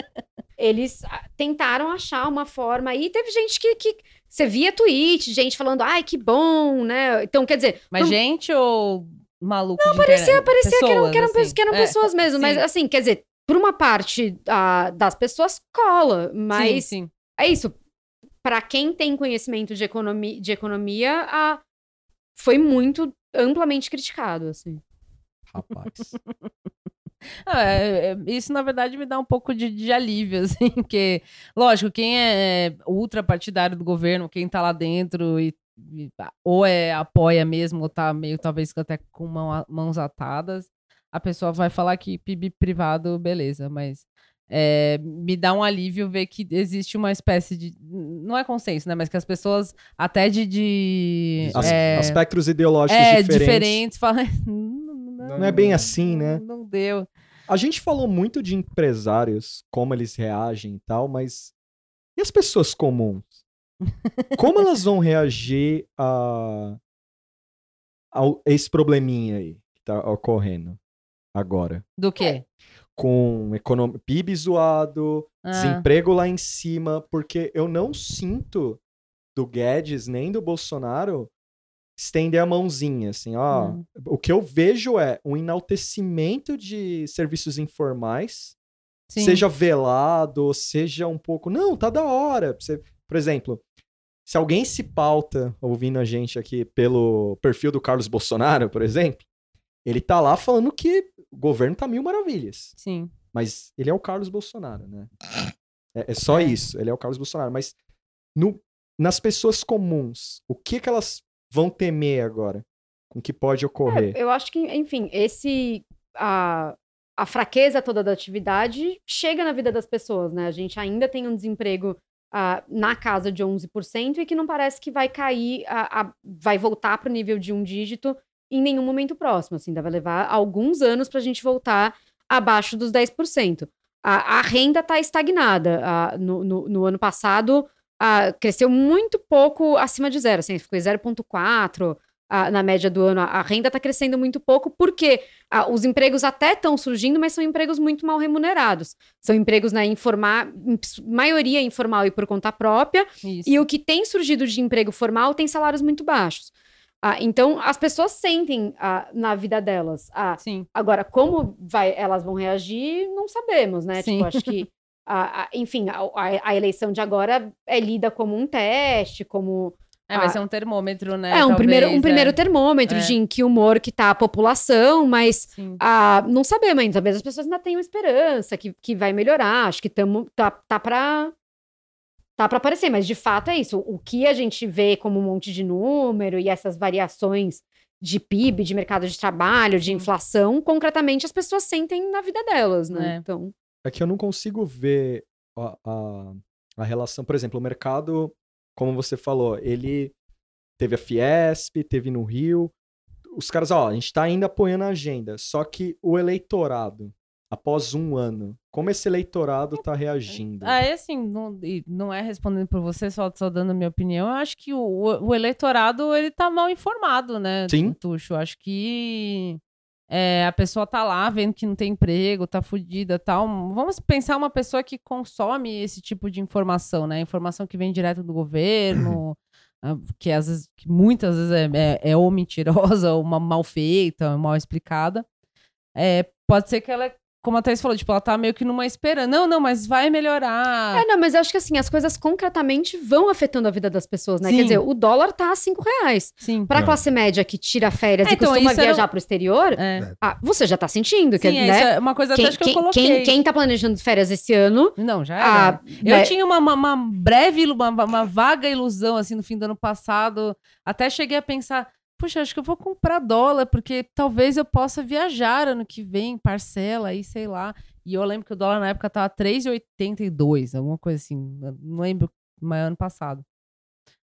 eles ah, tentaram achar uma forma. E teve gente que, que. Você via tweet, gente falando, ai, que bom, né? Então, quer dizer. Mas por- gente ou maluco Não, Parecia, parecia que eram, que eram, assim. pessoas, que eram É, pessoas mesmo, mas sim. assim, quer dizer, por uma parte ah, das pessoas cola, mas Sim, sim. é isso. Para quem tem conhecimento de economia, de economia ah, foi muito amplamente criticado, assim. Rapaz. Ah, é- é- isso, na verdade, me dá um pouco de, de alívio, assim, porque, lógico, quem é ultra partidário do governo, quem tá lá dentro e, e- ou é apoia mesmo, ou tá meio, talvez, até com mão mãos atadas, a pessoa vai falar que PIB privado, beleza, mas é, me dá um alívio ver que existe uma espécie de. Não é consenso, né? Mas que as pessoas, até de. de As- é, Aspectos ideológicos é, diferentes. diferentes, falam. Não é bem assim, né? Não deu. A gente falou muito de empresários, como eles reagem e tal, mas e as pessoas comuns? Como elas vão reagir a, a esse probleminha aí que tá ocorrendo agora? Do quê? Com econom... PIB zoado, Ah. desemprego lá em cima, porque eu não sinto do Guedes nem do Bolsonaro estender a mãozinha, assim, ó. Hum. O que eu vejo é um enaltecimento de serviços informais, Sim. seja velado, seja um pouco, não, tá da hora. Você- por exemplo, se alguém se pauta ouvindo a gente aqui pelo perfil do Carlos Bolsonaro, por exemplo, Ele tá lá falando que o governo tá mil maravilhas. Sim. Mas ele é o Carlos Bolsonaro, né? É, é só isso. Ele é o Carlos Bolsonaro. Mas no- nas pessoas comuns, o que que elas vão temer agora? Com o que pode ocorrer? Eu acho que, enfim, esse. A, a fraqueza toda da atividade chega na vida das pessoas, né? A gente ainda tem um desemprego ah, na casa de 11% e que não parece que vai cair, a- a- vai voltar para o nível de um dígito em nenhum momento próximo. Assim, ainda vai levar alguns anos para a gente voltar abaixo dos 10%. A, a renda está estagnada. Ah, no, no, no ano passado, ah, cresceu muito pouco acima de zero, assim, ficou em 0,4%. ah, na média do ano, a, renda está crescendo muito pouco, porque ah, os empregos até estão surgindo, mas são empregos muito mal remunerados. São empregos na informa, em maioria informal e por conta própria, Isso. e o que tem surgido de emprego formal tem salários muito baixos. Ah, então, as pessoas sentem ah, na vida delas. Ah, Sim. agora, como vai, elas vão reagir, não sabemos, né? Sim. Tipo, acho que, ah, ah, enfim, a, a- a eleição de agora é lida como um teste, como É, vai ser um termômetro, né? é um primeiro, um talvez, primeiro é. termômetro É. de em que humor que tá a população, mas não sabemos ainda. Talvez as pessoas ainda tenham esperança que, que vai melhorar. Acho que tamo, tá, tá pra. Tá pra aparecer, mas de fato é isso. O que a gente vê como um monte de número e essas variações de PIB, de mercado de trabalho, de inflação, concretamente as pessoas sentem na vida delas, né? É. Então, É que eu não consigo ver a, a, a relação. Por exemplo, o mercado, como você falou, ele teve a Fiesp, teve no Rio. Os caras, ó, a gente tá ainda apoiando a agenda. Só que o eleitorado, após um ano, como esse eleitorado tá reagindo? Ah, é assim, não, não é respondendo por você, só, só dando a minha opinião. Eu acho que o, o- eleitorado, ele tá mal informado, né, Sim. Tuxo? Eu acho que é, a pessoa tá lá vendo que não tem emprego, tá fudida tal. Vamos pensar uma pessoa que consome esse tipo de informação, né? Informação que vem direto do governo, ah, que às vezes, que muitas vezes é, é, é ou mentirosa, ou uma, mal feita, ou mal explicada. É, pode ser que ela, como a Thaís falou, tipo, ela tá meio que numa esperança. Não, não, mas vai melhorar. é, não, mas eu acho que assim, as coisas concretamente vão afetando a vida das pessoas, né? Sim. Quer dizer, o dólar tá a cinco reais. Sim. Pra Não. classe média que tira férias É, e então, costuma era o- viajar pro exterior, É. ah, você já tá sentindo, que, Sim, é, né? isso é uma coisa Quem, até que eu quem, coloquei. quem, quem tá planejando férias esse ano, Não, já ah, era. eu né, tinha uma, uma, uma breve, uma, uma vaga ilusão, assim, no fim do ano passado. Até cheguei a pensar, puxa, acho que eu vou comprar dólar, porque talvez eu possa viajar ano que vem, parcela aí, sei lá. E eu lembro que o dólar na época tava 3,82, alguma coisa assim. Não lembro, mas ano passado.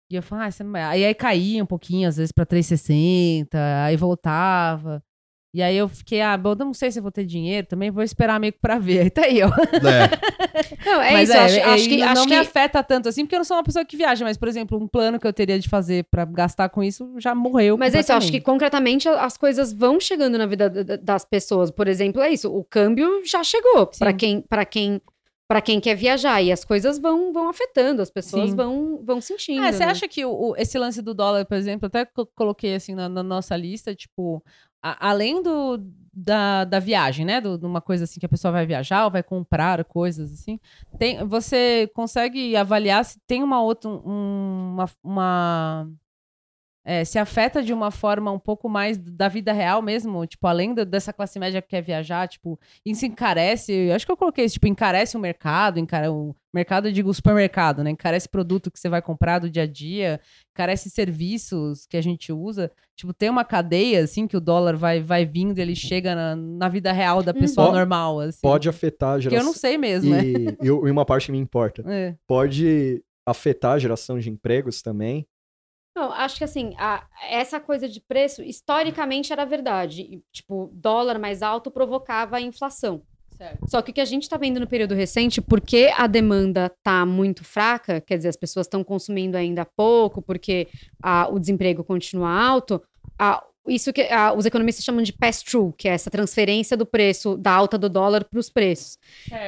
E eu falei, ah, vai- aí, aí caía um pouquinho, às vezes, pra 3,60, aí voltava. E aí eu fiquei, ah, bom, eu não sei se eu vou ter dinheiro, também vou esperar meio que pra ver. Aí tá aí, ó. É, não, é mas isso, é, acho, é, acho que, não acho me que afeta tanto assim, porque eu não sou uma pessoa que viaja, mas, por exemplo, um plano que eu teria de fazer pra gastar com isso já morreu. Mas é isso, eu acho que concretamente as coisas vão chegando na vida da- da- das pessoas. Por exemplo, é isso, o câmbio já chegou para quem para quem para quem quer viajar e as coisas vão vão afetando, as pessoas Sim. vão vão sentindo. É, você né? acha que o, o- esse lance do dólar, por exemplo, até co- coloquei assim na, na nossa lista, tipo, a- além do, da, da viagem, né? De uma coisa assim que a pessoa vai viajar ou vai comprar coisas assim, tem, você consegue avaliar se tem uma outra, um- uma, uma é, se afeta de uma forma um pouco mais da vida real mesmo, tipo, além da- dessa classe média que quer viajar, tipo, isso encarece, eu acho que eu coloquei isso, tipo, encarece o mercado, encare, o mercado, eu digo o supermercado, né, encarece produto que você vai comprar do dia a dia, encarece serviços que a gente usa, tipo, tem uma cadeia, assim, que o dólar vai, vai vindo, ele chega na, na vida real da pessoa Po- normal, assim. Pode afetar a geração. eu não sei mesmo, né? E, e uma parte que me importa. É. Pode afetar a geração de empregos também. Não, acho que assim, a- essa coisa de preço, historicamente era verdade. E, Tipo, dólar mais alto provocava a inflação. Só que o que a gente está vendo no período recente, porque a demanda tá muito fraca, quer dizer, as pessoas estão consumindo ainda pouco, porque ah, o desemprego continua alto, ah, isso que ah, os economistas chamam de pass-through, que é essa transferência do preço, da alta do dólar para os preços.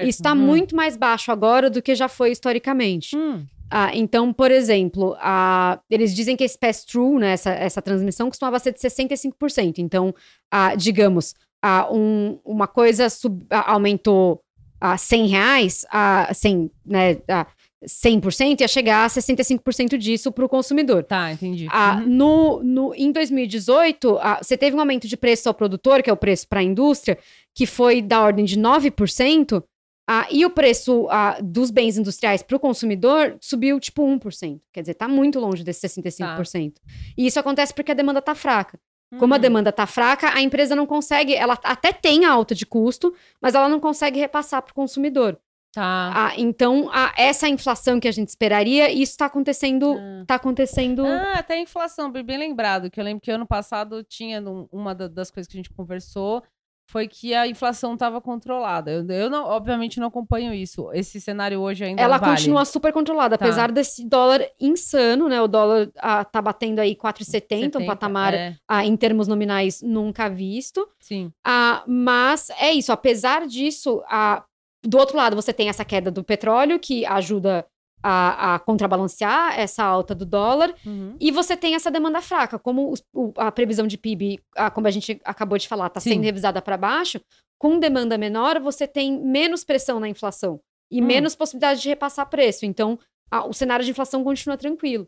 Isso está Hum. muito mais baixo agora do que já foi historicamente. Hum. Ah, então, por exemplo, ah, eles dizem que esse pass-through, né, essa, essa transmissão, costumava ser de 65%. Então, ah, digamos, ah, um- uma coisa sub- ah, aumentou a 100 reais, a 100, né, ah, 100%, ia chegar a 65% disso para o consumidor. Tá, entendi. Ah, Uhum. no, no, em 2018, ah, você teve um aumento de preço ao produtor, que é o preço para a indústria, que foi da ordem de 9%, ah, e o preço ah, dos bens industriais para o consumidor subiu tipo 1%. Quer dizer, está muito longe desse 65%. E isso acontece porque a demanda está fraca. Como a Uhum. demanda está fraca, a empresa não consegue, ela até tem a alta de custo, mas ela não consegue repassar para o consumidor. Tá. Ah, então, a- essa inflação que a gente esperaria, isso está acontecendo, Ah. tá acontecendo. Ah, até a inflação, bem, bem lembrado, que eu lembro que ano passado tinha num- uma da- das coisas que a gente conversou foi que a inflação estava controlada. Eu, eu não, obviamente não acompanho isso. Esse cenário hoje ainda ela vale. continua super controlada, Tá. apesar desse dólar insano, né? O dólar ah, tá batendo aí 4,70, um 70, patamar é, ah, em termos nominais nunca visto. sim. Ah, mas é isso, apesar disso, ah, do outro lado você tem essa queda do petróleo que ajuda a, a contrabalancear essa alta do dólar. Uhum. E você tem essa demanda fraca, como os- o- a previsão de PIB, ah, como a gente acabou de falar, está sendo revisada para baixo, com demanda menor, você tem menos pressão na inflação e Hum. menos possibilidade de repassar preço. Então, ah, o cenário de inflação continua tranquilo.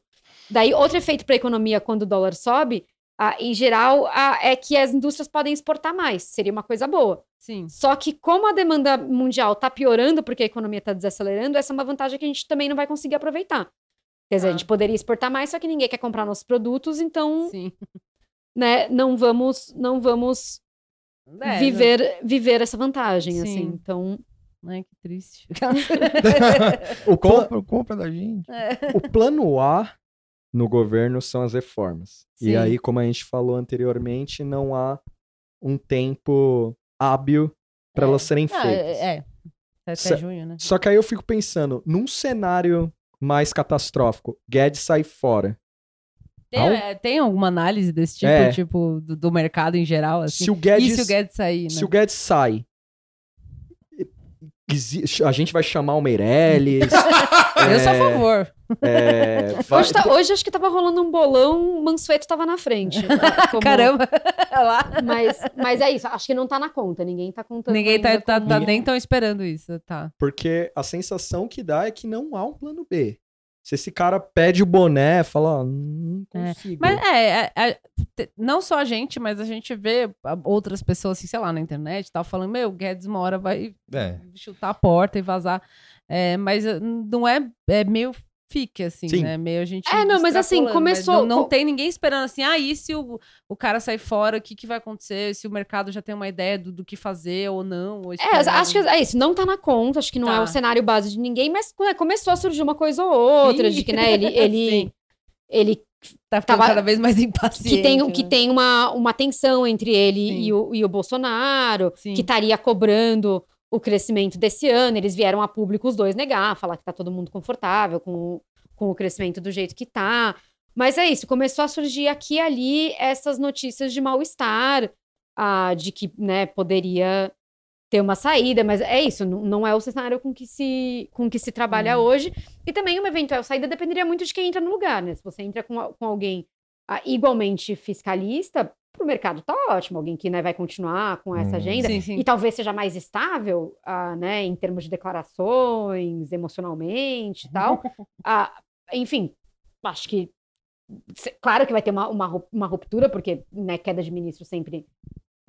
Daí, outro efeito para a economia quando o dólar sobe, ah, em geral, ah, é que as indústrias podem exportar mais. Seria uma coisa boa. Sim. Só que como a demanda mundial está piorando porque a economia está desacelerando, essa é uma vantagem que a gente também não vai conseguir aproveitar. Quer dizer, a Ah. gente poderia exportar mais, só que ninguém quer comprar nossos produtos, então, Sim. né, não vamos, não vamos É, viver, viver essa vantagem, Sim. assim. Então, Ai, que triste. O, Compra, compra da gente. o plano A no governo são as reformas. Sim. E aí, como a gente falou anteriormente, não há um tempo hábil para elas serem Ah, feitas. é, é. Até junho, né? Só que aí eu fico pensando, num cenário mais catastrófico, Guedes sai fora. Tem, Não? é, tem alguma análise desse tipo, É. tipo, do, do mercado em geral, assim? Se o Guedes, E se o Guedes sair, né? se o Guedes sai, a gente vai chamar o Meirelles. Eu sou a favor. é, vai- hoje, tá- hoje acho que tava rolando um bolão, o Mansueto tava na frente. como- Caramba. Mas, mas é isso, acho que não tá na conta, ninguém tá contando. Ninguém tá, tá, tá nem tão esperando isso, tá. Porque a sensação que dá é que não há um plano B. Se esse cara pede o boné, fala, ó, não É. consigo. Mas é, é, é, não só a gente, mas a gente vê a- outras pessoas, assim, sei lá, na internet e tal, falando, meu, o Guedes uma hora vai É. chutar a porta e vazar. É, mas eh, não é, é meio fique, assim, Sim. né? Meio a gente. É, não, mas assim, começou- não, não co- tem ninguém esperando assim, ah, e se o, o cara sair fora, o que, que vai acontecer? Se o mercado já tem uma ideia do, do que fazer ou não? Ou É, acho que é isso, não tá na conta, acho que não é Tá. o cenário base de ninguém, mas né, começou a surgir uma coisa ou outra, Sim. de que, né, ele, ele, ele tá ficando tava- cada vez mais impaciente. que tem, que né? tem uma, uma tensão entre ele Sim. e o, e o Bolsonaro, Sim. que estaria cobrando o crescimento desse ano. Eles vieram a público os dois negar, falar que tá todo mundo confortável com, o- com o crescimento do jeito que tá. Mas é isso, começou a surgir aqui e ali essas notícias de mal-estar, ah, de que né, poderia ter uma saída, mas é isso, não, é o cenário com que se, com que se trabalha Hum. hoje. E também uma eventual saída dependeria muito de quem entra no lugar, né? Se você entra com, com alguém ah, igualmente fiscalista, pro mercado tá ótimo, alguém que né, vai continuar com essa Hum. agenda Sim, sim. e talvez seja mais estável, ah, né, em termos de declarações, emocionalmente e tal. Ah, enfim, acho que claro que vai ter uma, uma, uma ruptura, porque né, queda de ministro sempre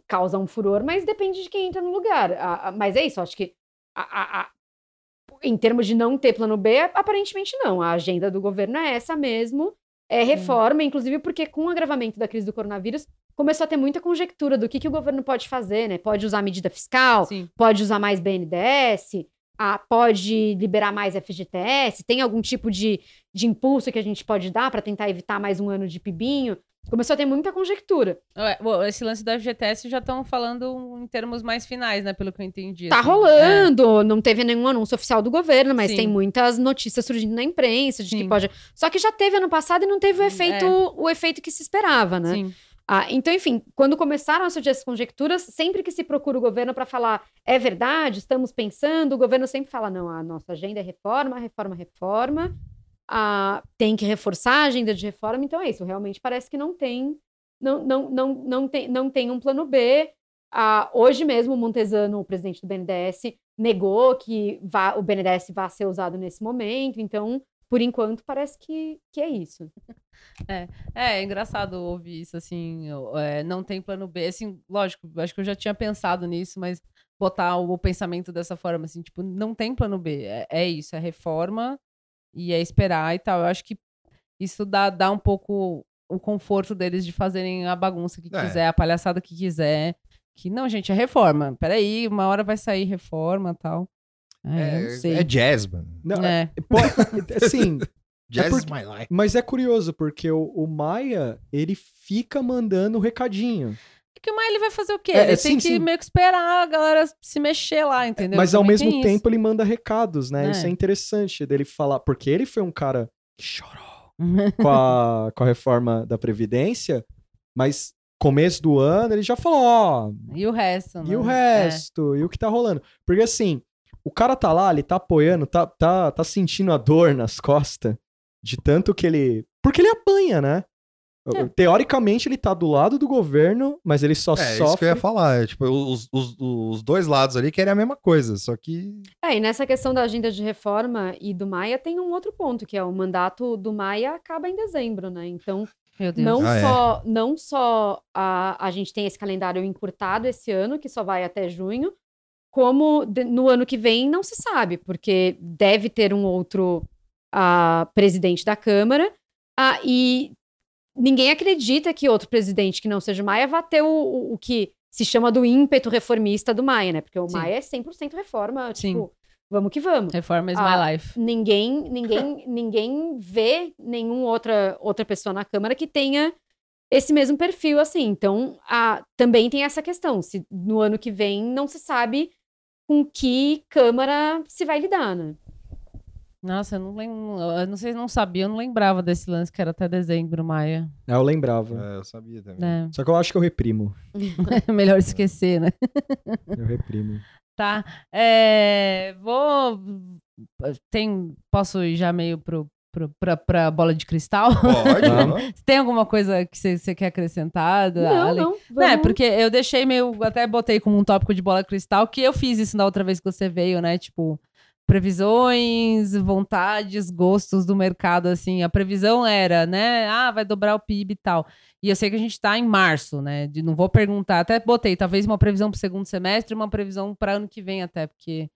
causa um furor, mas depende de quem entra no lugar. Ah, ah, mas é isso, acho que a- a- a- em termos de não ter plano B, aparentemente não. A agenda do governo é essa mesmo. É reforma, inclusive porque com o agravamento da crise do coronavírus, começou a ter muita conjectura do que, que o governo pode fazer, né? Pode usar medida fiscal, Sim. pode usar mais BNDES, ah, pode liberar mais FGTS, tem algum tipo de, de impulso que a gente pode dar para tentar evitar mais um ano de pibinho. Começou a ter muita conjectura. Ué, Esse lance da FGTS já estão falando em termos mais finais, né? Pelo que eu entendi. Tá assim. rolando, não teve nenhum anúncio oficial do governo, mas Sim. tem muitas notícias surgindo na imprensa de que Sim. pode. Só que já teve ano passado e não teve o efeito, é. o efeito que se esperava, né? Sim. Ah, então, enfim, quando começaram a surgir essas conjecturas, sempre que se procura o governo para falar é verdade, estamos pensando, o governo sempre fala: não, a nossa agenda é reforma, reforma, reforma, ah, tem que reforçar a agenda de reforma. Então é isso, realmente parece que não tem, não, não, não, não tem, não tem um plano B. ah, hoje mesmo o Montesano, o presidente do BNDES, negou que vá- o BNDES vá ser usado nesse momento. Então, por enquanto, parece que, que é isso. É, é engraçado ouvir isso, assim, é, não tem plano B, assim, lógico, acho que eu já tinha pensado nisso, mas botar o, o pensamento dessa forma, assim, tipo, não tem plano B, é, é isso, é reforma e é esperar e tal, eu acho que isso dá, dá um pouco o conforto deles de fazerem a bagunça que É. quiser, a palhaçada que quiser, que não, gente, é reforma, peraí, uma hora vai sair reforma e tal. É, sei. é jazz, mano. Não, É. pô, assim, Jazz por- is my life. mas é curioso, porque o, o Maia, ele fica mandando recadinho. Porque o Maia, ele vai fazer o quê? É, ele é, tem sim, que sim. meio que esperar a galera se mexer lá, entendeu? Mas ao Também mesmo tem isso. tempo ele manda recados, né? Isso É. é interessante dele falar, porque ele foi um cara que chorou com a, com a reforma da Previdência, mas começo do ano ele já falou, ó, E o resto, né? e o resto, e o que tá rolando. Porque assim, o cara tá lá, ele tá apoiando, tá, tá, tá sentindo a dor nas costas de tanto que ele. Porque ele apanha, né? É. Teoricamente ele tá do lado do governo, mas ele só É, isso que sofre. eu ia falar. é, tipo, os, os, os dois lados ali querem a mesma coisa, só que. É, e nessa questão da agenda de reforma e do Maia tem um outro ponto, que é o mandato do Maia acaba em dezembro, né? Então, Meu Deus. não Ah, é. só, não só a, a gente tem esse calendário encurtado esse ano, que só vai até junho, como no ano que vem não se sabe, porque deve ter um outro ah, presidente da Câmara, ah, e ninguém acredita que outro presidente que não seja o Maia vá ter o, o, o que se chama do ímpeto reformista do Maia, né? Porque o Sim. Maia é 100% reforma, Sim. tipo, vamos que vamos Reforma is Ah, my life. ninguém ninguém ninguém vê nenhuma outra outra pessoa na Câmara que tenha esse mesmo perfil assim. Então, a, também tem essa questão. Se no ano que vem não se sabe com que Câmara se vai lidar, né? Nossa, eu não lembro. Eu não sei se não sabia, eu não lembrava desse lance que era até dezembro, Maia. É, eu lembrava. É, eu sabia também. É. Só que eu acho que eu reprimo. Melhor esquecer, né? Eu reprimo. Tá. É, vou. Tem, posso ir já meio pro, pro, pra, pra bola de cristal? Pode. Tem alguma coisa que você quer acrescentar? Não, Ale? não. Não, é vamos- porque eu deixei meio. Até botei como um tópico de bola cristal, que eu fiz isso na outra vez que você veio, né? Tipo, previsões, vontades, gostos do mercado, assim. A previsão era, né? Ah, vai dobrar o PIB e tal. E eu sei que a gente tá em março, né? De, não vou perguntar, até botei talvez uma previsão pro segundo semestre e uma previsão para ano que vem, até, porque.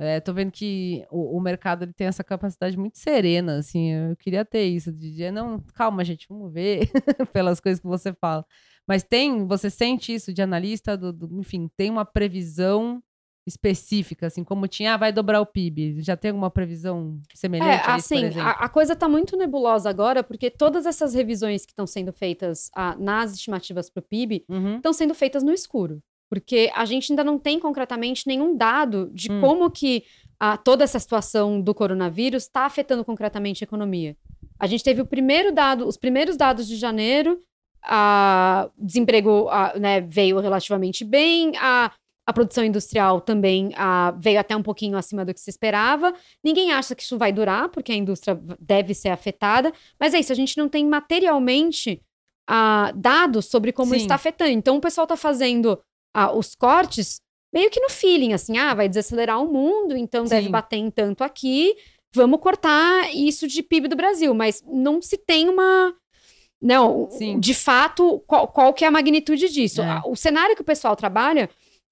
É, tô vendo que o, o mercado ele tem essa capacidade muito serena, assim. Eu queria ter isso, de dizer, não, calma, gente, vamos ver, pelas coisas que você fala. Mas tem, você sente isso de analista, do, do- enfim, tem uma previsão específica, assim, como tinha, ah, vai dobrar o PIB. Já tem alguma previsão semelhante É, a isso, assim, a, a coisa tá muito nebulosa agora, porque todas essas revisões que estão sendo feitas ah, nas estimativas para o PIB Uhum. estão sendo feitas no escuro. Porque a gente ainda não tem concretamente nenhum dado de Hum. como que ah, toda essa situação do coronavírus está afetando concretamente a economia. A gente teve o primeiro dado, os primeiros dados de janeiro, a desemprego ah, né, veio relativamente bem, a, a produção industrial também ah, veio até um pouquinho acima do que se esperava. Ninguém acha que isso vai durar, porque a indústria deve ser afetada, mas é isso, a gente não tem materialmente dados sobre como está afetando. Então o pessoal está fazendo ah, os cortes meio que no feeling, assim, ah, vai desacelerar o mundo, então deve Sim. bater em tanto aqui, vamos cortar isso de PIB do Brasil, mas não se tem uma. Não, Sim. de fato, qual, qual que é a magnitude disso? É. A- O cenário que o pessoal trabalha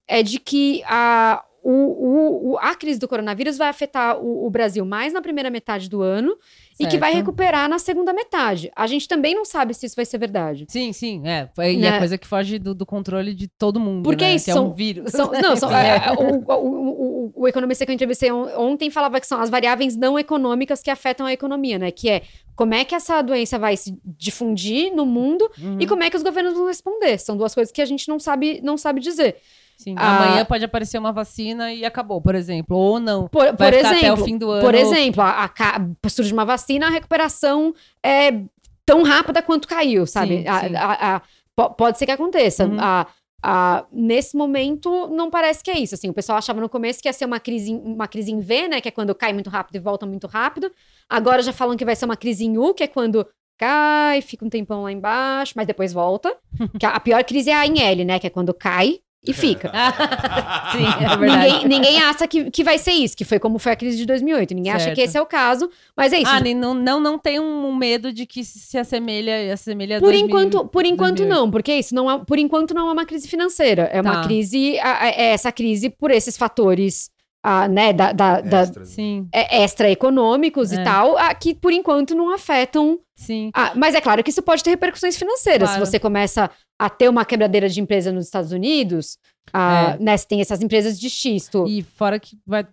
é de que a, o- o- a crise do coronavírus vai afetar o, o Brasil mais na primeira metade do ano e que vai Certo. recuperar na segunda metade. A gente também não sabe se isso vai ser verdade. Sim, sim, é. E Né? é coisa que foge do, do controle de todo mundo, Porque né? isso é são- um vírus. São- não, são- Enfim, é, o, o- o- o economista que eu entrevistei on- ontem falava que são as variáveis não econômicas que afetam a economia, né? Que é como é que essa doença vai se difundir no mundo Uhum, e como é que os governos vão responder. São duas coisas que a gente não sabe, não sabe dizer. sim. Ah. Amanhã pode aparecer uma vacina e acabou, por exemplo. Ou não. Por, por exemplo, até o fim do ano. por exemplo, a, a, surge uma vacina, a recuperação é tão rápida quanto caiu, sabe? Sim, sim. a- a- po- pode ser que aconteça. Uhum. A- a- nesse momento, não parece que é isso. Assim, o pessoal achava no começo que ia ser uma crise, em- uma crise em V, né? Que é quando cai muito rápido e volta muito rápido. Agora já falam que vai ser uma crise em U, que é quando cai, fica um tempão lá embaixo, mas depois volta. que a, a pior crise é a em L, né? Que é quando cai e fica. Sim, é verdade. Ninguém, ninguém acha que, que vai ser isso, que foi como foi a crise de 2008. Ninguém acha Certo. que esse é o caso, mas é isso. Ah, não, não, não tem um medo de que se se assemelha, assemelha Por 2000 enquanto, por enquanto 2008. não, porque isso não é, por enquanto não é uma crise financeira, é uma Tá. crise, a- a- é essa crise por esses fatores, ah, né, da, da, da- Extras, né? Sim, é, extra-econômicos É. e tal, ah, que por enquanto não afetam. sim. ah, mas é claro que isso pode ter repercussões financeiras. Claro. Se você começa a ter uma quebradeira de empresa nos Estados Unidos, É. né, você tem essas empresas de xisto. E fora que vai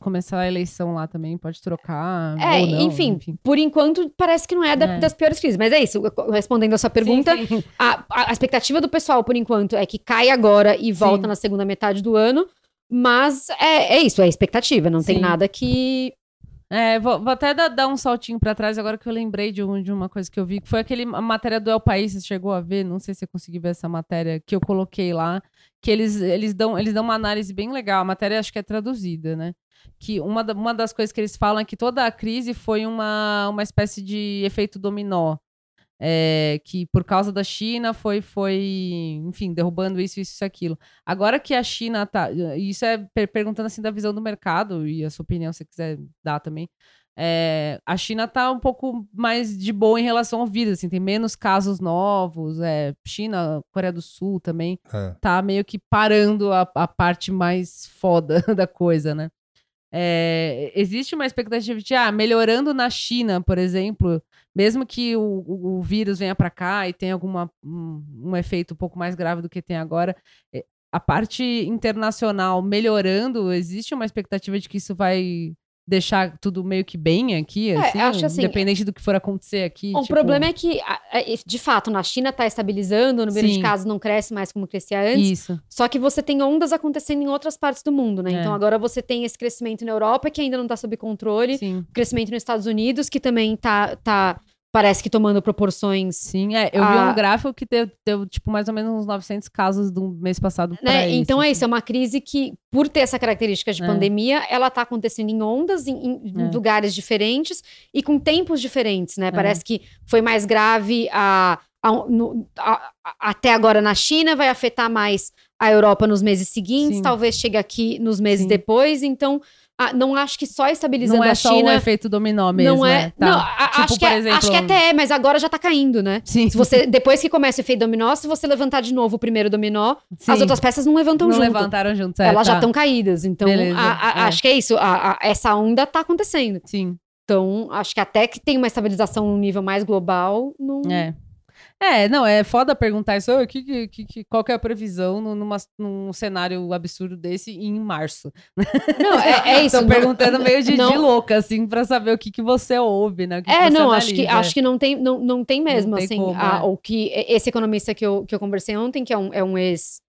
começar a eleição lá também, pode trocar. É, ou não, enfim, por enquanto parece que não é, da- É. das piores crises. Mas é isso, respondendo a sua pergunta, Sim, sim. A, a- a expectativa do pessoal, por enquanto, é que cai agora e volta Sim. na segunda metade do ano. Mas é, é isso, é expectativa. Não tem Sim. nada que. É, vou, vou até dar, dar um saltinho pra trás agora que eu lembrei de, um- de uma coisa que eu vi, que foi aquele a matéria do El País, você chegou a ver, não sei se você conseguiu ver essa matéria que eu coloquei lá, que eles, eles, dão, eles dão uma análise bem legal, a matéria acho que é traduzida, né? Que uma, uma das coisas que eles falam é que toda a crise foi uma, uma espécie de efeito dominó. É, que por causa da China foi, foi, enfim, derrubando isso, isso e aquilo. Agora que a China tá. Isso é per- perguntando assim da visão do mercado, e a sua opinião, se você quiser dar também. É, a China tá um pouco mais de boa em relação ao vírus, assim, tem menos casos novos. É, China, Coreia do Sul também É. tá meio que parando a, a parte mais foda da coisa, né? É, existe uma expectativa de, ah, melhorando na China, por exemplo, mesmo que o, o- o vírus venha para cá e tenha alguma, um, um efeito um pouco mais grave do que tem agora, é, a parte internacional melhorando, existe uma expectativa de que isso vai deixar tudo meio que bem aqui, assim, acho assim, independente do que for acontecer aqui. o tipo, problema é que, de fato, na China está estabilizando, o número de Sim. casos não cresce mais como crescia antes. Isso, Só que você tem ondas acontecendo em outras partes do mundo, né? É. Então agora você tem esse crescimento na Europa que ainda não está sob controle, sim. crescimento nos Estados Unidos que também tá, tá parece que tomando proporções Sim, é. Eu vi A- um gráfico que deu, deu, tipo, mais ou menos uns 900 casos do mês passado né? isso, Então é assim. isso, é uma crise que, por ter essa característica de É. pandemia, ela tá acontecendo em ondas, em, em- É. lugares diferentes e com tempos diferentes, né? Parece que foi mais grave a, a- no- a- até agora na China, vai afetar mais a Europa nos meses seguintes, Sim. talvez chegue aqui nos meses Sim. depois, então ah, não acho que só estabilizando Não é a só China... o efeito dominó mesmo, não é. né? Tá. Não, a- Tipo, acho, que por é- exemplo- acho que até é, mas agora já tá caindo, né? Sim, Se você, depois que começa o efeito dominó, se você levantar de novo o primeiro dominó, sim. as outras peças não levantam não junto. levantaram juntos. é, Elas já tá. estão caídas. Então, a- é. acho que é isso. essa onda tá acontecendo. Sim, Então, acho que até que tem uma estabilização no nível mais global, não. é. É, não, é foda perguntar isso. "Ah, que, que, que- que- qual que é a previsão numa- num cenário absurdo desse em março? Não, é, é isso. Tô não- perguntando meio de, de não- louca, assim, pra saber o que, que você ouve, né? O que que É, você não, acho que, analisa. acho que não tem, não, não tem mesmo, tem assim. como, a- é. O que esse economista que eu, que eu conversei ontem, que é um, é um ex.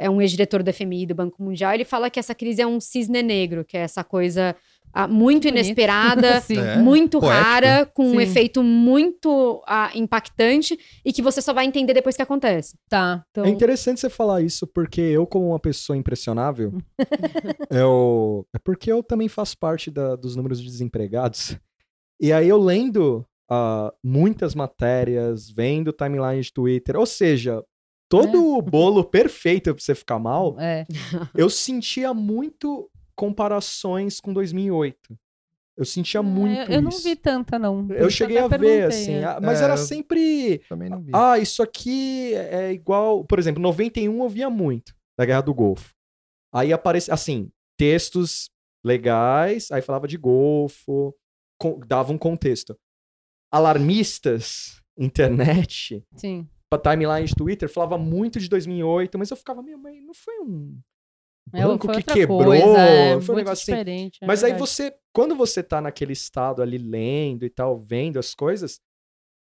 é um ex-diretor do FMI do Banco Mundial, ele fala que essa crise é um cisne negro, que é essa coisa ah, muito inesperada. É, muito poético. rara, com um Sim. efeito muito ah, impactante e que você só vai entender depois que acontece. Tá. Então, É interessante você falar isso, porque eu, como uma pessoa impressionável, eu... é porque eu também faço parte da- dos números de desempregados. E aí eu lendo ah, muitas matérias, vendo timeline de Twitter, ou seja, todo o bolo perfeito pra você ficar mal, É. eu sentia muito comparações com 2008. Eu sentia muito É, eu, eu não vi tanta, não. Eu isso cheguei a ver, assim, é. ah, mas É, era eu- sempre Também não vi. ah, isso aqui é igual. Por exemplo, 91 eu via muito da Guerra do Golfo. Aí aparecia, assim, textos legais, aí falava de Golfo, com- dava um contexto. Alarmistas, internet, Sim. pra timeline de Twitter, falava muito de 2008, mas eu ficava, meu, mas não foi um banco foi que quebrou, coisa, é, foi um negócio assim. é Mas aí verdade. você, quando você tá naquele estado ali lendo e tal, vendo as coisas,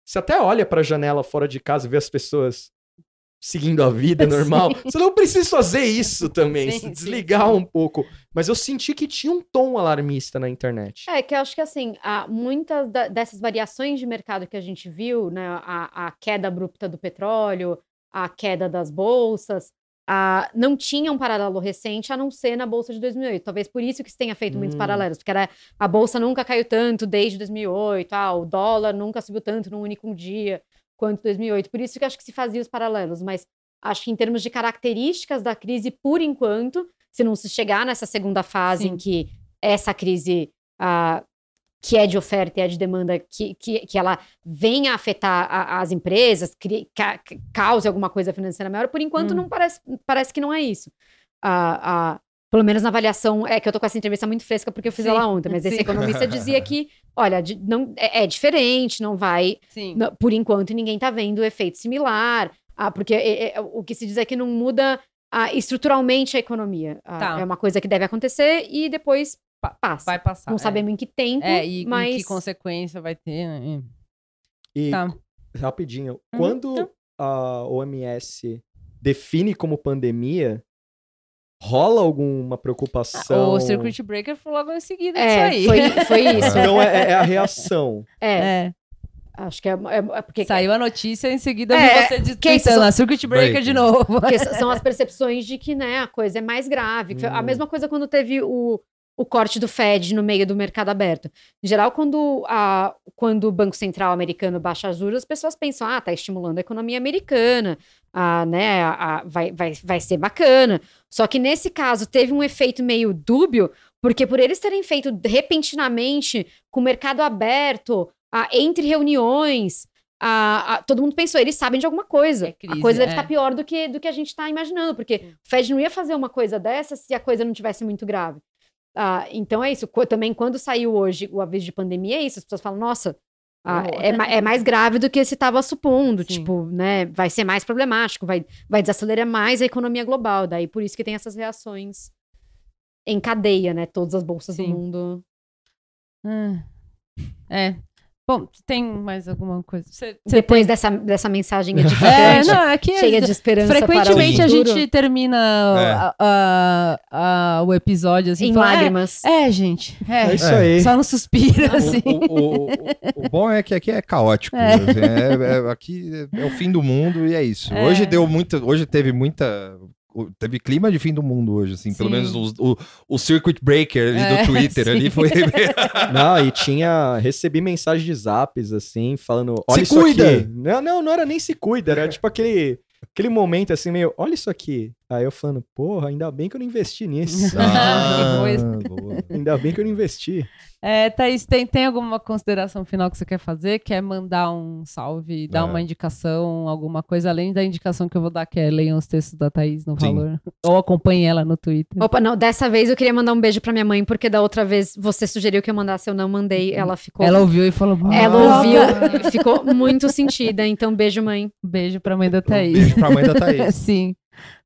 você até olha pra janela fora de casa e vê as pessoas seguindo a vida normal. Você não precisa fazer isso também, Sim, se sim, desligar sim. um pouco. Mas eu senti que tinha um tom alarmista na internet. É, que eu acho que assim, há muitas dessas variações de mercado que a gente viu, né? A, a queda abrupta do petróleo, a queda das bolsas, não tinha um paralelo recente a não ser na Bolsa de 2008. Talvez por isso que se tenha feito muitos Hum. paralelos, porque era, a Bolsa nunca caiu tanto desde 2008, ah, o dólar nunca subiu tanto num único dia quanto 2008. Por isso que acho que se fazia os paralelos, mas Acho que em termos de características da crise, por enquanto, se não se chegar nessa segunda fase Sim. em que essa crise ah, que é de oferta e é de demanda, que, que, que ela venha a afetar a- as empresas, crie- ca- cause alguma coisa financeira maior, por enquanto Hum. não parece, parece que não é isso. Ah, ah, pelo menos na avaliação, é que eu tô com essa entrevista muito fresca porque eu fiz Sim, ela ontem, mas esse sim. economista dizia que, olha, não, é, é diferente, não vai Sim. não, por enquanto, ninguém tá vendo efeito similar. Ah, porque é- é- o que se diz é que não muda ah, estruturalmente a economia. Ah, Tá. É uma coisa que deve acontecer e depois pa- passa. Vai passar. não é. sabemos em que tempo, É, e, e mas... que consequência vai ter, né? E Tá. rapidinho, Uhum, quando a OMS define como pandemia, rola alguma preocupação? O Circuit Breaker foi logo em seguida É, disso aí. foi, foi isso. Então é, é a reação. É, É, acho que é, é- é porque, saiu a notícia em seguida É, você de- que isso tweetando são- a Circuit Breaker Breaker. de novo. porque são as percepções de que né, a coisa é mais grave. foi A Hum. mesma coisa quando teve o, o corte do Fed no meio do mercado aberto. Em geral, quando, a, quando o Banco Central americano baixa as juros, as pessoas pensam, ah, tá estimulando a economia americana, ah, né, a- a- vai, vai, vai ser bacana. Só que nesse caso teve um efeito meio dúbio, porque por eles terem feito repentinamente, com o mercado aberto, ah, entre reuniões, ah, ah, todo mundo pensou, eles sabem de alguma coisa. É crise, a coisa deve é. estar pior do que, do que a gente está imaginando, porque o Fed não ia fazer uma coisa dessa se a coisa não tivesse muito grave. Ah, então é isso. Também quando saiu hoje o aviso de pandemia, é isso. As pessoas falam, nossa, ah, é, ma- é mais grave do que se estava supondo. Sim. Tipo, né? Vai ser mais problemático, vai, vai desacelerar mais a economia global. Daí por isso que tem essas reações em cadeia, né? Todas as bolsas Sim. do mundo. Ah, É. Bom, tem mais alguma coisa? Você, você Depois tem- dessa, dessa mensagem É, edificante, não, é que cheia de esperança frequentemente para a o futuro, gente termina a- a- a- o episódio assim, em falando, lágrimas. É, é, gente. É, É isso É. aí. Só no suspiro, assim. O, o- o- o bom é que aqui é caótico. É. assim, é- é- aqui é o fim do mundo e é isso. É. Hoje deu muita. Hoje teve muita. Teve clima de fim do mundo hoje, assim. Pelo Sim. menos os- o, o Circuit Breaker ali É, do Twitter sim. ali foi. Não, e tinha. Recebi mensagem de zaps, assim, falando. Olha Se isso cuida! aqui. Não, não, não era nem se cuida, era tipo aquele. Aquele momento assim, meio, olha isso aqui. Aí eu falando, porra, ainda bem que eu não investi nisso. Ah, ainda bem que eu não investi. É, Thaís, tem, tem alguma consideração final que você quer fazer? Quer mandar um salve, dar É. uma indicação, alguma coisa, além da indicação que eu vou dar, que é leiam os textos da Thaís no Sim. Valor. Ou acompanhe ela no Twitter. Opa, não, dessa vez eu queria mandar um beijo pra minha mãe, porque da outra vez você sugeriu que eu mandasse, eu não mandei. Ela ficou. Ela ouviu e falou. Ela "Ah, ouviu, ficou muito sentida. Então, beijo, mãe. Beijo pra mãe da Thaís. Beijo pra mãe da Thaís. Sim.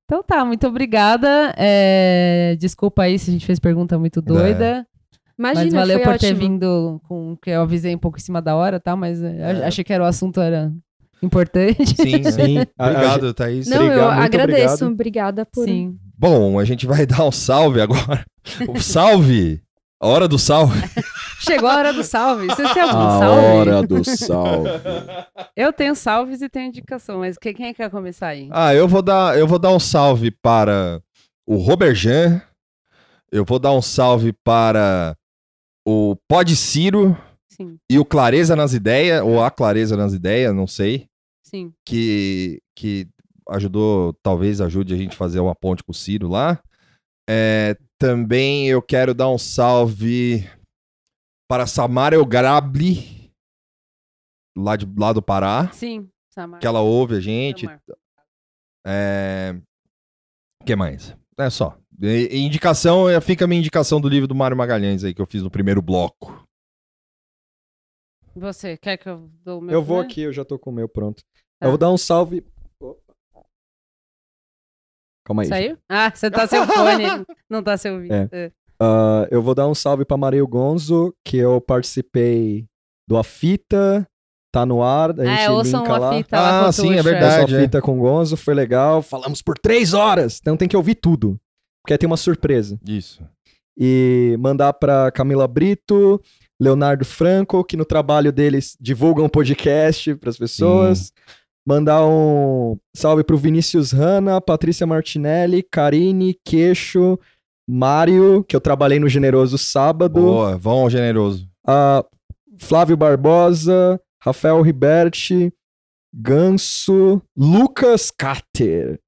Então tá, muito obrigada. É, Desculpa aí se a gente fez pergunta muito doida. Imagina, mas valeu foi por ótimo. ter vindo com que eu avisei um pouco em cima da hora, tá? Mas é, É. achei que era o assunto era importante. Sim, Sim. Obrigado, Thaís. Não, eu Obrigado, muito agradeço. obrigado. Obrigada por. Sim. Bom, a gente vai dar um salve agora. O salve! A hora do salve. Chegou a hora do salve. Vocês têm algum A salve? hora do salve. Eu tenho salves e tenho indicação, mas que- quem quer começar aí? Ah, eu vou dar, eu vou dar um salve para o Robert Jean. Eu vou dar um salve para o Pod Ciro Sim, e o Clareza nas Ideias, ou a Clareza nas Ideias, não sei, sim. que, que ajudou, talvez ajude a gente a fazer uma ponte com o Ciro lá. É, também eu quero dar um salve para Samara Elgrabli, lá, de, lá do Pará, Sim, Samar. que ela ouve a gente. É... O que mais? É só. E- indicação, é, fica a minha indicação do livro do Mário Magalhães aí, que eu fiz no primeiro bloco. Você, quer que eu dou o meu Eu vou primeiro? aqui, eu já tô com o meu pronto. Tá. Eu vou dar um salve. Calma aí. Saiu? Ah, você tá sem o fone, não tá sem o vídeo. É. É. Ah, eu vou dar um salve pra Mario Gonzo, que eu participei do A Fita, tá no ar. A gente É, ouçam linka lá. fita lá Ah, o sim, é verdade. Ouçam a fita com o Gonzo, foi legal. Falamos por três horas, então tem que ouvir tudo. Porque aí tem uma surpresa. Isso. E mandar pra Camila Brito, Leonardo Franco, que no trabalho deles divulgam podcast pras pessoas. Mandar um salve pro Vinícius Hanna, Patrícia Martinelli, Karine, Queixo, Mário, que eu trabalhei no Generoso sábado, Boa, vão ao generoso. a Flávio Barbosa, Rafael Riberti, Ganso, Lucas Cater,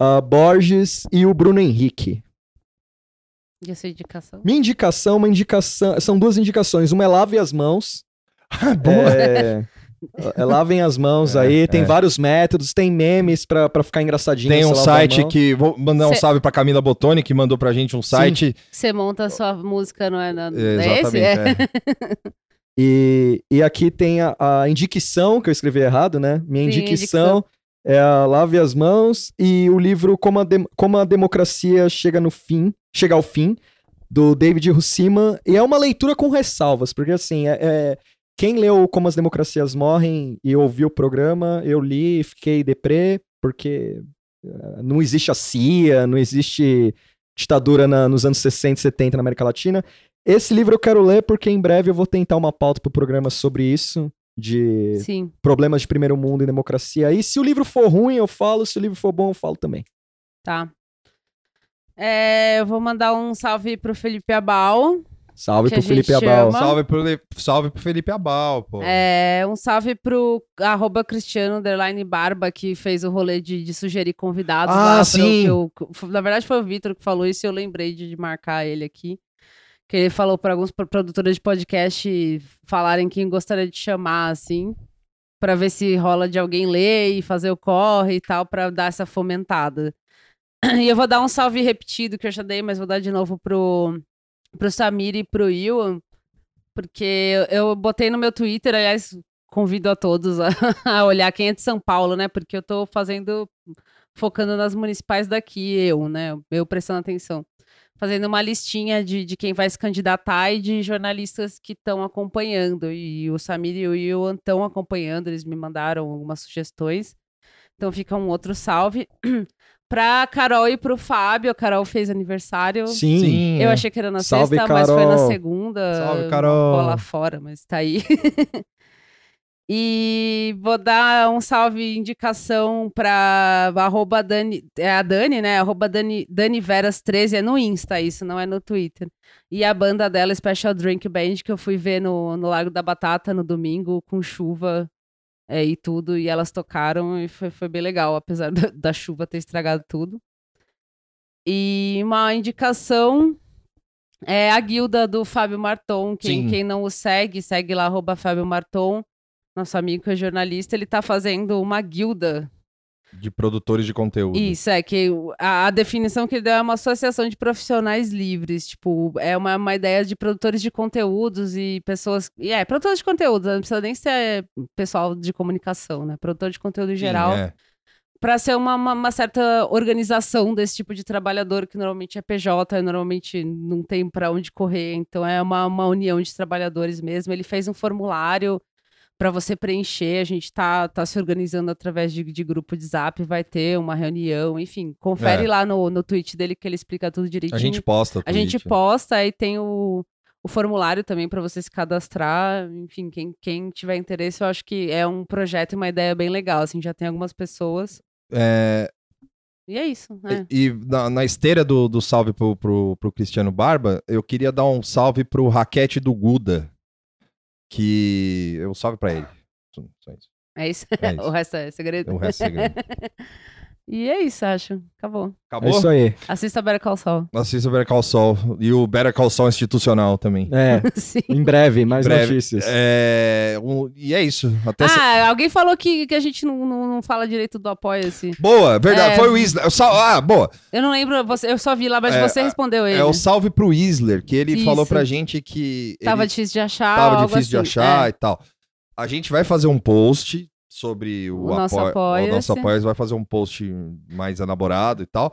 a Borges e o Bruno Henrique. E a sua indicação? Minha indicação, uma indicação, são duas indicações. Uma é lave as mãos. Boa. É, é, lavem as mãos É, aí. Tem é. vários métodos, tem memes pra, pra ficar engraçadinho. Tem um site que. Vou mandar um Cê- salve pra Camila Botoni, que mandou pra gente um site. Você monta a sua música, não é? Na... É, é esse? exatamente. É. é. E, e aqui tem a, a indicação, que eu escrevi errado, né? Minha Sim, indicação é a Lave as Mãos e o livro Como a, Dem- Como a Democracia Chega no Fim, Chega ao Fim, do David Russima. E é uma leitura com ressalvas, porque assim, é, é- quem leu Como as Democracias Morrem e ouviu o programa, eu li e fiquei deprê, porque eh, não existe a CIA, não existe ditadura na- nos anos 60 e 70 na América Latina. Esse livro eu quero ler porque em breve eu vou tentar uma pauta pro programa sobre isso, de Sim. problemas de primeiro mundo e democracia. E se o livro for ruim, eu falo, se o livro for bom, eu falo também. Tá. É, eu vou mandar um salve pro Felipe Abal. Salve pro Felipe Abal. ama. Salve pro, salve pro Felipe Abal, pô. É, um salve pro arroba Cristiano underline Barba, que fez o rolê de, de sugerir convidados. Ah, lá sim. eu- que eu- na verdade, foi o Vitor que falou isso e eu lembrei de, de marcar ele aqui. Que ele falou para alguns pro- produtores de podcast falarem quem gostaria de chamar, assim, pra ver se rola de alguém ler e fazer o corre e tal, pra dar essa fomentada. E eu vou dar um salve repetido que eu já dei, mas vou dar de novo pro, pro Samir e pro Iwan, porque eu, botei no meu Twitter, aliás, convido a todos a, a olhar quem é de São Paulo, né? Porque eu tô fazendo, focando nas municipais daqui, eu, né? Eu prestando atenção. Fazendo uma listinha de, de quem vai se candidatar e de jornalistas que estão acompanhando. E o Samir e o Iwan estão acompanhando, eles me mandaram algumas sugestões. Então fica um outro salve. pra Carol e pro Fábio, a Carol fez aniversário. Sim. Eu é. achei que era na Salve, sexta, mas foi na Carol. segunda. Salve, Carol. Vou lá fora, mas tá aí. e vou dar um salve indicação pra arroba Dani, é a Dani, né? Arroba Dani, Dani Veras 13, é no Insta isso, não é no Twitter. E a banda dela, Special Drink Band, que eu fui ver no, no Lago da Batata no domingo, com chuva é, e tudo, e elas tocaram e foi, foi bem legal, apesar da, da chuva ter estragado tudo. E uma indicação é a guilda do Fábio Marton. Quem, quem não o segue, segue lá, arroba Fábio Marton. Nosso amigo que é jornalista, ele tá fazendo uma guilda. De produtores de conteúdo. Isso, é que a, a definição que ele deu é uma associação de profissionais livres. Tipo, é uma, uma ideia de produtores de conteúdos e pessoas. E é, produtores de conteúdo, não precisa nem ser pessoal de comunicação, né? Produtor de conteúdo em geral é. para ser uma, uma, uma certa organização desse tipo de trabalhador que normalmente é PJ, normalmente não tem para onde correr, então é uma, uma união de trabalhadores mesmo. Ele fez um formulário para você preencher, a gente tá, tá se organizando através de, de grupo de zap, vai ter uma reunião, enfim, confere É. lá no, no tweet dele que ele explica tudo direitinho. A gente posta. A gente posta, aí tem o, o formulário também para você se cadastrar. Enfim, quem, quem tiver interesse, eu acho que é um projeto e uma ideia bem legal. Assim, já tem algumas pessoas. É, E é isso, né? E na, na esteira do, do salve pro, pro, pro Cristiano Barba, eu queria dar um salve pro Raquete do Guda. Que. Eu salve pra ele. É isso. É isso. o resto é segredo. O resto é segredo. e é isso, acho. Acabou. É Acabou? isso aí. Assista Better Call Saul. Assista o Better Call Saul. E o Better Call Saul institucional também. É, Sim. em breve, mais Breve. notícias. É, um- e é isso. Até se- Ah, alguém falou que, que a gente não, não, não fala direito do Apoia-se. Boa, verdade. É. Foi o Isler. O sal- Ah, boa. Eu não lembro, você, eu só vi lá, mas É, você respondeu ele. É o salve pro Isler, que ele Isso. falou pra gente que. Tava ele difícil de achar. tava difícil de assim. achar É. e tal. A gente vai fazer um post sobre o, O nosso apoia- Apoia-se. O nosso apoia vai fazer um post mais elaborado e tal.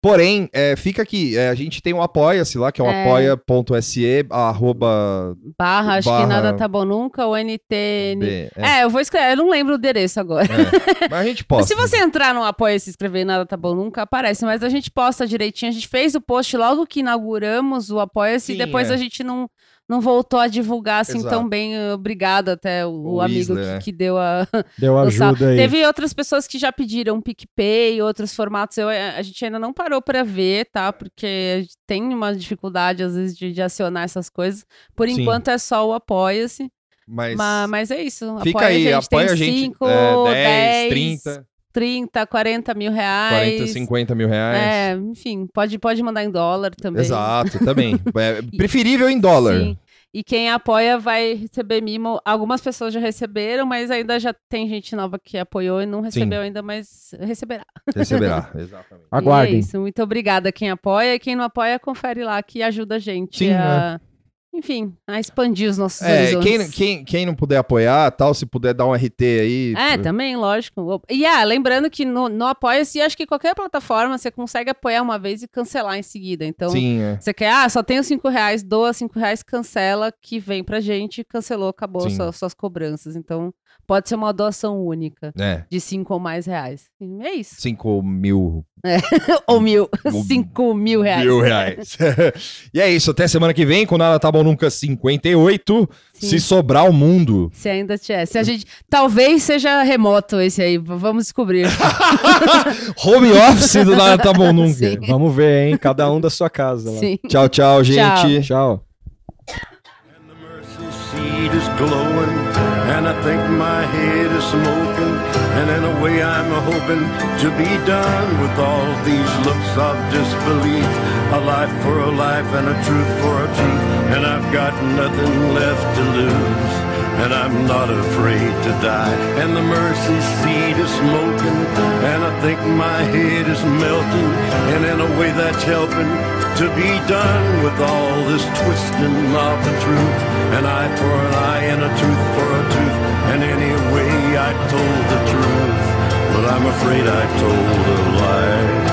Porém, é, fica aqui, é, a gente tem um apoia-se lá, que é o É. apoia.se, arroba... Barra, acho Barra- que nada tá bom nunca, o NTN. B, é, É, eu vou escrever, eu não lembro o endereço agora. é. Mas a gente posta. Se você entrar no apoia e se inscrever nada tá bom nunca, aparece. Mas a gente posta direitinho. A gente fez o post logo que inauguramos o apoia-se e depois é. a gente não, não voltou a divulgar assim Exato. tão bem. Obrigada até o, O o amigo Isler, que, né? que deu a. Deu ajuda aí. Teve outras pessoas que já pediram PicPay, outros formatos. Eu, a gente ainda não parou para ver, tá? Porque tem uma dificuldade, às vezes, de, de acionar essas coisas. Por Sim. enquanto é só o apoia-se. Mas, Mas, mas é isso. fica Apoia, aí, a gente apoia tem a gente. 5, é, 10, 10, 30. 30, 40 mil reais. 40, 50 mil reais. É, enfim, pode, pode mandar em dólar também. Exato, também. É preferível em dólar. Sim. E quem apoia vai receber mimo. Algumas pessoas já receberam, mas ainda já tem gente nova que apoiou e não recebeu ainda, mas receberá. Receberá, exatamente. E é Aguardem. isso. Muito obrigada a quem apoia. E quem não apoia, confere lá que ajuda a gente Sim, a. Enfim, a expandir os nossos É, horizontes. quem, quem, quem não puder apoiar, tal, se puder dar um RT aí. É, também, lógico. E ah, lembrando que no, no Apoia-se, acho que qualquer plataforma você consegue apoiar uma vez e cancelar em seguida. Então, Sim, é. você quer, ah, só tenho cinco reais, doa cinco reais, cancela, que vem pra gente, cancelou, acabou Sim. suas, cobranças. Então, pode ser uma doação única É. de cinco ou mais reais. É isso. 5 mil, ou mil. Cinco mil reais. mil reais. e é isso, até semana que vem, com Nada Tá Bom Nunca 58. Sim. Se sobrar o mundo. Se ainda tiver. Se a gente. Talvez seja remoto esse aí. Vamos descobrir. Home office do Nada Tá Bom Nunca. Sim. Vamos ver, hein? Cada um da sua casa. Tchau, tchau, gente. Tchau. Smoking. And in a way, I'm hoping to be done with all these looks of disbelief. A life for a life and a truth for a truth. And I've got nothing left to lose. And I'm not afraid to die. And the mercy seat is smoking, and I think my head is melting. And in a way, that's helping to be done with all this twisting of the truth. An eye for an eye and a tooth for a tooth. And anyway, I told the truth, but I'm afraid I told a lie.